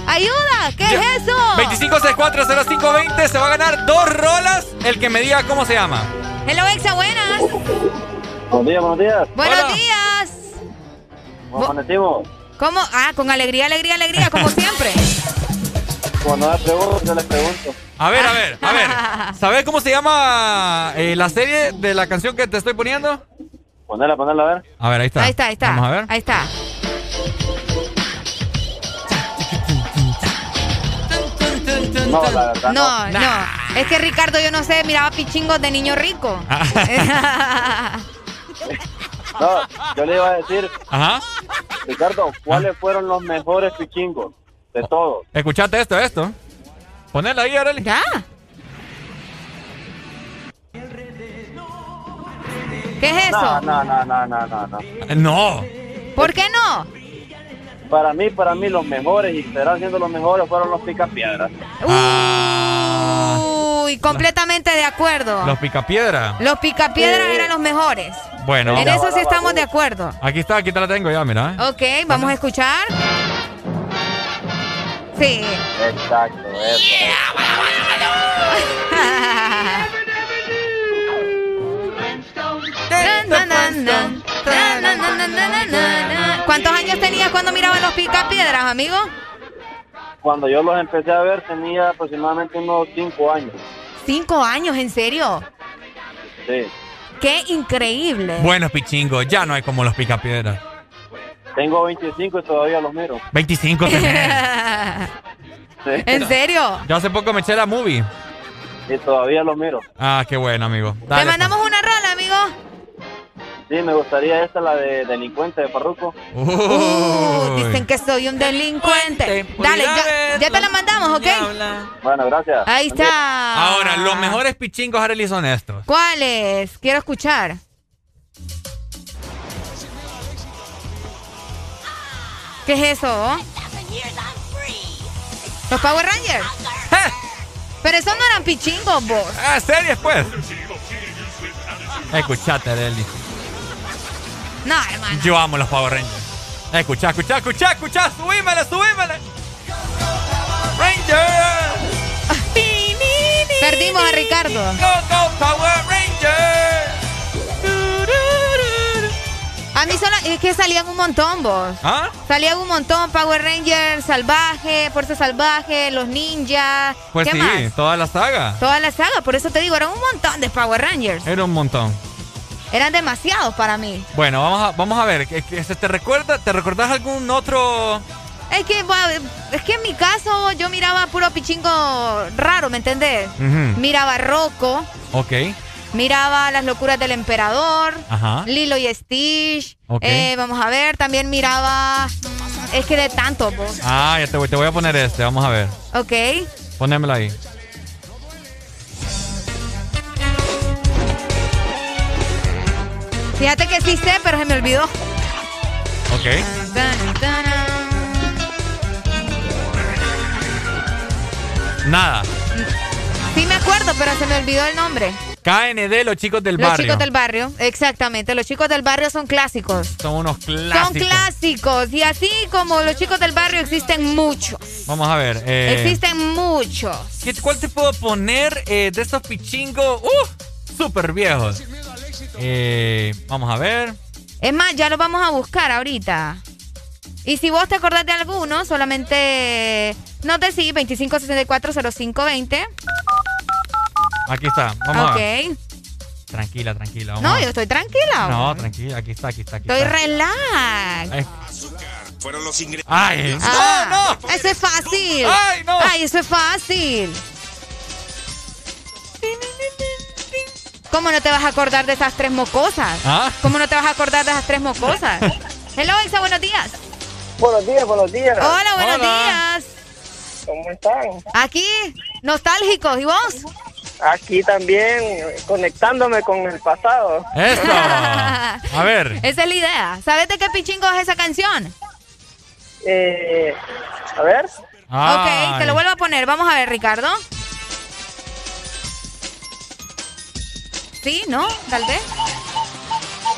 ¡Ayuda! ¿Qué es eso? 25640520 se va a ganar dos rolas. El que me diga cómo se llama. Hello, Exa, buenas. Buenos días, buenos días. Buenos Hola. días. ¿Cómo amanecimos? ¿Cómo? Ah, con alegría, alegría, alegría, como siempre. Cuando me pregunto, yo les pregunto. A ver, a ver, a ver. ¿Sabes cómo se llama eh, la serie de la canción que te estoy poniendo? Ponela, ponela, a ver. A ver, ahí está. Ahí está, ahí está. Vamos a ver. Ahí está. No, la verdad. No, no. Es que Ricardo, yo no sé, miraba pichingos de niño rico. No, yo le iba a decir, Ajá. Ricardo, ¿cuáles fueron los mejores pichingos de todos? Escuchate esto, esto. Ponela ahí, Arely. Ya. ¿Qué es No, eso? no, no, no, no, no, no. No. ¿Por qué no? Para mí, para mí, los mejores y serán siendo los mejores fueron los picapiedras. Uy, completamente de acuerdo. Los picapiedra. Los picapiedras eran los mejores. Bueno. En eso sí estamos de acuerdo. Aquí está, aquí te la tengo ya, mira. Ok, vamos a escuchar. Sí. Exacto, eso. Na, na, na, na, ¿Cuántos años tenías cuando mirabas los picapiedras, amigo? Cuando yo los empecé a ver tenía aproximadamente unos 5 años. Cinco años, ¿en serio? Sí. ¡Qué increíble! Buenos pichingos, ya no hay como los picapiedras. Tengo 25 y todavía los miro. 25 tenés. Sí. ¿En serio? Yo hace poco me eché la movie. Y todavía los miro. Ah, qué bueno, amigo. Te mandamos una rola, amigo. Sí, me gustaría esta, la de delincuente de pues. Uh, Uy. dicen que soy un delincuente. Dale, ya, ya te la mandamos, ¿ok? Bueno, gracias. Ahí está. Ahora, los mejores pichingos, Arely, son estos. ¿Cuáles? Quiero escuchar. ¿Qué es eso? ¿Los Power Rangers? Pero esos no eran pichingos, vos. Ah, series, pues. Escuchate, Arely. No, hermano. Yo amo los Power Rangers. Escucha, escucha, escucha, escucha. Subímele, subímele. Ranger. Perdimos a Ricardo. Go, go, Power Ranger. A mí solo, es que salían un montón, vos. ¿Ah? Salían un montón, Power Rangers, Salvaje, Fuerza Salvaje, los ninjas. Pues ¿Qué sí, más? toda la saga. Toda la saga, por eso te digo, eran un montón de Power Rangers. Era un montón. Eran demasiados para mí. Bueno, vamos a, vamos a ver. ¿qué- qué- ¿Te recuerda, te recordás algún otro? Es que, es que en mi caso yo miraba puro pichingo raro, ¿me entendés? Miraba Rocco, Ok. miraba Las locuras del emperador, Ajá. Lilo y Stitch. Ok. Eh, vamos a ver, también miraba. Es que de tanto, vos. Ah, ya te voy, te voy a poner este. Vamos a ver. Ok. Ponémelo ahí. Fíjate que sí sé, pero se me olvidó. Ok. Nada. Sí me acuerdo, pero se me olvidó el nombre. KND, los chicos del Los barrio. chicos del barrio, exactamente. Los chicos del barrio son clásicos. Son unos clásicos. Son clásicos. Y así como los chicos del barrio existen muchos. Vamos a ver. eh, Existen muchos. ¿qué- ¿Cuál te puedo poner eh, de estos pichingos? ¡Uh! Súper viejos. Eh, vamos a ver. Es más, ya lo vamos a buscar ahorita. Y si vos te acordás de alguno, solamente nos decís 25640520. Aquí está. Vamos a ver. Ok. Tranquila, tranquila. Vamos No, a- yo estoy tranquila. No, tranquila. Aquí está, aquí está. Aquí Estoy está. relax. Ay. Fueron los ingredientes. Ay, Ah, Eso es fácil. Ay, no. Ay, eso es fácil. ¿Cómo no te vas a acordar de esas tres mocosas? ¿Ah? ¿Cómo no te vas a acordar de esas tres mocosas? Hello, Isa, buenos días. Buenos días, buenos días. Hola, buenos días. ¿Cómo están? Aquí, nostálgicos. ¿Y vos? Aquí también, conectándome con el pasado. Eso. A ver. Esa es la idea. ¿Sabes de qué pichingo es esa canción? Eh, a ver. Ok, te lo vuelvo a poner. Vamos a ver, Ricardo. ¿Sí? ¿No? ¿Tal vez?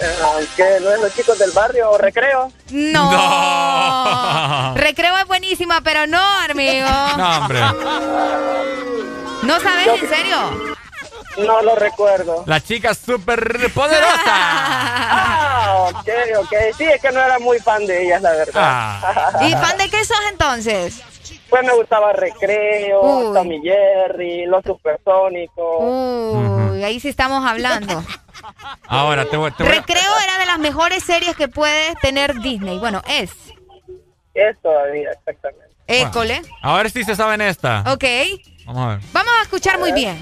Eh, ¿Que no es los chicos del barrio o recreo? No. No. Recreo es buenísima, pero no, amigo. No, hombre. ¿No sabes? ¿En serio? No lo recuerdo. La chica súper poderosa. Ah, ok, ok. Sí, es que no era muy fan de ellas, la verdad. Ah. ¿Y fan de qué sos entonces? Pues me gustaba Recreo, Uy. Tommy Jerry, Los Supersónicos. Uy, ahí sí estamos hablando. Ahora te voy, te voy a- Recreo era de las mejores series que puede tener Disney. Bueno, es. Es todavía, exactamente. École. A ver si se saben esta. Ok. Vamos a ver. Vamos a escuchar muy bien.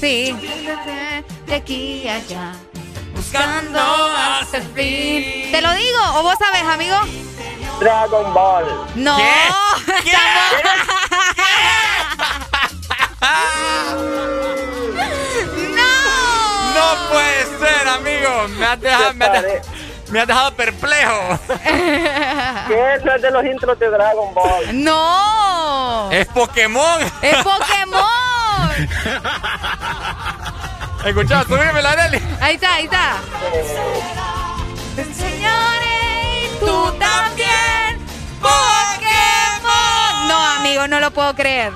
Sí. De aquí a allá. Buscando hasta el fin. ¿Te lo digo o vos sabes, amigo? Dragon Ball. No. ¡No! No puede ser, amigo. Me has dejado, me has dejado, perplejo. ¿Qué es? No es de los intros de Dragon Ball. ¡No! Es Pokémon. ¡Es Pokémon! Escucha, súbeme la Nelly. Ahí está, ahí está. Enseñaré, tú también, Pokémon. No, amigo, no lo puedo creer.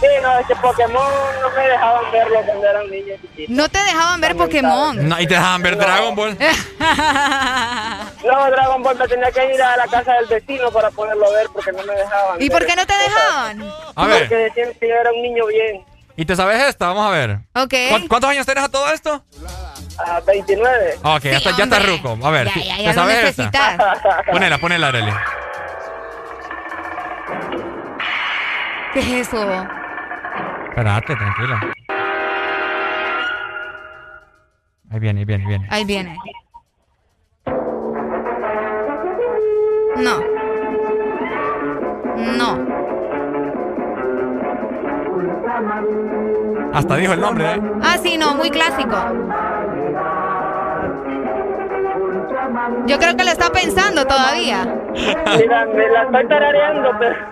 Sí, no, es que Pokémon no me dejaban verlo cuando eran niños chiquitos. No te dejaban ver Pokémon. No, y te dejaban ver Dragon Ball. No, Dragon Ball me tenía que ir a la casa del vecino para poderlo ver porque no me dejaban. ¿Y ver por qué no te dejaban? A ver. Porque decían que yo era un niño bien. ¿Y te sabes esta? Vamos a ver. Ok. ¿Cu- ¿Cuántos años tienes a todo esto? A 29. Ok, ya, está, ya está ruco. A ver, Ya, sí, ya, ¿te ya sabes esta? Ponela, ponela, Arely. ¿Qué es eso? Espérate, tranquila. Ahí viene, ahí viene, ahí viene. Ahí viene. No. No. Hasta dijo el nombre, ¿eh? Ah, sí, no, muy clásico. Yo creo que lo está pensando todavía. Mira, me la estoy tarareando, pero.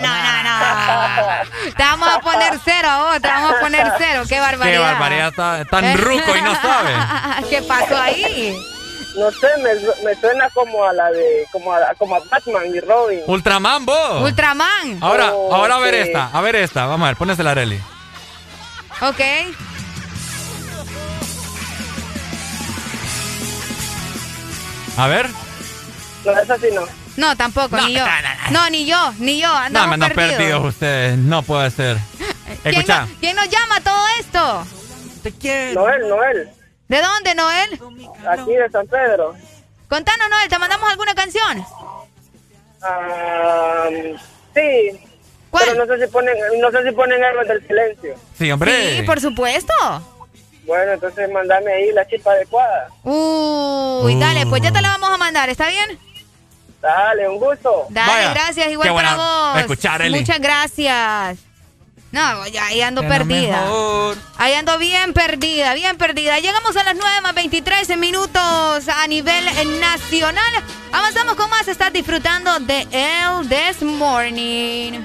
no, no, no, no. Te vamos a poner cero a vos, te vamos a poner cero. Qué barbaridad. Qué barbaridad, está tan ruco y no sabe. ¿Qué pasó ahí? No sé, me, me suena como a la de. Como a, como a Batman y Robin. Ultraman, vos. Ultraman. Ahora, Oh, ahora a ver sí. esta, a ver esta. Vamos a ver, pónesela, Arely. Ok. A ver. No, esa sí no. No, tampoco, ni yo. No, ni yo, ni yo. No, Andamos me andan perdidos. perdidos ustedes. No puede ser. ¿Quién, Escucha. no- quién nos llama a todo esto? Noel, Noel. ¿De dónde, Noel? Aquí de San Pedro. Contanos, Noel, ¿te mandamos alguna canción? Ah, sí. Pero no sé si ponen, no sé si ponen Héroes del Silencio. Sí, hombre. Sí, por supuesto. Bueno, entonces mandame ahí la chispa adecuada. Uy, dale, pues ya te la vamos a mandar, ¿está bien? Dale, un gusto. Dale, Vaya, gracias, igual qué para buena vos. escuchar, Eli. Muchas gracias. No, ya ahí ando perdida. mejor. Ahí ando bien perdida, bien perdida. Llegamos a las 9 más 23 minutos a nivel nacional. Avanzamos con más. Estás disfrutando de El This Morning.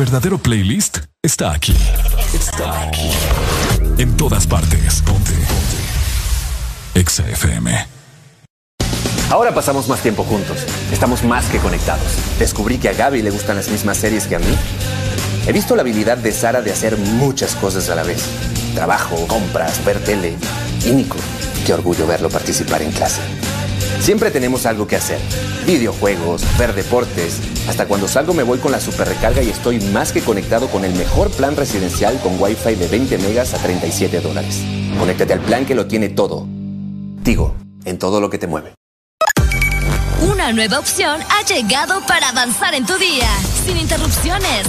Verdadero playlist está aquí. Está aquí. En todas partes. Ponte. Ponte. Exa FM. Ahora pasamos más tiempo juntos. Estamos más que conectados. Descubrí que a Gaby le gustan las mismas series que a mí. He visto la habilidad de Sara de hacer muchas cosas a la vez. Trabajo, compras, ver tele. Y Nico, qué orgullo verlo participar en clase. Siempre tenemos algo que hacer. Videojuegos, ver deportes. Hasta cuando salgo me voy con la super recarga y estoy más que conectado con el mejor plan residencial con Wi-Fi de 20 megas a 37 dólares. Conéctate al plan que lo tiene todo. Tigo, en todo lo que te mueve. Una nueva opción ha llegado para avanzar en tu día, sin interrupciones.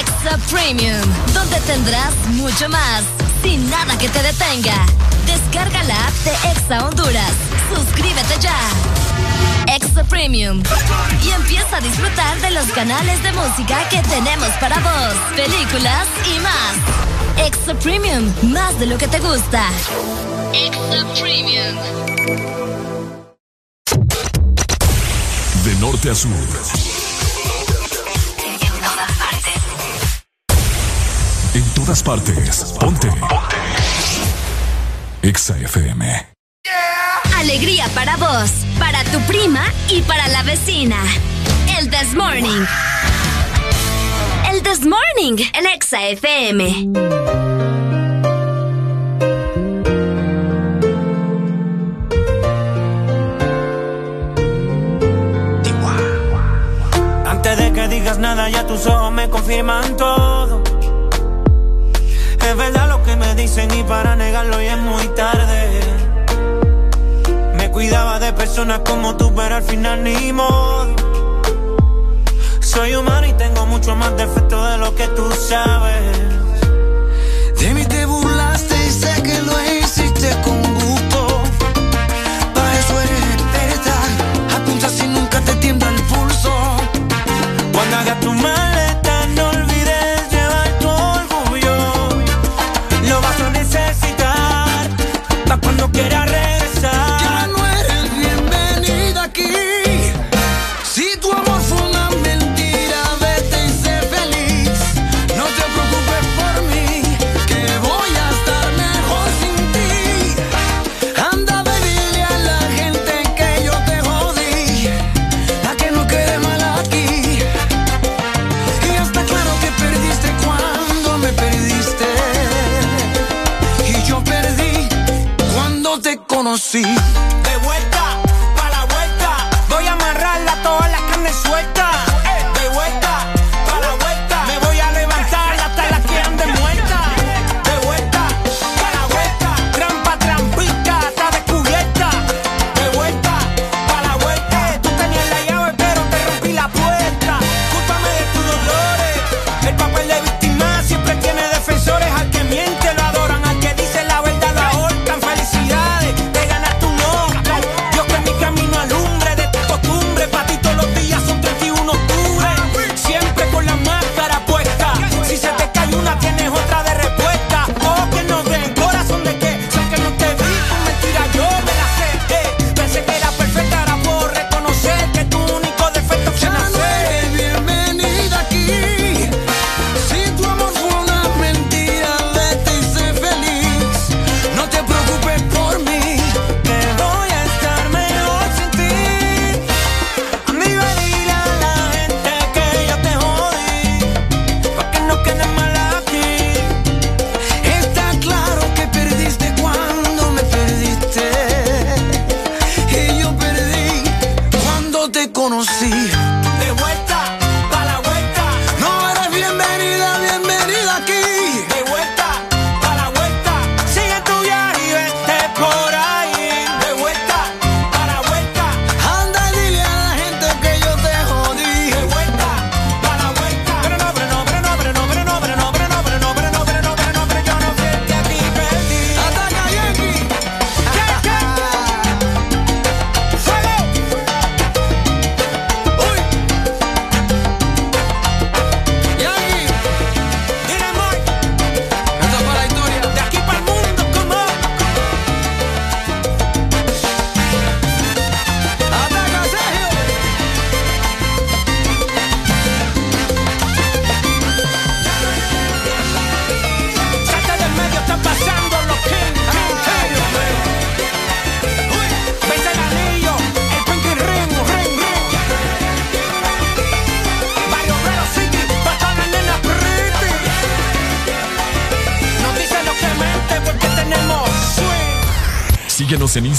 Extra Premium, donde tendrás mucho más, sin nada que te detenga. Descarga la app de Exa Honduras Suscríbete ya. Extra Premium. Y empieza a disfrutar de los canales de música que tenemos para vos, películas y más. Extra Premium, más de lo que te gusta. Extra Premium. De norte a sur. En todas partes. En todas partes. Ponte. Ponte. Exa FM. Yeah. Alegría para vos, para tu prima y para la vecina. El This Morning. El This Morning, el Exa FM. Antes de que digas nada, ya tus ojos me confirman todo. Es verdad lo que me dicen y para negarlo ya es muy tarde cuidaba de personas como tú, pero al final ni modo. Soy humano y tengo mucho más defecto de lo que tú sabes. De mí te burlaste y sé que lo hiciste conmigo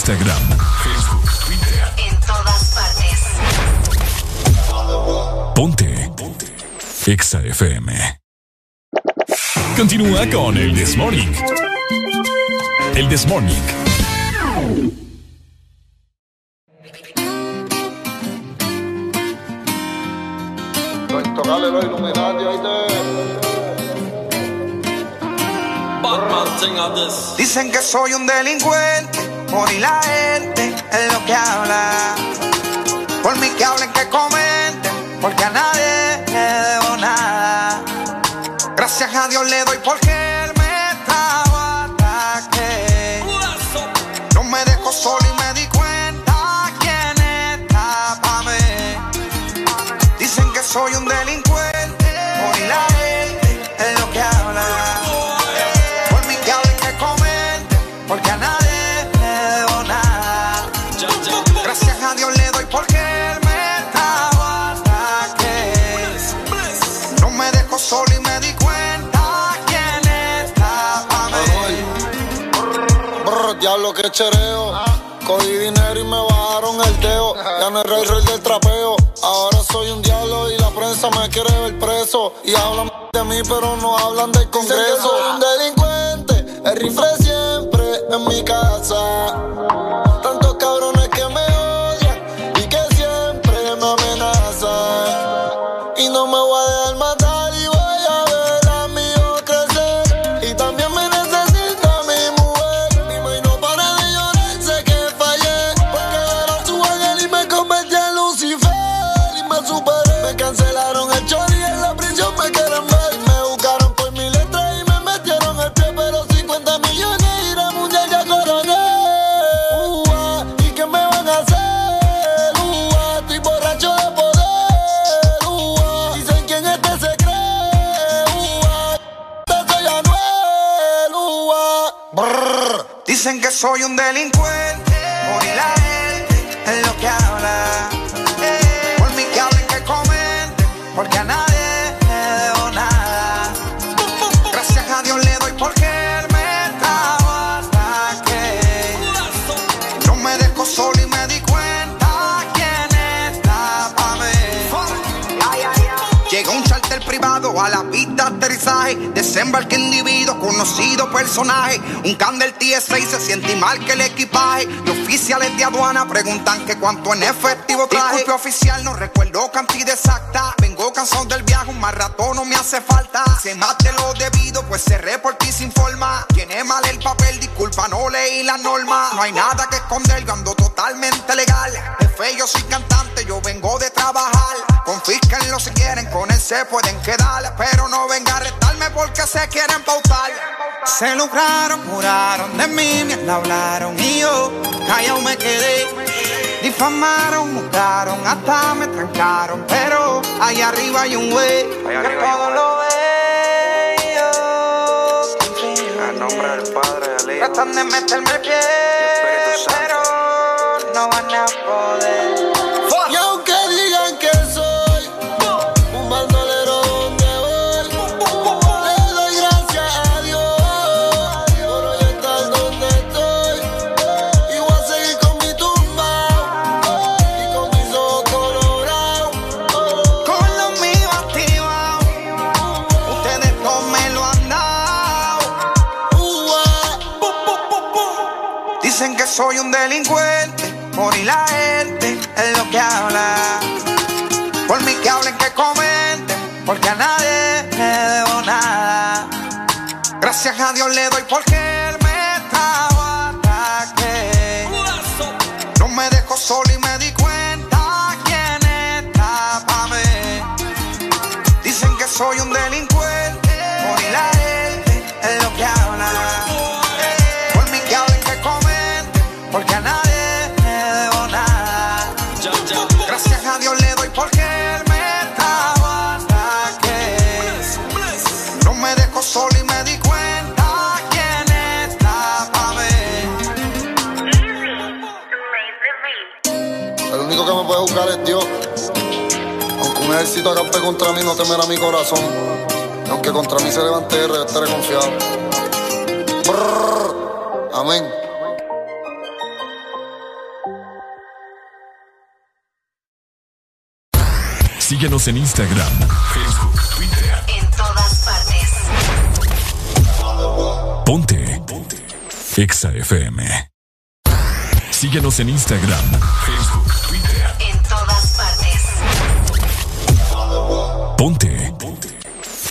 Instagram, Facebook, Twitter. En todas partes. Ponte. Ponte. Exa FM. Continúa con el This Morning. El This Morning. Los ahí te. Dicen que soy un delincuente y la gente es lo que habla. Por mí que hablen, que comenten, porque a nadie le debo nada. Gracias a Dios le doy porque él me trajo ataque. No me dejó solo chereo. Cogí dinero y me bajaron el dedo. Ya no era el rey del trapeo. Ahora soy un diablo y la prensa me quiere ver preso. Y hablan de mí, pero no hablan del congreso. soy un delincuente. El rifle oficiales de aduana preguntan que cuánto en efectivo traje. Disculpe oficial, no recuerdo cantidad exacta. Vengo cansado del viaje, un más rato no me hace falta. Se mate lo debido, pues cerré por ti sin forma. Tiene mal el papel, disculpa, no leí la norma. No hay nada que esconder, yo ando totalmente legal. Jefe, yo soy cantante, yo vengo de trabajar. Confísquenlo si quieren, con él se pueden quedar. Pero no venga a retarme porque se quieren pautar. Se lucraron, juraron de mí, me hablaron y yo callado me quedé. Difamaron, buscaron, hasta me trancaron. Pero allá arriba hay un güey que todo lo ve. En nombre del Padre, Hijo. Tratan de meterme el pie, pero no van a porque a nadie le debo nada. Gracias a Dios le doy porque un ejército acampe contra mí, no temerá mi corazón. Y aunque contra mí se levante yo estaré confiado. Brrr. Amén. Síguenos en Instagram, Facebook, Twitter. En todas partes. Ponte. Ponte. Exa FM. Síguenos en Instagram, Facebook,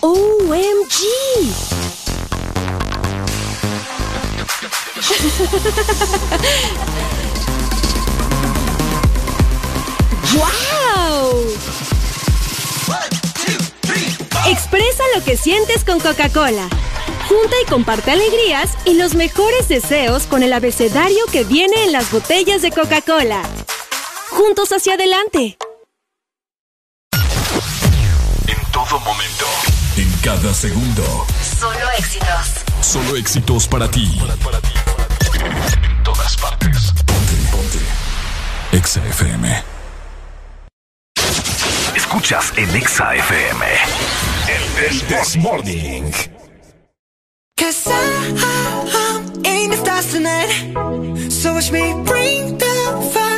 OMG. ¡Wow! Expresa lo que sientes con Coca-Cola. Junta y comparte alegrías y los mejores deseos con el abecedario que viene en las botellas de Coca-Cola. Juntos hacia adelante. En todo momento. En cada segundo. Solo éxitos. Solo éxitos para ti. En todas partes. Ponte, ponte. Exa FM. Escuchas en Exa FM. El This Morning. Cause I, I'm in the stars tonight. So watch me bring the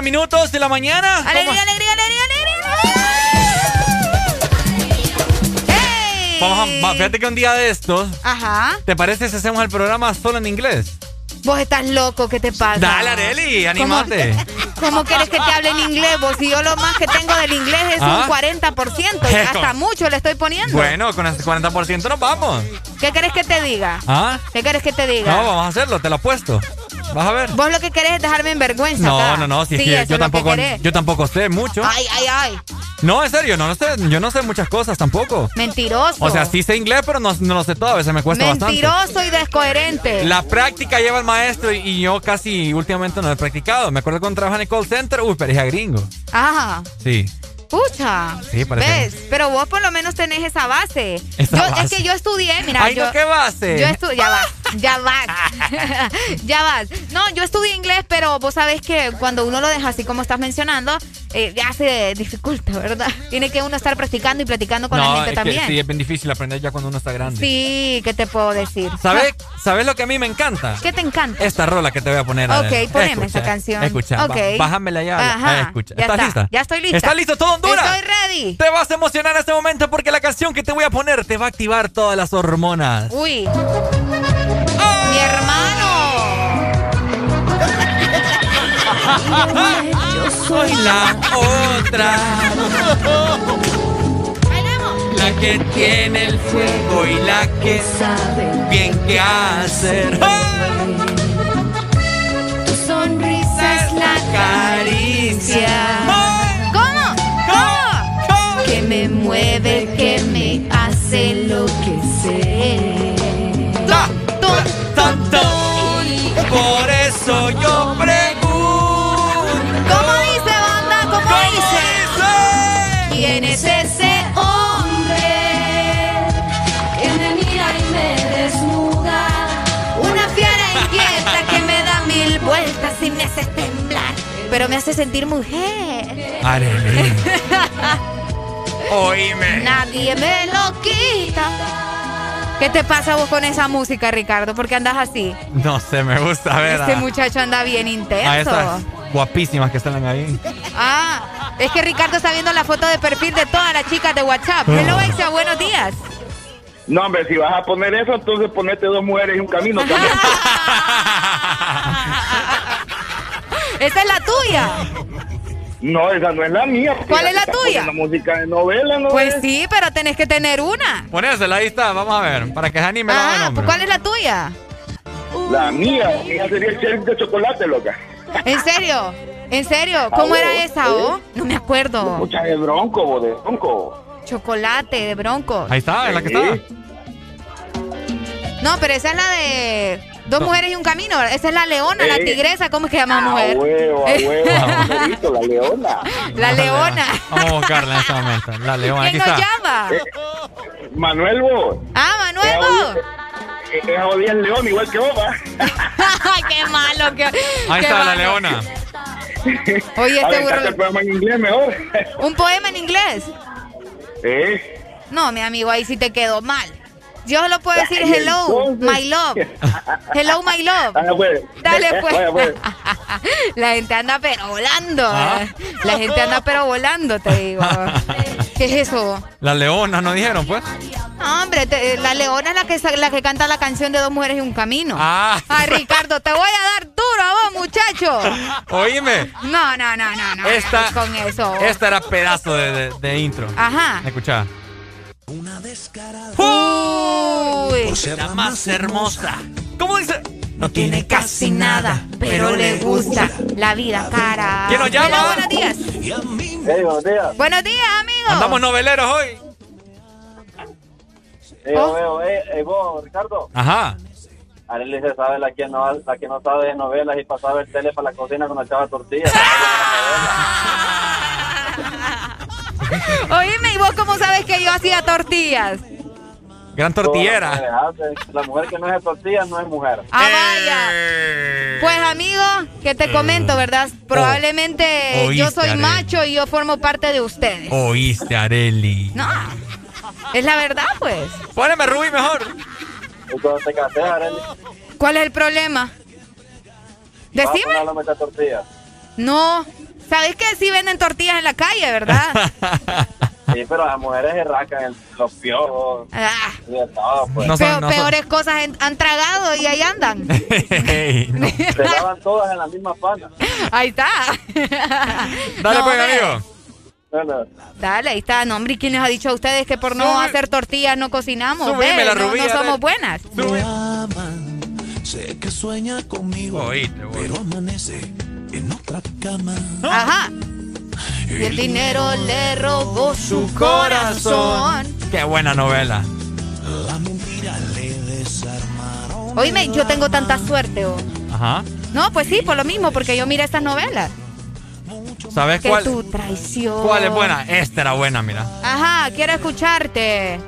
40 minutos de la mañana. ¡Alegría, alegría, alegría, alegría! Vamos a, fíjate que un día de estos, Ajá. ¿te parece si hacemos el programa solo en inglés? Vos estás loco, ¿qué te pasa? Dale, Areli, anímate. ¿Cómo quieres que te hable en inglés? Vos, si yo lo más que tengo del inglés es ¿Ah? un 40%. y hasta mucho le estoy poniendo. Bueno, con ese 40% nos vamos. ¿Qué querés que te diga? ¿Ah? ¿Qué querés que te diga? No, vamos a hacerlo, te lo apuesto. Vas a ver. Vos lo que querés es dejarme en vergüenza. No, acá. no, no, si es Sí, que yo que tampoco, yo tampoco sé mucho. Ay, ay, ay. No, en serio, no lo sé, yo no sé muchas cosas tampoco. Mentiroso. O sea, sí sé inglés, pero no, no lo sé todo, a veces me cuesta bastante. Mentiroso y descoherente. La práctica lleva el maestro y, y yo casi últimamente no he practicado. Me acuerdo cuando trabajaba en el call center, uy, pero a gringo. Ajá. Sí. Pucha. Sí, parece. ¿Ves? Pero vos por lo menos tenés esa base. Esa Yo- base. Es que yo estudié, mira. Ay, yo, no, ¿qué base? Yo estudié, ya vas, ya vas. ya vas. No, yo estudié inglés, pero vos sabés que cuando uno lo deja así como estás mencionando, eh, ya se dificulta, ¿verdad? Tiene que uno estar practicando y platicando con la gente es también. que sí, es bien difícil aprender ya cuando uno está grande. Sí, ¿qué te puedo decir? ¿Sabes, ¿Sabes lo que a mí me encanta? ¿Qué te encanta? Esta rola que te voy a poner. Ok, poneme esa canción. Escucha, Ok. ba- bájamela ya. Ajá, escucha. ya ¿Estás está, lista? ya estoy lista. ¿Estás listo todo Honduras? Estoy ready. Te vas a emocionar en este momento porque la canción que te voy a poner te va a activar todas las hormonas. Uy. Hermano. Yo soy la otra. La que tiene el fuego y la que sabe bien qué hacer. Tu sonrisa es la caricia. ¿Cómo? ¿Cómo? Que me mueve, que me hace lo que Por eso yo pregunto. ¿Cómo dice, banda? ¿Cómo, dice? ¿Quién es ese hombre que me mira y me desnuda? Una fiera inquieta que me da mil vueltas y me hace temblar, pero me hace sentir mujer. Arely. Oíme. Nadie me lo quita. ¿Qué te pasa vos con esa música, Ricardo? ¿Por qué andas así? No sé, me gusta ver Este a, muchacho anda bien a intenso. esas guapísimas que están ahí. Ah, es que Ricardo está viendo la foto de perfil de todas las chicas de WhatsApp. Hello, Exa, buenos días. No, hombre, si vas a poner eso, entonces ponete dos mujeres y un camino también. Esa es la tuya. No, esa no es la mía. ¿Cuál es la tuya? poniendo música de novela, ¿no? Pues es? sí, pero tenés que tener una. Ponésela, ahí está, vamos a ver, para que se anime la Ah, pues ¿cuál es la tuya? La mía, la mía sería el sheriff de chocolate, loca. ¿En serio? ¿En serio? ¿Cómo era esa, ¿eh? oh? No me acuerdo. Mucha de bronco, bo, de bronco. Chocolate de bronco. Ahí está, es la que está. No, pero esa es la de dos mujeres y un camino. Esa es la leona, la Eh. tigresa. ¿Cómo es que llama A mujer? huevo, a huevo, a huevito, la leona. La leona. Vamos a buscarla en este momento. La leona, aquí ¿Quién nos está. llama? Manuel, vos. Ah, Manuel. vos. Es jodida el león, igual que vos, qué malo. Qué, Ahí qué está la leona. Oye, este burro. el programa en inglés mejor. ¿Un poema en inglés? ¿Eh? No, mi amigo, ahí sí te quedó mal. Yo solo puedo decir Ay, hello, entonces. my love. Hello, my love. Dale, pues. Dale, pues. Vaya, pues. La gente anda pero volando. Ah. La gente anda pero volando, te digo. ¿Qué es eso? La leona, ¿no dijeron, pues? No, hombre, te- la leona es la que, la que canta la canción de dos mujeres y un camino. Ah. Ay, Ricardo, te voy a dar duro a vos, muchacho. Oíme. No, no, no, no, no. Esta, Con eso. esta era pedazo de, de- de intro. Ajá. Escucha. Uy. la más hermosa. ¿Cómo dice? No tiene casi nada, pero le gusta la vida cara. ¿Quién nos llama? Buenos días. Hey, buenos días. Buenos días, amigo. Andamos noveleros hoy. Eh, Oh. veo, eh, eh, vos, Ricardo. Ajá. Arely se sabe la que no, la que no sabe de novelas y pasaba el tele para la cocina con la chava tortilla. Oíme, ¿y vos cómo sabes que yo hacía tortillas? Gran tortillera. La mujer que no es de tortillas no es mujer. Ah, vaya. Eh. Pues, amigo, que te comento, ¿verdad? Probablemente Oh, yo oíste, soy Arely. macho y yo formo parte de ustedes. Oíste, Areli. No. Es la verdad, pues. Póneme Ruby mejor. ¿Y cuando te cases, Arely? ¿Cuál es el problema? Decime. ¿Vas a poner la tortilla? No. ¿Sabes que sí venden tortillas en la calle, verdad? Sí, pero las mujeres se racan el- los piojos. Ah. y de todo, pues. No son- Peo- no son- peores cosas han, han tragado y ahí andan. Se lavan todas en la misma pana. Ahí está. Dale, No, pues, amigo. Bueno, Dale, ahí está. No, hombre, ¿y quién les ha dicho a ustedes que por no Sube- hacer tortillas no cocinamos? Súbeme Ve, la no, Rubí, no ver. somos buenas. Sé que sueña conmigo, pero amanece en otra cama. Ajá. Y el dinero le robó su corazón. Qué buena novela. La mentira le desarmaron. Oíme, yo tengo tanta suerte. oh. Ajá. No, pues sí, por lo mismo, porque yo miré estas novelas. ¿Sabes Que cuál? tu traición. ¿Cuál es buena? Esta era buena, mira. Ajá, quiero escucharte.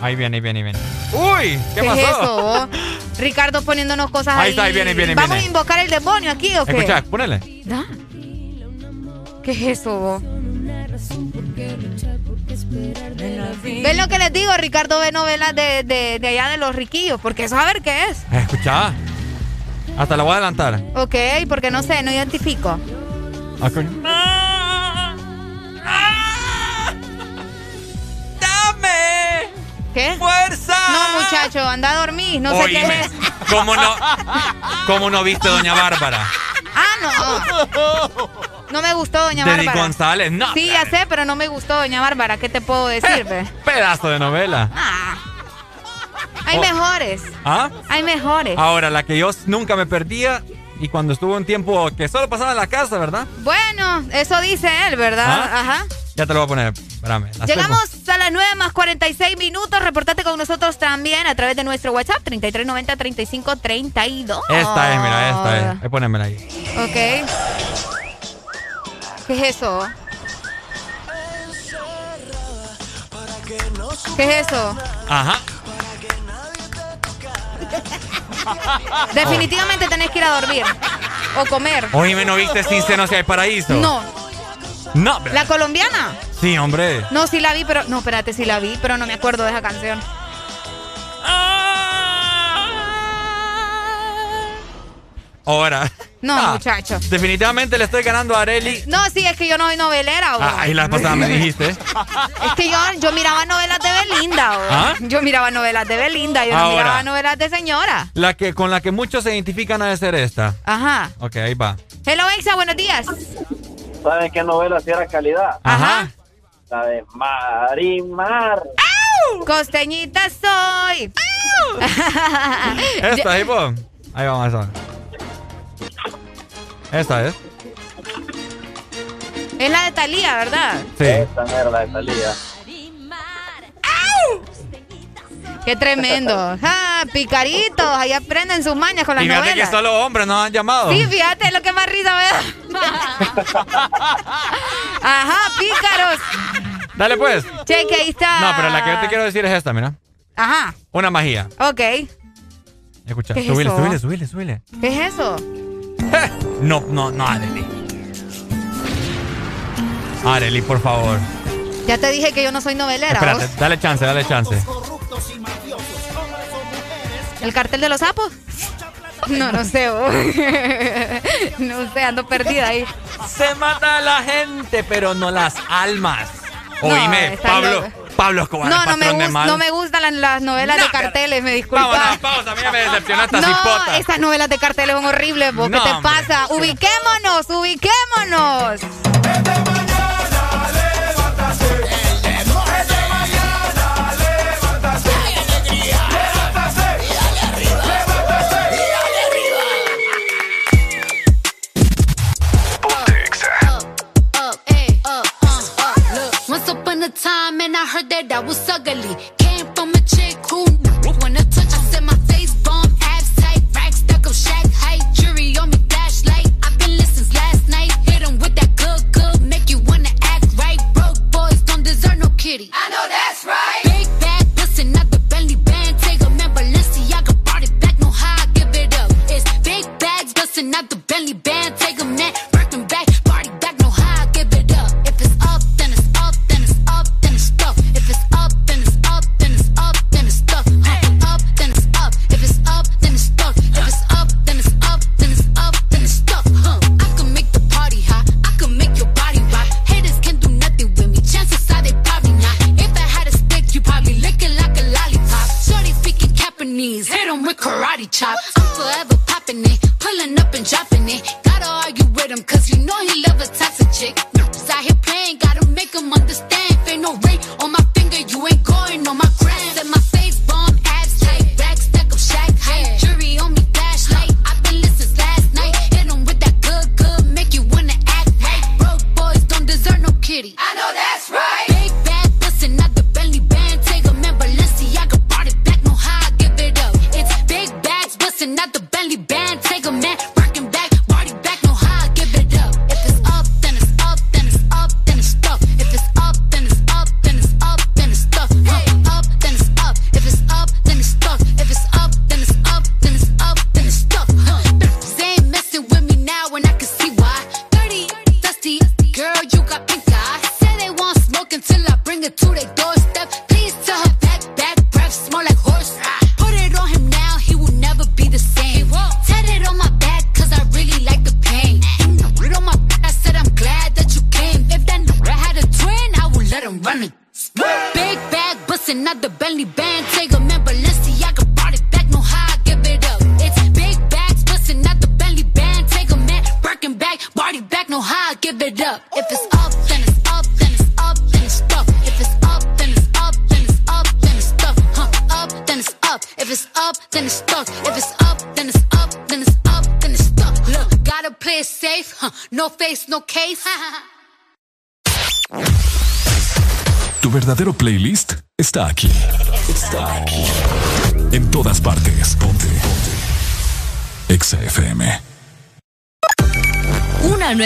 Ahí viene, ahí viene, ahí viene. Uy, ¿qué, ¿Qué, pasó? es eso? oh? Ricardo poniéndonos cosas ahí. Ahí está, ahí viene, viene, ¿Vamos viene. a invocar el demonio aquí o qué? Escucha, ponele. ¿Da? ¿Qué es eso? oh? ¿Ven lo que les digo? Ricardo ve novelas de, de, de allá de los riquillos, porque eso a ver qué es. Escucha. Hasta la voy a adelantar. Ok, porque no sé, no identifico. Ah, ¿Qué? ¡Fuerza! No, muchacho, anda a dormir, no sé qué Oíme, es. ¿Cómo no, ¿Cómo no viste Doña Bárbara? Ah, no. No me gustó Doña De Di Bárbara. González, no. Sí, ya sé, pero no me gustó Doña Bárbara. ¿Qué te puedo decir, ve? Pedazo de novela. Hay Oh. mejores. ¿Ah? Hay mejores. Ahora, la que yo nunca me perdía y cuando estuvo un tiempo que solo pasaba en la casa, ¿verdad? Bueno, eso dice él, ¿verdad? ¿Ah? Ajá. Ya te lo voy a poner. Espérame. Llegamos a las 9 más 46 minutos. Reportate con nosotros también a través de nuestro WhatsApp 3390-3532. Esta es, mira, esta es. Ahí ponémela ahí. Ok. ¿Qué es eso? ¿Qué es eso? Ajá. Definitivamente tenés que ir a dormir. O comer. Oíme, ¿no viste Sin Seno si hay paraíso? No. No, hombre. ¿La colombiana? Sí, hombre. No, sí la vi, pero. No, espérate, sí la vi, pero no me acuerdo de esa canción. Ahora. No, Ah, muchacho. Definitivamente le estoy ganando a Areli. No, sí, es que yo no soy novelera, o. Ah, ahí la pasada me dijiste. Es que yo, yo miraba novelas de Belinda. ¿Ah? Yo miraba novelas de Belinda, yo no miraba novelas de señora. La que con la que muchos se identifican ha de ser esta. Ajá. Ok, ahí va. Hello, Exa, buenos días. ¿Saben qué novela sí era calidad? Ajá. La de Marimar. Costeñita soy. Esta, ahí, po. Ahí vamos a ver. Esta es. Es la de Talía, ¿verdad? Sí. Esta mierda de salida. Qué tremendo. Ah, picaritos, ahí aprenden sus mañas con las Y fíjate que novelas. solo hombres nos han llamado. Sí, fíjate lo que más risa me da. Ajá, pícaros. Dale pues. Cheque, ahí está. No, pero la que yo te quiero decir es esta, mira. Ajá, Una magia. ok. Escucha, ¿Qué es subile, eso? subile, subile, subile. ¿Qué es eso? No, no, no, Areli. Areli, por favor. Ya te dije que yo no soy novelera. Espérate, ¿vos? dale chance, dale chance. ¿El cartel de los sapos? No, no sé. vos. No sé, ando perdida ahí. Se mata a la gente, pero no las almas. Oíme, está Pablo, loco. Pablo Escobar, No, el no me, patrón de gus- mal. no me gustan las, las novelas No, de carteles, me disculpas. Vámonos, pausa, a mí ya me decepcionó esta No, cipota. esas novelas de carteles son horribles, vos. ¿Qué No, te hombre. pasa? Ubiquémonos, ubiquémonos. Time, and I heard that I was ugly. Came from a chick who to touch. I said my face bomb, abs tight, rack stuck up, shack height, jury on me, flashlight. I've been listening since last night. Hit 'em with that good, good, make you wanna act right. Broke boys don't deserve no kitty. I know that's right. Big bag, bustin' out the belly band. Take a Balenciaga brought it back. No I give it up. It's big bags, bustin' out the belly band.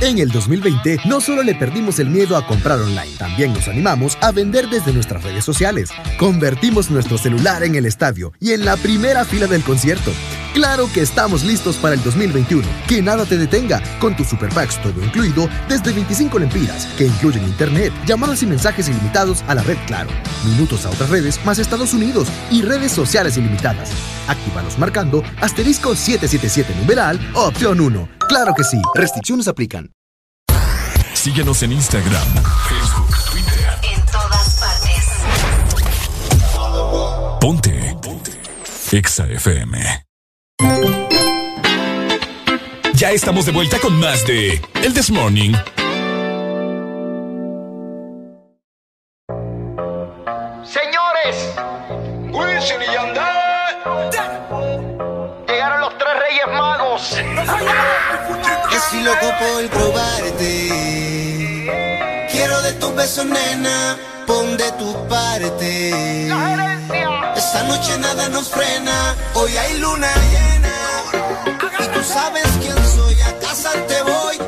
En el 2020 no solo le perdimos el miedo a comprar online, también nos animamos a vender desde nuestras redes sociales. Convertimos nuestro celular en el estadio y en la primera fila del concierto. Claro que estamos listos para el 2021. Que nada te detenga con tu superpacks todo incluido desde 25 lempiras, que incluyen internet, llamadas y mensajes ilimitados a la red Claro, minutos a otras redes más Estados Unidos y redes sociales ilimitadas. Actívalos marcando asterisco 777 numeral opción 1. Claro que sí, restricciones aplican. Síguenos en Instagram, Facebook, Twitter. En todas partes. Ponte. Ponte. Exa FM. Ya estamos de vuelta con más de El This Morning. Señores, Wilson y Si loco por probarte. Quiero de tus besos, nena, pon de tu parte. Esta noche nada nos frena, hoy hay luna llena. Y tú sabes quién soy, a casa te voy.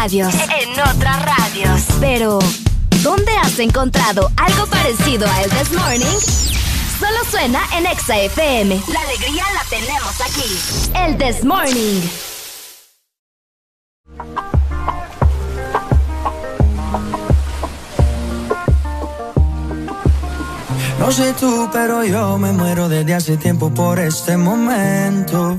Radios. En otras radios. Pero, ¿dónde has encontrado algo parecido a El This Morning? Solo suena en Exa FM. La alegría la tenemos aquí. El This Morning. No sé tú, pero yo me muero desde hace tiempo por este momento.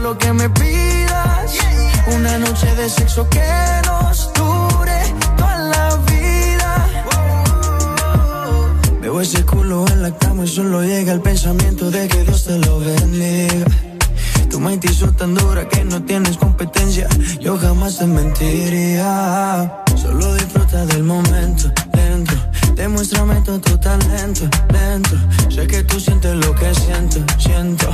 que me pidas. Una noche de sexo que nos dure toda la vida. Veo ese culo en la cama y solo llega el pensamiento de que Dios te lo bendiga. Tu mente hizo tan dura que no tienes competencia. Yo jamás te mentiría. Solo disfruta del momento dentro. Demuéstrame todo tu talento lento. Sé que tú sientes lo que siento, siento.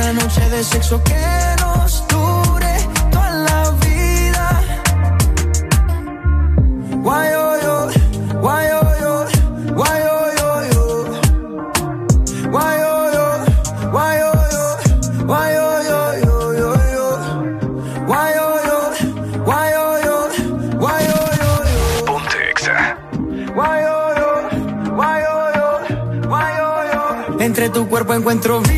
Una noche de sexo que nos dure toda la vida. Guay, oh, yo, guay, oh, yo, guay, oh, yo, yo. Guay, oh, yo, guay, oh, yo, guay, oh, yo, yo, yo, yo. Guay, oh, yo, guay, oh, yo, guay, oh, yo, yo. Ponte Exa. Guay, oh, yo, guay, oh, yo, guay, oh, yo. Entre tu cuerpo encuentro vida.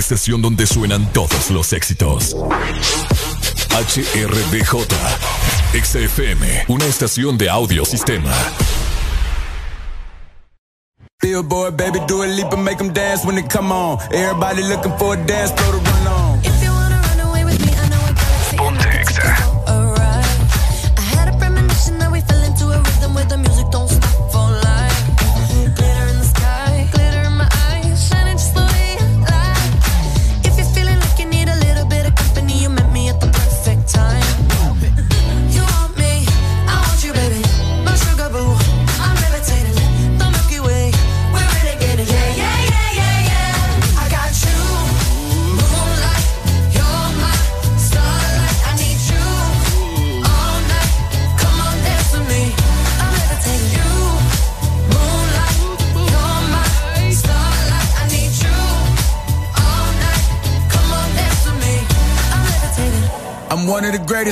estación donde suenan todos los éxitos. HRDJ. XFM, una estación de audio sistema. Billboard, baby, do a leap and make them dance when they come on. Everybody looking for a dance floor to run on.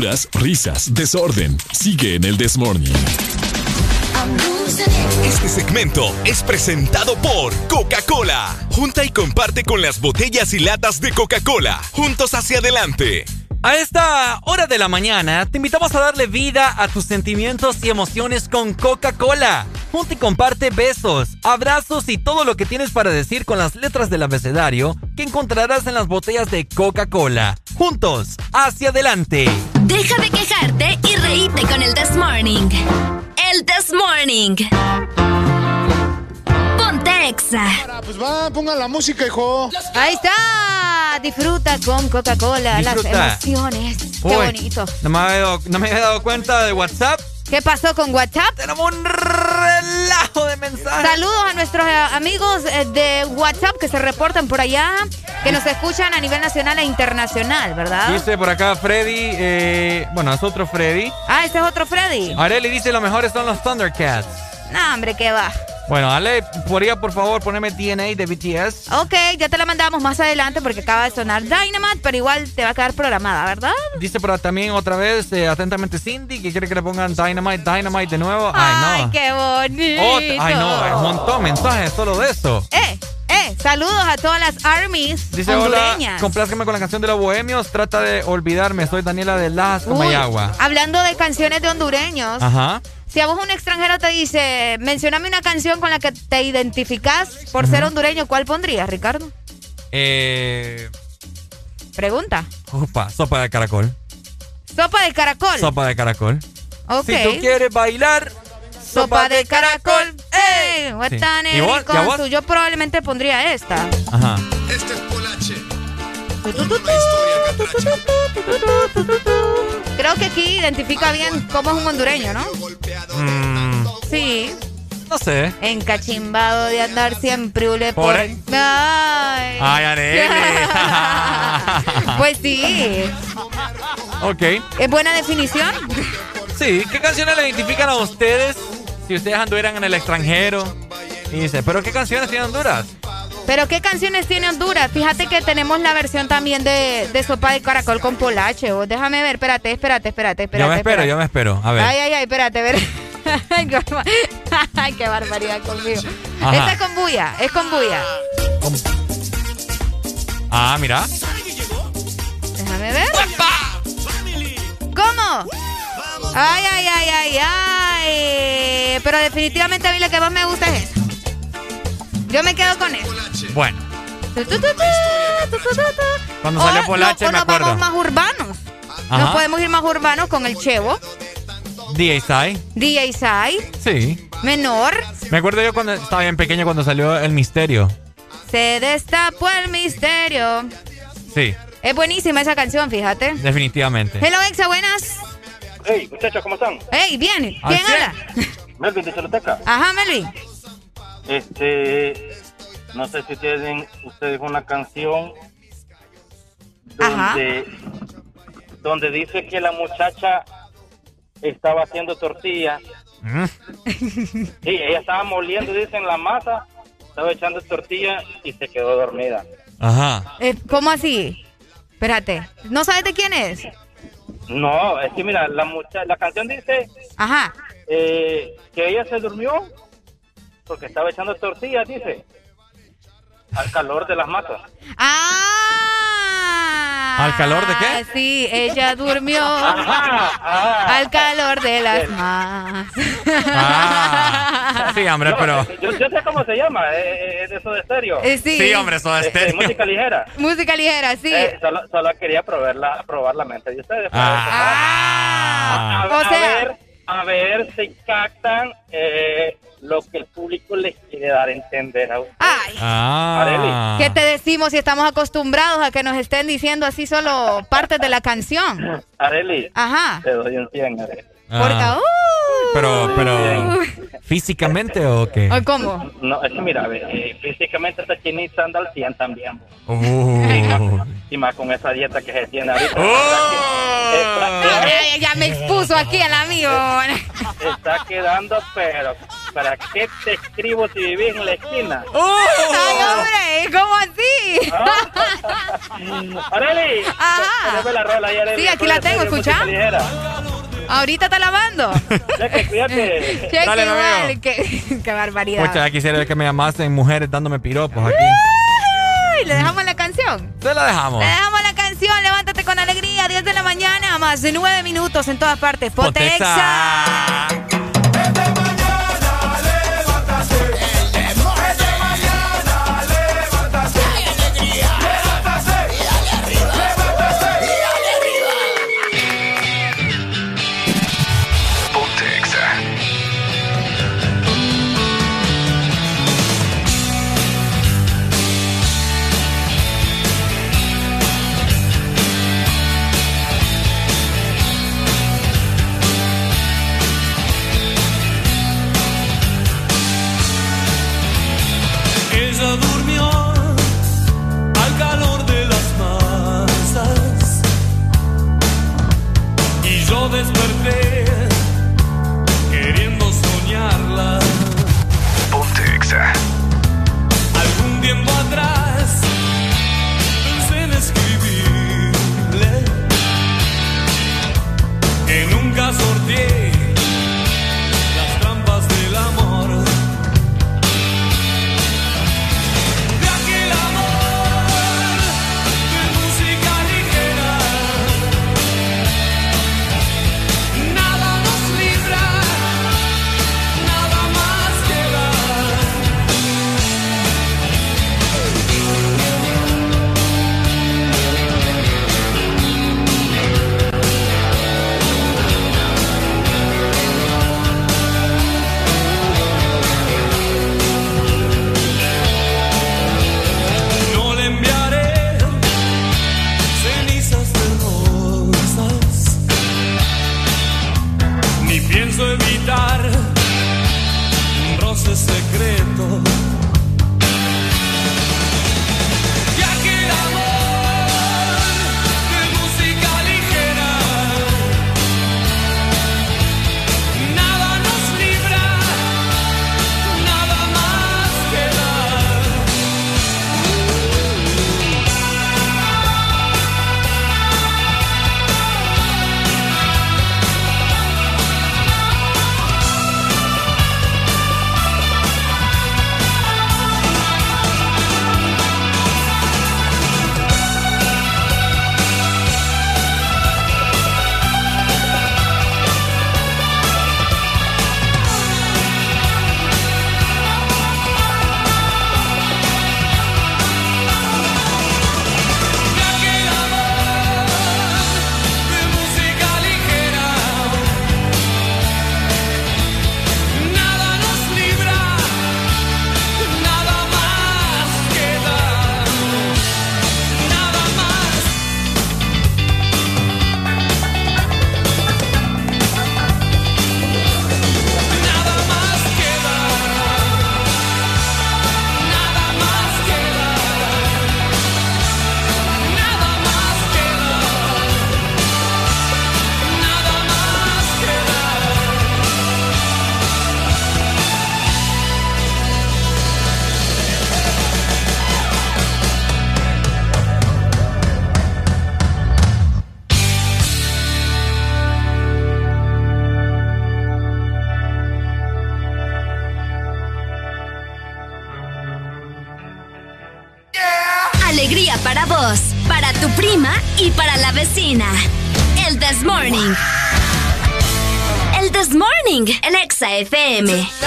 Locuras, risas, desorden. Sigue en el Desmorning. Este segmento es presentado por Coca-Cola. Junta y comparte con las botellas y latas de Coca-Cola. Juntos hacia adelante. A esta hora de la mañana te invitamos a darle vida a tus sentimientos y emociones con Coca-Cola. Junta y comparte besos, abrazos y todo lo que tienes para decir con las letras del abecedario que encontrarás en las botellas de Coca-Cola. Juntos, hacia adelante. Deja de quejarte y reíte con el This Morning. El This Morning. Ponte Exa. Pues va, pongan la música, hijo. Ahí está. Disfruta con Coca-Cola las emociones. Qué bonito. No me, había dado, no me había dado cuenta de WhatsApp. ¿Qué pasó con WhatsApp? Tenemos un relajo de mensajes. Saludos a nuestros eh, amigos eh, de WhatsApp que se reportan por allá, que nos escuchan a nivel nacional e internacional, ¿verdad? Dice por acá Freddy, eh, bueno, es otro Freddy. Ah, este es otro Freddy. Areli dice lo mejores son los Thundercats. No, hombre, ¿qué va? Bueno, Ale, podría por favor ponerme DNA de BTS. Ok, ya te la mandamos más adelante porque acaba de sonar Dynamite, pero igual te va a quedar programada, ¿verdad? Dice por también otra vez, eh, atentamente Cindy, que quiere que le pongan Dynamite, Dynamite de nuevo. Ay, Ay, no. qué bonito. Ot- ay, no, un montón de mensajes solo de eso. Eh, eh, saludos a todas las armies Dice, hola, hondureñas. complázcame con la canción de los bohemios, trata de olvidarme, soy Daniela de Las Uy, Comayagua. hablando de canciones de hondureños, Ajá. Si a vos un extranjero te dice, mencioname una canción con la que te identificás por ser hondureño, ¿cuál pondrías, Ricardo? Eh, Pregunta. upa, sopa de caracol. Sopa de caracol. Sopa de caracol. Ok. Si tú quieres bailar, Sopa de caracol. ¡Ey! Sí. Huetán, ¿Y vos? con ¿Y a vos? su- Yo probablemente pondría esta. Ajá. Este es. Creo que aquí identifica bien cómo es un hondureño, ¿no? Mm, Sí. no sé. Encachimbado de andar siempre ule Por. Ay. Ay, Arely. pues sí. ok. ¿Es buena definición? Sí, ¿qué canciones le identifican a ustedes si ustedes anduvieran en el extranjero? Y dice, ¿pero qué canciones tiene Honduras? Pero ¿qué canciones tiene Honduras? Fíjate que tenemos la versión también de, de sopa de caracol con polache. vos. Déjame ver, espérate, espérate, espérate, espérate. Yo me espero, espérate. yo me espero. A ver. Ay, ay, ay, espérate, a ver. Ay, qué barbaridad conmigo. Ajá. Esta es con bulla, es con bulla. Ah, mira. Déjame ver. ¿Cómo? Ay, ay, ay, ay, ay. Pero definitivamente a mí lo que más me gusta es esta. Yo me quedo con eso. Bueno, cuando O salió no- Polache o me nos acuerdo. vamos más urbanos. Nos Ajá. podemos ir más urbanos con el Chevo, DJ Sai. DJ Sai, Sí. Menor. Me acuerdo yo cuando estaba bien pequeño cuando salió El Misterio. Se destapó el misterio. Sí, Es buenísima esa canción, fíjate. definitivamente. Hello, Exa, buenas. Hey, muchachos, ¿cómo están? Hey, bien. ¿Quién habla? Melvin de Choloteca. Ajá, Melvin. Este, no sé si tienen ustedes una canción Ajá. donde, donde dice que la muchacha estaba haciendo tortillas. Mm. Sí, ella estaba moliendo, dicen, la masa, estaba echando tortillas y se quedó dormida. Ajá. Eh, ¿Cómo así? Espérate. ¿No sabes de quién es? No, es que mira, la mucha la canción dice Ajá. eh, que ella se durmió porque estaba echando tortillas, dice, al calor de las masas. Ah. ¿Al calor de qué? Sí, ella durmió al calor de las más. Ah, sí, hombre, No, pero. Yo, yo sé cómo se llama, eh, eh, de eso de estéreo. Eh, sí. Sí, hombre, Soda Este, Stereo. música ligera. Música ligera, sí. Eh, solo, solo quería probar la, probar la mente de ustedes. Ah. a, o a sea- ver, a ver si captan eh, lo que el público les quiere dar a entender a ustedes. Ay. Ah. ¿Qué te decimos si estamos acostumbrados a que nos estén diciendo así solo partes de la canción? Areli, Ajá. te doy un 100, Areli. Porque, Ah. uh, Pero, pero. ¿Físicamente o qué? ¿o ¿Cómo? No, es que mira, ve, eh, físicamente esta chinita anda al 100 también. Uh. Y más con esa dieta que se tiene ahorita. Oh. Está, Ay, ya me expuso aquí el amigo. está quedando, pero ¿para qué te escribo si vivís en la esquina? Ay, hombre, ¿cómo así? Areli, Ajá. la rola. Sí, aquí la tengo, escucha. Ahorita está lavando. Cheque, cuídate. Che, Dale, igual, qué, qué barbaridad. Pucha, ya quisiera que me llamasen mujeres dándome piropos aquí. Ay, ¿Le dejamos la canción? Se la dejamos. Le dejamos la canción, levántate con alegría, 10 de la mañana, más de 9 minutos en todas partes. Potexa. Ponte FM.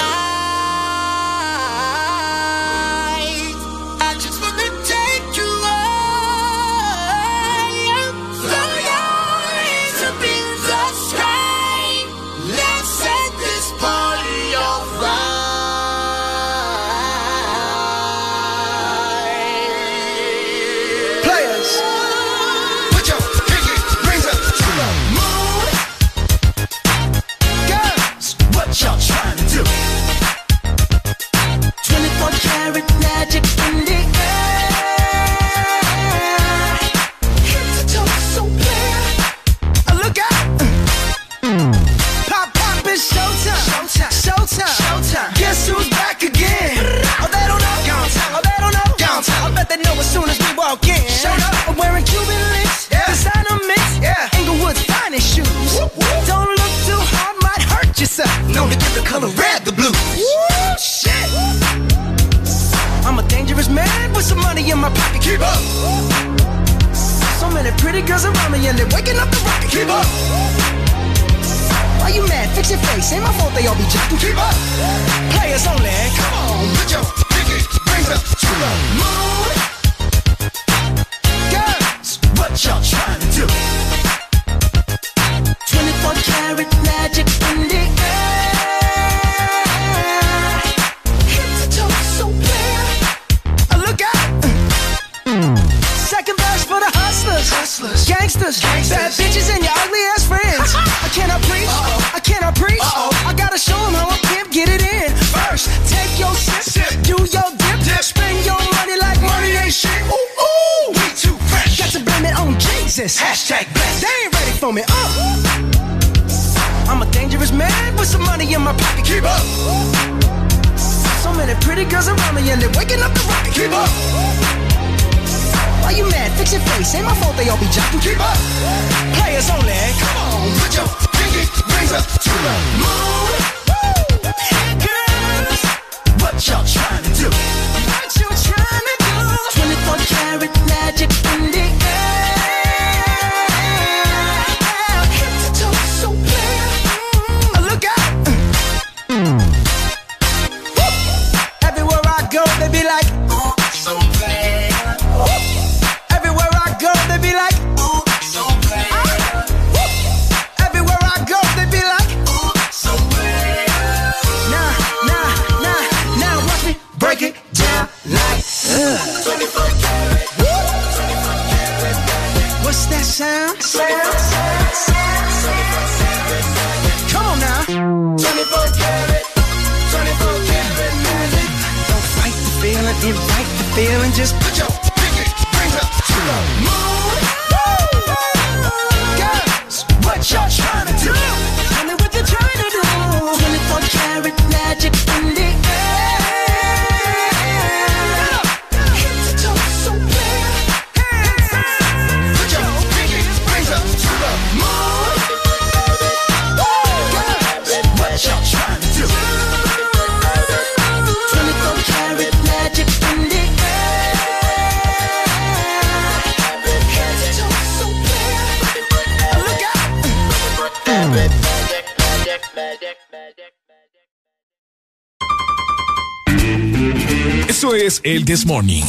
El This Morning.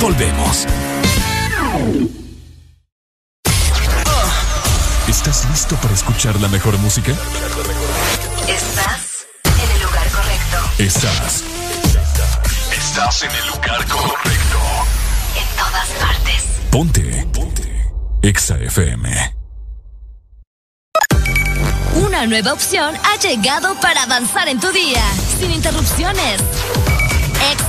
Volvemos. ¿Estás listo para escuchar la mejor música? Estás en el lugar correcto. Estás. Estás en el lugar correcto. En todas partes. Ponte. Ponte. Exa FM. Una nueva opción ha llegado para avanzar en tu día, sin interrupciones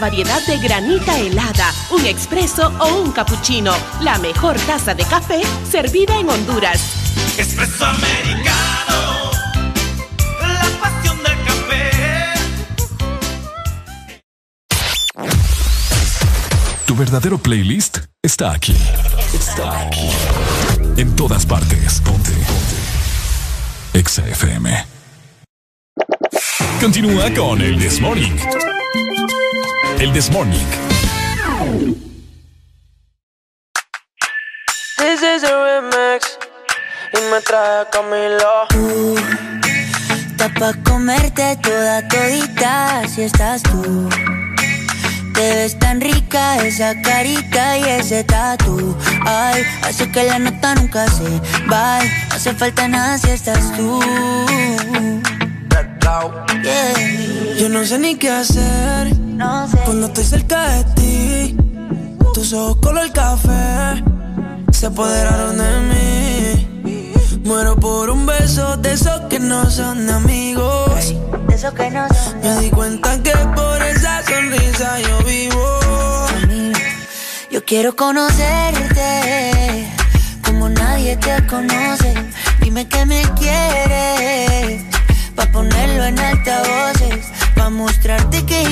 Variedad de granita helada, un expreso o un cappuccino. La mejor taza de café servida en Honduras. Espresso americano, la pasión del café. Tu verdadero playlist está aquí. Está aquí. En todas partes. Ponte. Ponte. Exa FM. Continúa con el This Morning. El This Morning. This is a remix y me trae Camilo. Está pa' comerte toda todita si estás tú. Te ves tan rica esa carita y ese tatu. Ay, hace que la nota nunca se va. No hace falta nada si estás tú. Yeah. Yo no sé ni qué hacer cuando estoy cerca de ti. Tus ojos color café se apoderaron de mí. Muero por un beso de esos que no son amigos. De esos que no son Me di cuenta que por esa sonrisa yo vivo. Yo quiero conocerte como nadie te conoce. Dime que me quieres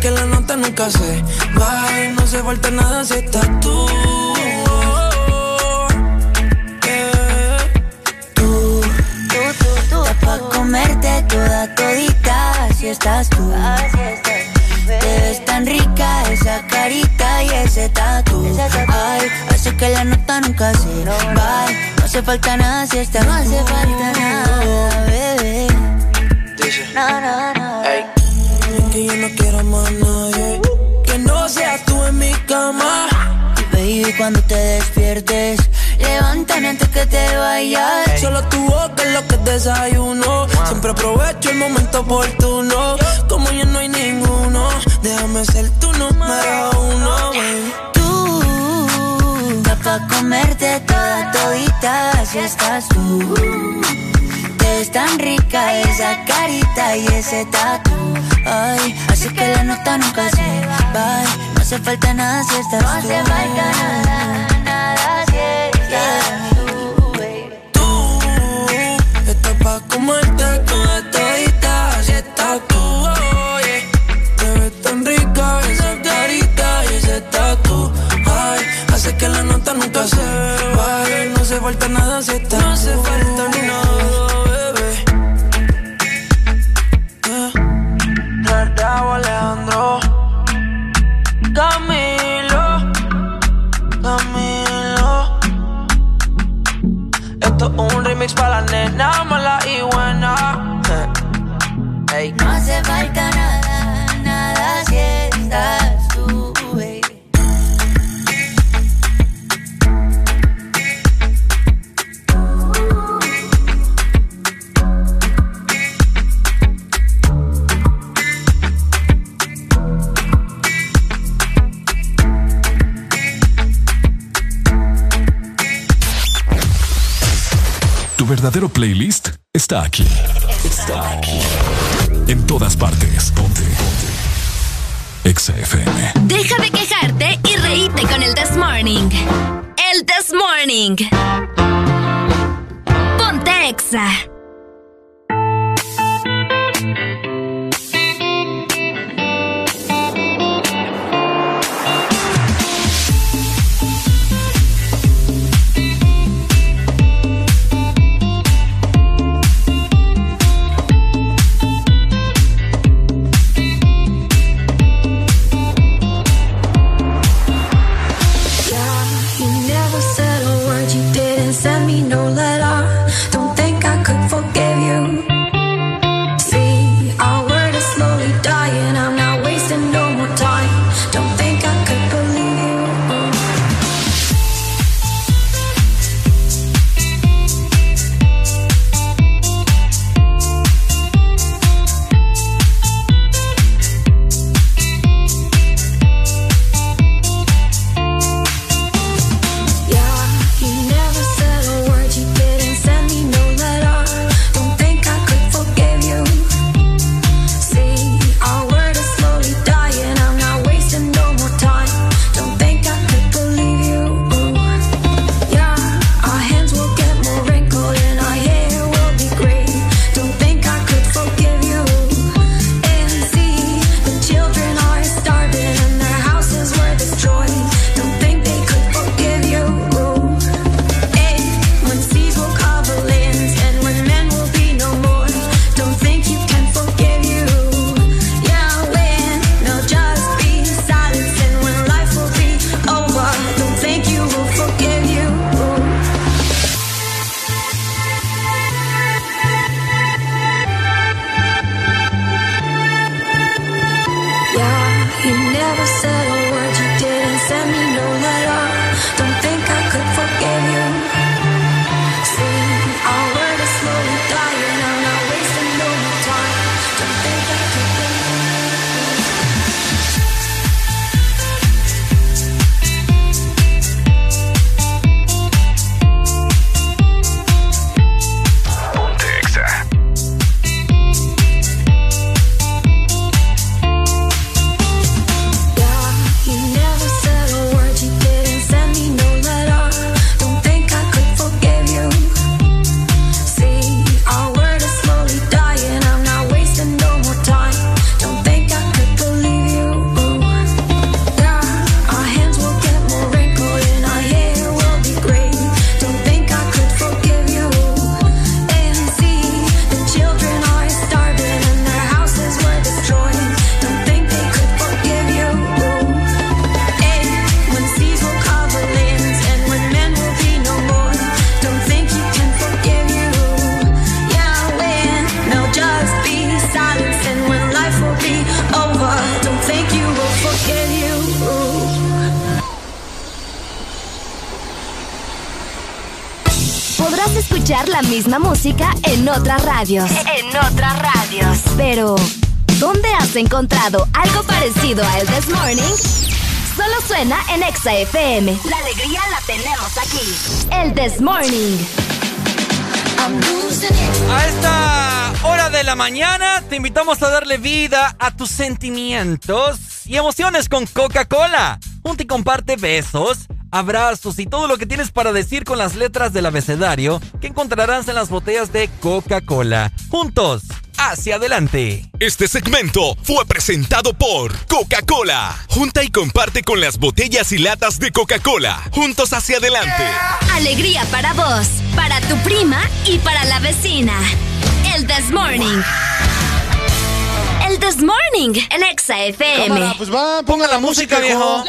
que la nota nunca se va. No se falta nada si estás tú. Tú, que la nota nunca se va. No hace falta nada si estás No hace falta nada, bebé. No, no, no. Que yo no quiero más nadie. Que no seas tú en mi cama. Baby, cuando te despiertes, levántame antes que te vayas. Solo tu boca es lo que desayuno. Siempre aprovecho el momento oportuno. Como ya no hay ninguno, déjame ser tu número uno. baby. Pa' comerte toda todita, si estás tú. Te ves tan rica esa carita y ese tatu. Ay, así que la nota nunca se va. No hace falta nada si estás tú. No hace falta nada, nada si estás falta nada si estás No hace falta nada, bebé. Raúl Alejandro. Camilo. Camilo. Esto es un remix para la nena está aquí. Está aquí. En todas partes. Ponte. Ponte. Exa FM. Deja de quejarte y reíte con el This Morning. El This Morning. Ponte Exa. Exa FM. La alegría la tenemos aquí. El This Morning. A esta hora de la mañana te invitamos a darle vida a tus sentimientos y emociones con Coca-Cola. Junta y comparte besos, abrazos y todo lo que tienes para decir con las letras del abecedario que encontrarás en las botellas de Coca-Cola. Juntos, hacia adelante. Este segmento fue presentado por Coca-Cola. Junta y comparte con las botellas y latas de Coca-Cola. Juntos hacia adelante. Alegría para vos, para tu prima y para la vecina. El This Morning. El This Morning en Exa FM. Cámara, pues va, ponga la música, viejo.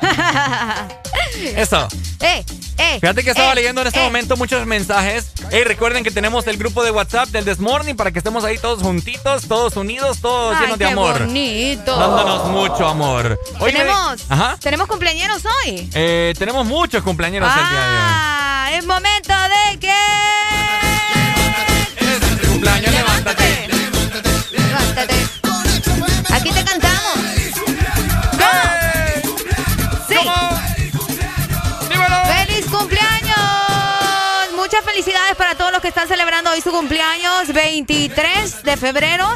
Eso. Eh, eh. Fíjate que estaba eh, leyendo en este eh. momento muchos mensajes. Hey, recuerden que tenemos el grupo de WhatsApp del This Morning para que estemos ahí todos juntitos, todos unidos, todos Ay, llenos de qué amor. bonito. Dándonos mucho amor. Tenemos, Ajá. tenemos cumpleaños hoy. Eh, tenemos muchos cumpleaños el día de hoy. Ah, es momento de que. cumpleaños, levántate. Levántate. Aquí su cumpleaños, 23 de febrero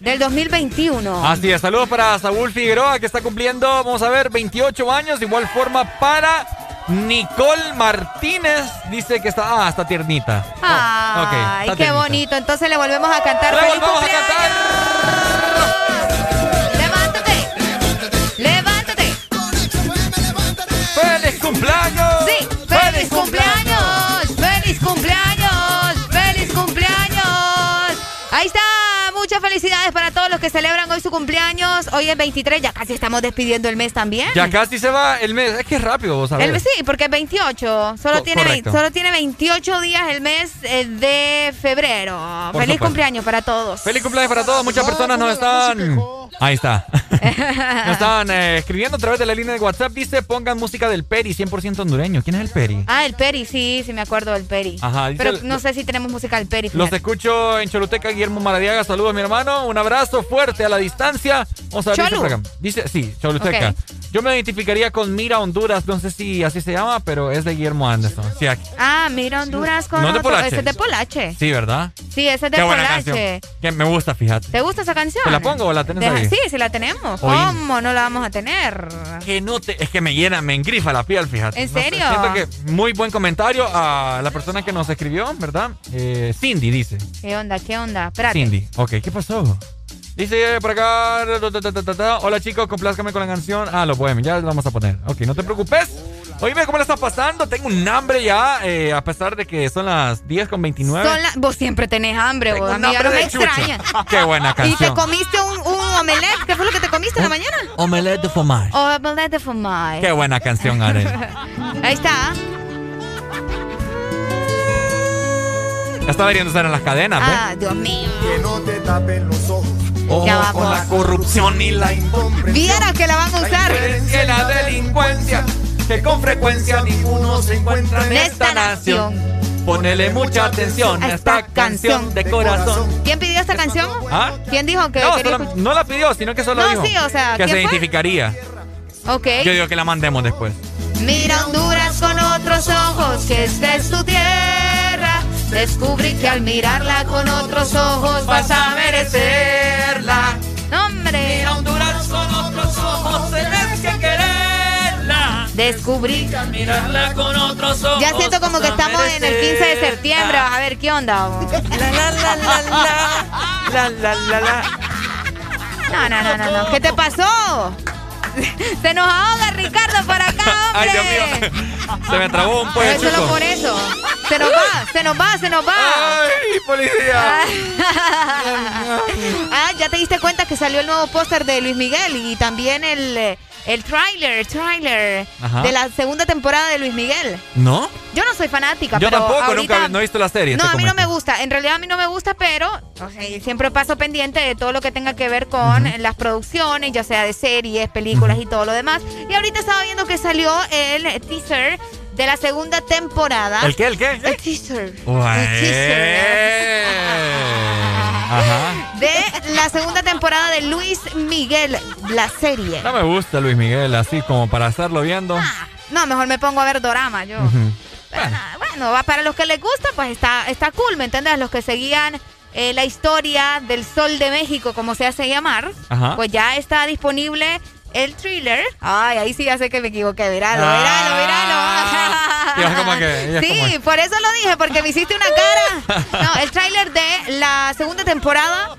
del 2021. Así es, saludos para Saúl Figueroa que está cumpliendo, vamos a ver, 28 años. De igual forma para Nicole Martínez, dice que está, ah, está tiernita. Oh, ok, Ay, qué tiernita. bonito. Entonces le volvemos a cantar. ¡Le ¡Feliz volvemos a cumpleaños! ¡Levántate! ¡Levántate! ¡Feliz cumpleaños! ¡Sí! ¡Feliz cumpleaños! Felicidades para que celebran hoy su cumpleaños. Hoy es 23, ya casi estamos despidiendo el mes también. Ya casi se va el mes, es que es rápido, vos sabés. El mes sí, porque es 28. Solo, Co- tiene, correcto. 20 solo tiene 28 días el mes eh, de febrero. Por Feliz supuesto. cumpleaños para todos. Feliz cumpleaños para todos. Muchas personas nos están. Ahí está. nos están eh, escribiendo a través de la línea de WhatsApp. Dice: pongan música del Peri, 100% hondureño. ¿Quién es el Peri? Ah, el Peri, sí, sí me acuerdo del Peri. Ajá, dice Pero el- no sé si tenemos música del Peri. Los escucho en Choluteca, Guillermo Maradiaga. Saludos, mi hermano. Un abrazo fuerte a la distancia. Vamos a ver, dice Cholu. por acá. Dice, sí, Choluteca. Yo me identificaría con Mira Honduras. No sé si así se llama, pero es de Guillermo Anderson. Sí, aquí. Ah, mira Honduras con No es de Polache. Ese es de Polache. Sí, ¿verdad? Sí, ese es de Qué buena Polache. canción. Que me gusta, fíjate. ¿Te gusta esa canción? ¿Te la pongo o la tenés Deja- ahí? Sí, sí la tenemos. ¿Cómo no la vamos a tener? Que no te, es que me llena, me engrifa la piel, fíjate. ¿En No sé, serio? siento que muy buen comentario a la persona que nos escribió, ¿verdad? Eh, Cindy dice. ¿Qué onda? ¿Qué onda? Espérate. Cindy. Ok, ¿qué pasó? Dice por acá. Hola chicos, complázcame con la canción. Ah, lo podemos, ya lo vamos a poner. Ok, no te preocupes. Oíme, ¿cómo la estás pasando? Tengo un hambre ya, eh, a pesar de que son las 10 con 29. Son la- Vos siempre tenés hambre, Tengo vos. un A mí ya no hambre me extraña. Qué buena ¿Y te canción. comiste un, un omelette? ¿Qué fue lo que te comiste en la mañana? Omelette de fromage. Omelette de fromage. Qué buena canción, Arel. Ahí está. Ya está deberían estar en las cadenas, ¿ves? Ah, Dios mío. Que no te tapen los ojos. Oh, Ya con la corrupción y la incomprensión. Viera que la van a usar. La delincuencia, que con frecuencia ninguno se encuentra en esta nación. Ponele mucha atención a esta canción de corazón. ¿Quién pidió esta canción? ¿Ah? ¿Quién dijo que No, solo- no la pidió, sino que solo No, dijo sí, o sea, que ¿quién se fue? identificaría. Ok. Yo digo que la mandemos después. Mira Honduras con otros ojos, que esta es tu tierra. Descubrí que al mirarla con otros ojos vas a merecerla. ¡Hombre! Mira Honduras con otros ojos, tenés que quererla. Descubrí que al mirarla con otros ojos. Ya siento como que estamos en el 15 de septiembre. A ver, ¿qué onda? La, la, la, la, la. La, la, la, la. No, no, no, no, no. ¿Qué te pasó? Se nos ahoga. Ricardo por acá, Ay, hombre. Dios mío. Se me trabó un pollo solo por eso. Se nos va, se nos va, se nos va. ¡Ay, policía! ah, ya te diste cuenta que salió el nuevo póster de Luis Miguel y también el, el tráiler, tráiler de la segunda temporada de Luis Miguel. ¿No? Yo no soy fanática, Yo pero tampoco, ahorita- nunca no he visto la serie. No, a mí no me gusta. En realidad a mí no me gusta, pero o sea, siempre paso pendiente de todo lo que tenga que ver con las producciones, ya sea de series, películas y todo lo demás. Y ahorita estaba viendo que salió el teaser de la segunda temporada. ¿El qué? ¿El qué? El teaser. Ué. El teaser. Ajá. De la segunda temporada de Luis Miguel, la serie. No me gusta Luis Miguel, así como para estarlo viendo. No, mejor me pongo a ver drama yo. Ujú. Pero nada, bueno, va para los que les gusta, pues está, está cool, ¿me entiendes? Los que seguían eh, la historia del Sol de México, como se hace llamar, Ajá. pues ya está disponible el thriller. Ay, ahí sí ya sé que me equivoqué, míralo, Y es como que- Sí, como- por eso lo dije, porque me hiciste una cara. No, el tráiler de la segunda temporada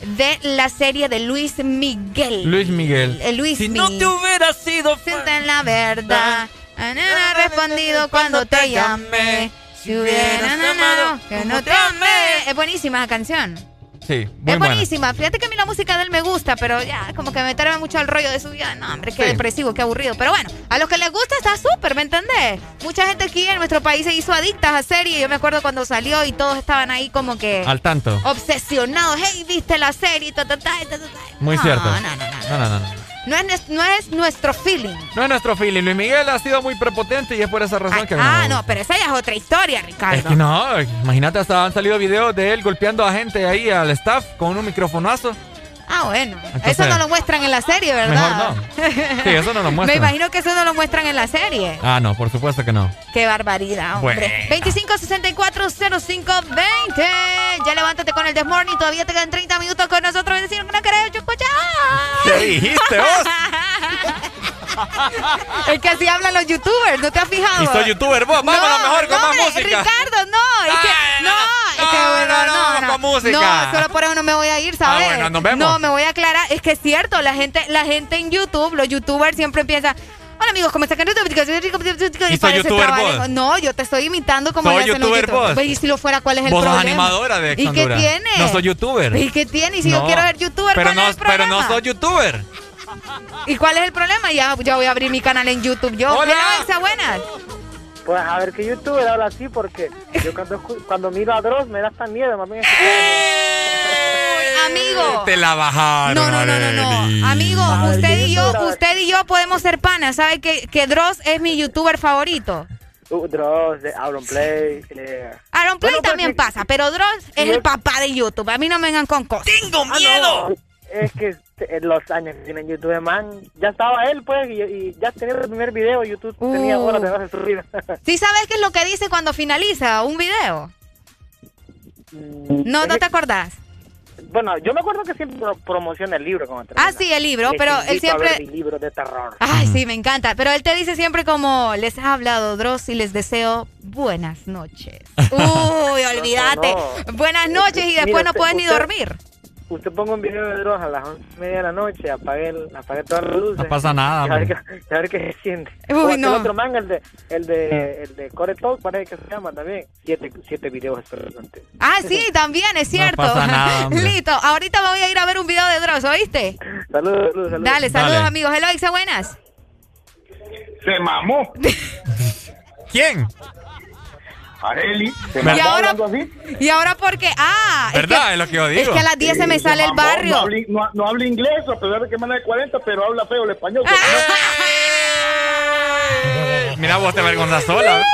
de la serie de Luis Miguel. Luis Miguel. Eh, Luis Si no Mi- te hubiera sido Siente la verdad. Ah, no, no, respondido cuando te llamé. Si hubieras amado, que no te amé. Es buenísima la canción. Sí, muy es buena. buenísima. Fíjate que a mí la música de él me gusta, pero ya, como que meterme mucho al rollo de su vida. No, hombre, qué Sí. depresivo, qué aburrido. Pero bueno, a los que les gusta está súper, ¿me entendés? Mucha gente aquí en nuestro país se hizo adictas a serie. Yo me acuerdo cuando salió y todos estaban ahí como que Al tanto. obsesionados. Hey, ¿viste la serie? Ta, ta, ta, ta, ta, ta. Muy No, cierto. no, no, no. No, no, no, no. Es, no es nuestro feeling. No es nuestro feeling. Luis Miguel ha sido muy prepotente y es por esa razón que Ah, no, pero esa ya es otra historia, Ricardo. Es que no, imagínate, hasta han salido videos de él golpeando a gente ahí, al staff, con un microfonazo. Ah, bueno. Entonces, eso no lo muestran en la serie, ¿verdad? Mejor no. Sí, eso no lo Me muestran. imagino que eso no lo muestran en la serie. Ah, no, por supuesto que no. Qué barbaridad, hombre. Bueno. 25640520. Ya levántate con el This Morning. Todavía te quedan 30 minutos con nosotros. Decir que no querés escuchar. ¿Qué dijiste vos? Es que así hablan los youtubers, ¿no te has fijado? Y soy youtuber vos, vámonos mejor con no, más música. Ricardo, no, es que no, es que bueno, no, no, no, vamos con música. No, solo por eso no me voy a ir, ¿sabes? Ah, bueno, nos vemos. No, me voy a aclarar, es que es cierto, la gente la gente en YouTube, los youtubers siempre empiezan Hola amigos, ¿cómo están? ¿Y soy youtuber vos? No, yo te estoy imitando como Soy youtuber youtubers. vos. Y si lo fuera, ¿cuál es el Vos problema? animadora de ¿Y qué tiene? No soy youtuber. ¿Y qué tiene? Y si yo No. quiero ser youtuber, pero ¿cuál no, es el Pero problema? no soy youtuber. ¿Y cuál es el problema? Ya, ya voy a abrir mi canal en YouTube. Yo, Hola. Exa, buenas. Pues a ver qué youtuber habla así porque yo cuando, escu- cuando miro a Dross me da hasta miedo, más bien. Amigo. Te la bajaron. No, no, no, no, no. Amigo, usted y yo, usted y yo podemos ser panas. ¿Sabe que, que Dross es mi youtuber favorito? Uh, Dross, de Auron Play. eh. Aaron Play Bueno, pues, también pasa, pero Dross es el papá de YouTube. A mí no me vengan con cosas. ¡Tengo Ah, no, Es que en los años que tiene en YouTube, man, ya estaba él, pues, y, y ya tenía el primer video, YouTube tenía Uh. horas de no subir. ¿Sí sabes qué es lo que dice cuando finaliza un video? No, no te acordás. Bueno, yo me acuerdo que siempre pro- promociona el libro como Ah, sí, el libro, pero él invito a ver siempre... mi libro de terror. Ay, sí, me encanta. Pero él te dice siempre como, les ha hablado Dross y les deseo buenas noches. Uy, olvídate. no. Buenas noches y después Mira, no usted- puedes ni usted- dormir. Usted ponga un video de Dross a las once y media de la noche, apague, el- apague todas las luces. No pasa nada, Y a ver, qué, a ver qué se siente. Uy, no. otro man, el de, el de, el de Core Talk, parece que se llama también. Siete, siete videos espeluznantes. Ah, sí, también, es cierto. pasa nada, hombre. Listo, ahorita me voy a ir a ver un video de Dross, ¿oíste? Saludos, saludos, saludos. Dale, saludos amigos. Hello, Ixa, buenas. Se mamó. ¿Quién? Areli. Se Y ahora, hablando así. y ahora porque, ah, ¿Verdad? que- Es lo que yo digo. Es que a las 10 se me sale el barrio. No habla, no, no habla inglés, a pesar de que manda de 40, pero habla feo el español. Mira, vos te avergonzas sola.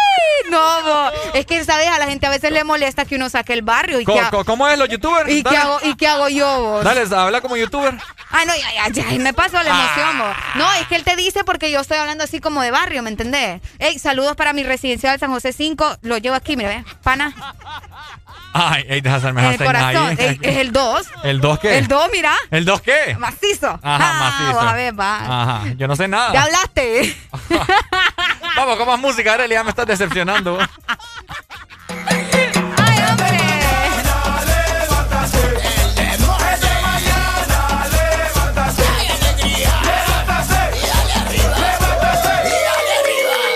No, bo. es que, ¿sabes? A la gente a veces le molesta que uno saque el barrio. ¿Y, ¿Cómo, cómo- es los youtubers? y, qué hago, ¿Y qué hago yo, vos? Dale, habla como youtuber. Ay, no, ya, ya, ya, me pasó la emoción, vos. No, es que él te dice porque yo estoy hablando así como de barrio, ¿me entendés? Ey, saludos para mi residencial San José 5. Lo llevo aquí, mira, ve, pana, Ay, ey, el seña corazón. ahí. Ey, es el 2. ¿El 2 qué? El 2, mira. ¿El 2 qué? Macizo. Ajá, Ah, macizo. vos, a ver, va. Ajá, yo no sé nada. Ya hablaste. Vamos con más música, Arely, ya me estás decepcionando.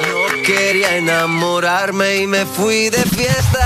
No quería enamorarme y me fui de fiesta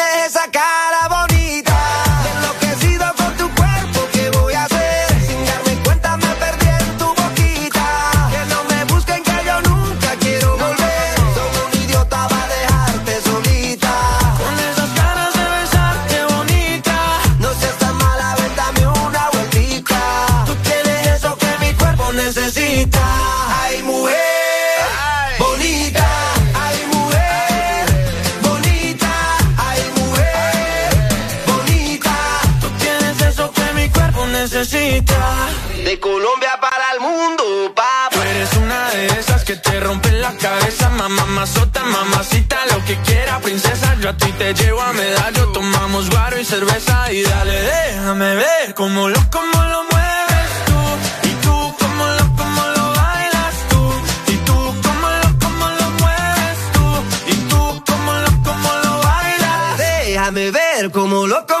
cabeza, mamá, mazota, mamacita, lo que quiera, princesa. Yo a ti te llevo a medallo, tomamos guaro y cerveza y dale, déjame ver cómo lo, cómo lo mueves tú. Y tú, cómo lo, cómo lo bailas tú. Y tú, cómo lo, cómo lo mueves tú. Y tú, cómo lo, cómo lo bailas. Déjame ver cómo lo, cómo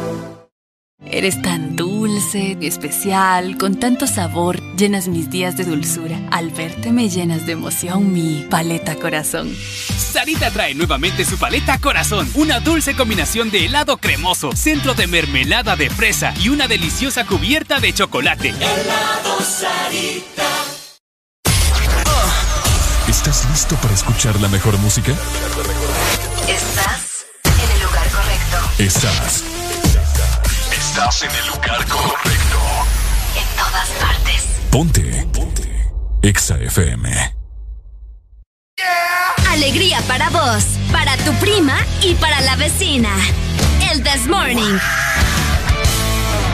Eres tan dulce, especial, con tanto sabor, llenas mis días de dulzura. Al verte me llenas de emoción mi paleta corazón. Sarita trae nuevamente su paleta corazón, una dulce combinación de helado cremoso, centro de mermelada de fresa y una deliciosa cubierta de chocolate. Helado Sarita. ¿Estás listo para escuchar la mejor música? Estás en el lugar correcto. Estás. Estás en el lugar correcto. En todas partes. Ponte. Ponte. Exa FM. Alegría para vos, para tu prima y para la vecina. El This Morning.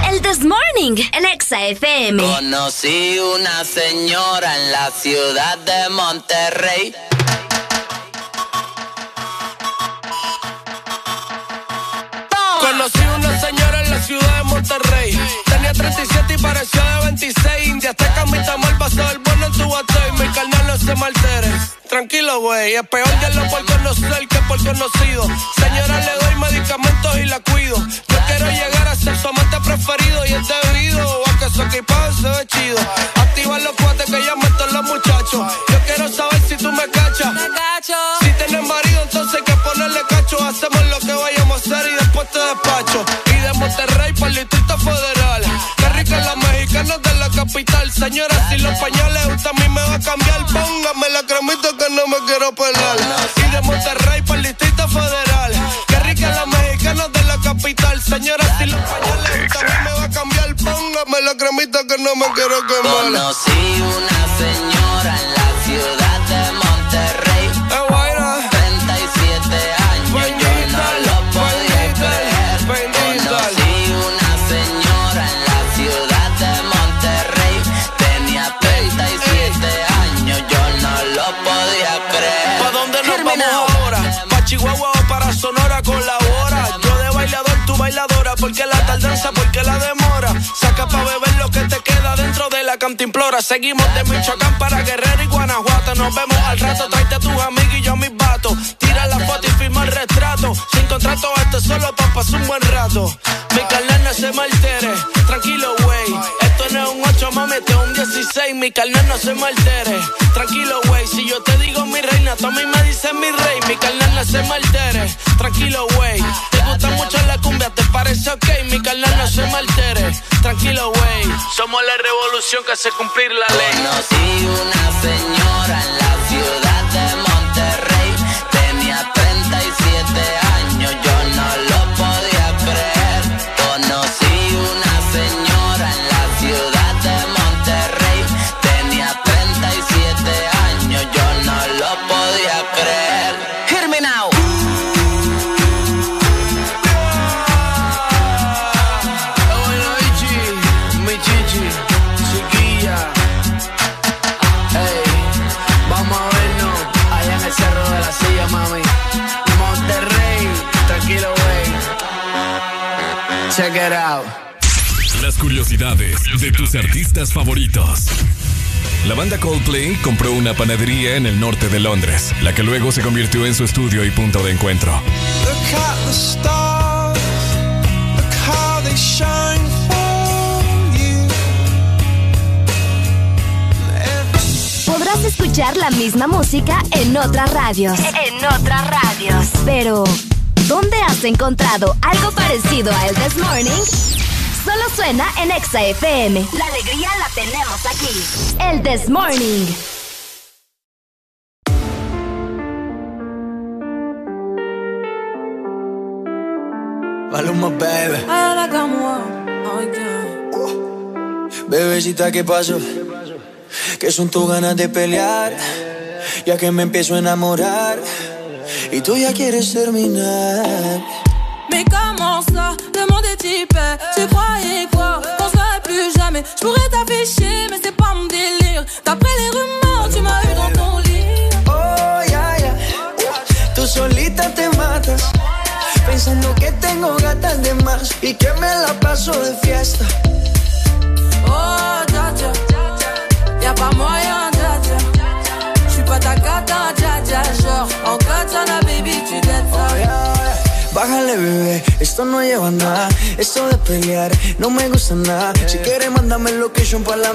El This Morning en Exa FM. Conocí una señora en la ciudad de Monterrey. Conocí una señora la ciudad de Monterrey. Tenía 37 y parecía de 26. India hasta camita mal pasó el bono en tu batey. Mi carnal no se me altere. Tranquilo, güey. Es peor lo por conocer que por conocido. Señora, le doy medicamentos y la cuido. Yo quiero llegar a ser su amante preferido y es debido a que su equipaje se ve chido. Activa los cuates que ya meto los muchachos. Yo quiero saber si tú me cachas. Si tienes Para el Distrito Federal. Qué rica la mexicana de la capital. Señora, si los pañales usted a mí me va a cambiar, póngame la cremita que no me quiero pelar. Y de Monterrey para el Federal. Qué rica la mexicana de la capital. Señora, si los pañales usted a mí me va a cambiar, póngame la cremita que no me quiero quemar. Conocí una de la cantimplora. Seguimos de Michoacán para Guerrero y Guanajuato. Nos vemos al rato, tráete a tus amigos y yo a mis vatos. Tira la foto y firma el retrato. Sin contrato, esto es solo pa' pasar un buen rato. Mi carnal no se me altere. Tranquilo, güey. Esto no es un 8, mami, este es un 16. Mi carnal no se me altere. Tranquilo, güey. Si yo te digo mi reina, tú a mí me dices mi rey. Mi carnal no se me altere. Tranquilo, güey. Me gusta mucho la cumbia, ¿te parece ok? Mi carnal no se maltere, tranquilo, güey. Somos la revolución que hace cumplir la ley. Conocí una señora en la ciudad de Monterrey. It out. Las curiosidades de tus artistas favoritos. La banda Coldplay compró una panadería en el norte de Londres, la que luego se convirtió en su estudio y punto de encuentro. Look at the stars, look how they shine for you. Podrás escuchar la misma música en otras radios. En otras radios. Pero, ¿dónde has encontrado algo parecido a El This Morning? Solo suena en Exa FM. La alegría la tenemos aquí. El This Morning. Maluma, baby. Bebecita, ¿qué pasó? Que son tus ganas de pelear? Ya que me empiezo a enamorar y tú ya quieres terminar. Mais comment ça, le monde est hyper? Tu croyais quoi, qu'on se verrait plus jamais Je pourrais t'afficher, mais c'est pas mon délire D'après les rumeurs, tu m'as eu dans ton lit Oh, ya, ya. Tú solita te matas. Pensando que tengo gatas de más y que me la paso de fiesta. Oh, dja dja Y'a pas moyen, dja dja J'suis pas ta cata, dja dja Genre, en Bájale, bebé, esto no lleva nada. Esto de pelear no me gusta nada. Si quieres, mándame location para la.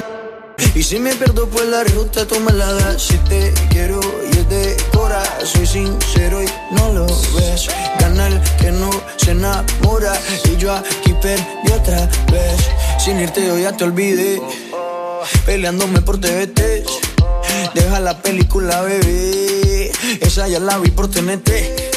Y si me pierdo por la ruta, tú me la das. Si te quiero y es de cora, soy sincero y no lo ves. Gana el que no se enamora. Y yo aquí perdí otra vez. Sin irte, yo ya te olvidé. Peleándome por TVT. Deja la película, bebé. Esa ya la vi por TNT.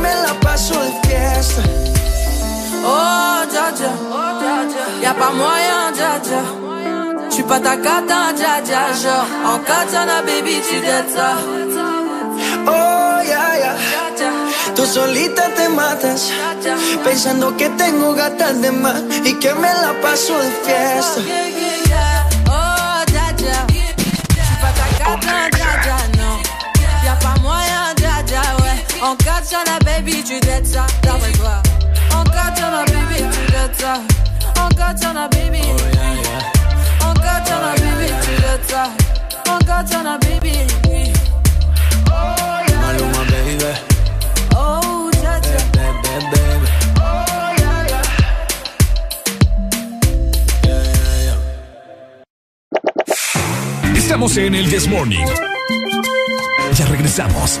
Me la paso de fiesta. Oh, dja dja Y'a pas moyen, dja dja J'suis pas ta cata, dja dja Genre, en katana, baby, tu dettes Oh, ya, ya. Tú solita te matas. Pensando que tengo gatas de más y que me la paso de fiesta. Ouais En katana, baby, tu dettes ça D'après toi. En katana, baby, tu dettes ça. En katana, baby. En katana, baby, tu dettes ça. En katana, baby. Maluma, baby. Oh, dja dja Baby, baby. Estamos en el This Morning. Ya regresamos.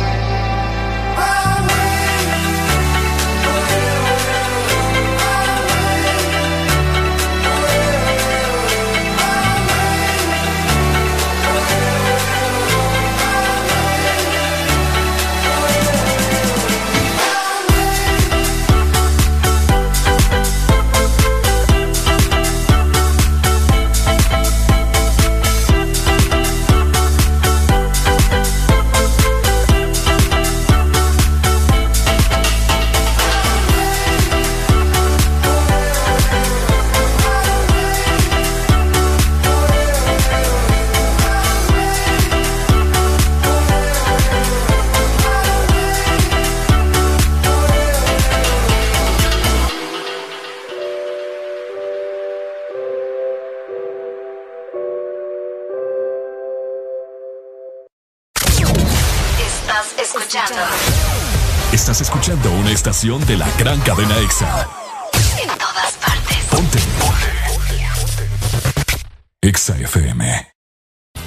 Estación de la gran cadena EXA. En todas partes. Ponte. EXA FM.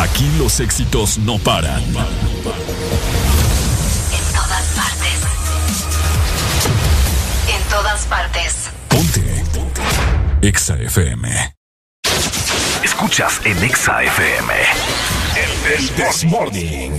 Aquí los éxitos no paran. En todas partes. En todas partes. Ponte. Exa FM. Escuchas en Exa FM. El This Morning.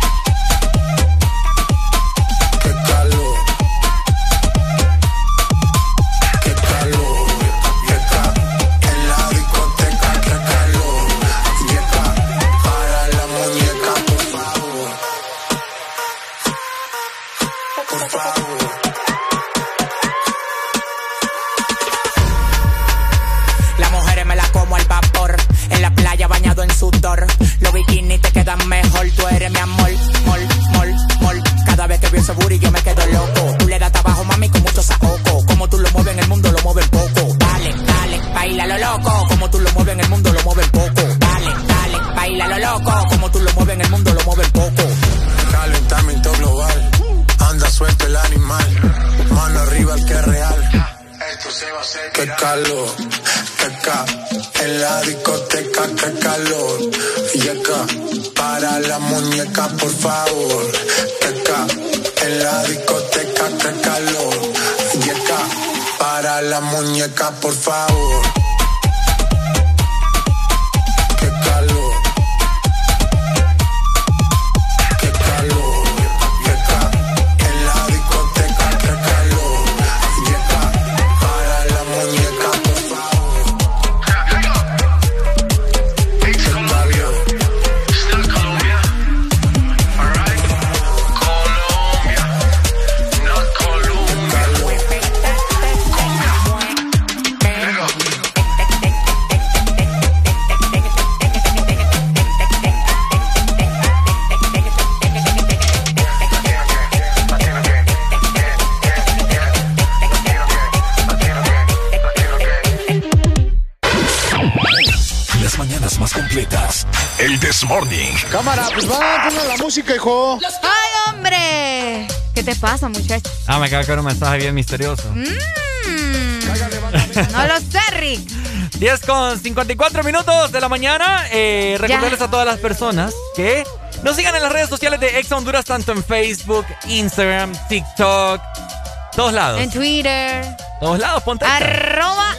¡Ay, hombre! ¿Qué te pasa, muchacho? Ah, me acaba de caer un mensaje bien misterioso. Mm. No lo sé, Rick. 10 con 54 minutos de la mañana. Eh, recordarles a todas las personas que nos sigan en las redes sociales de Ex Honduras, tanto en Facebook, Instagram, TikTok, todos lados. En Twitter. Todos lados, ponte. Arroba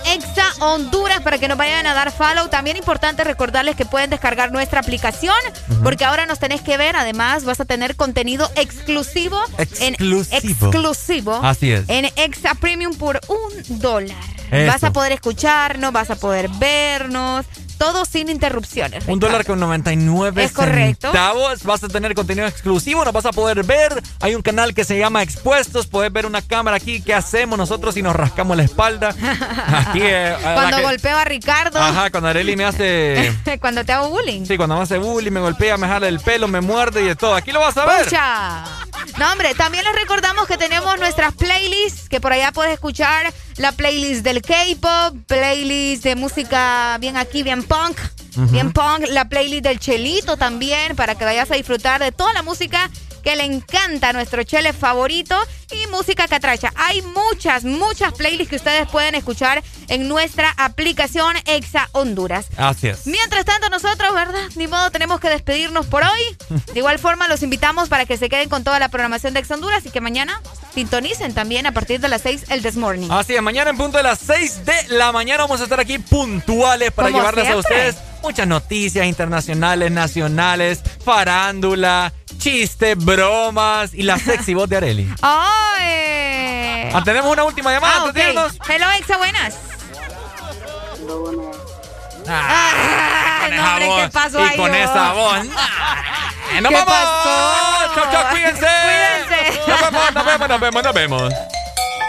Honduras para que nos vayan a dar follow. También importante recordarles que pueden descargar nuestra aplicación porque ahora nos tenés que ver. Además, vas a tener contenido exclusivo. Exclusivo. En, exclusivo. Así es. En Exa Premium por un dólar. Eso. Vas a poder escucharnos, vas a poder vernos. Todo sin interrupciones. Un dólar con 99 Es correcto. centavos. Vas a tener contenido exclusivo, nos vas a poder ver. Hay un canal que se llama Expuestos. Puedes ver una cámara aquí. ¿Qué hacemos nosotros si nos rascamos la espalda? Aquí, eh, la Cuando que- golpeo a Ricardo. Ajá, cuando Areli me hace. Cuando te hago bullying. Sí, cuando me hace bullying, me golpea, me jala el pelo, me muerde y de todo. Aquí lo vas a ver. Pucha. No, hombre, también les recordamos que tenemos nuestras playlists, que por allá puedes escuchar la playlist del K-pop, playlist de música bien aquí, bien punk, bien punk, la playlist del Chelito también, para que vayas a disfrutar de toda la música que le encanta a nuestro chele favorito y música catracha. Hay muchas, muchas playlists que ustedes pueden escuchar en nuestra aplicación Exa Honduras. Así es. Mientras tanto, nosotros, ¿verdad? Ni modo, tenemos que despedirnos por hoy. De igual forma, los invitamos para que se queden con toda la programación de Ex Honduras y que mañana sintonicen también a partir de las 6 el This Morning. Así es, mañana en punto de las 6 de la mañana vamos a estar aquí puntuales para Como llevarles a ustedes muchas noticias internacionales, nacionales, farándula, chistes, bromas y la sexy voz de Areli. ¡Ay! Ah, tenemos una última llamada Ah, antes de ok. irnos. Hello, Exa, buenas. Ah, Ay, con no, hombre, ¿qué voz pasó y ahí, con oh? esa voz. ¡Nos ¿Qué vamos! ¡Chau, chau, cuídense! Cuídense. Nos vemos, nos vemos, nos vemos, nos vemos.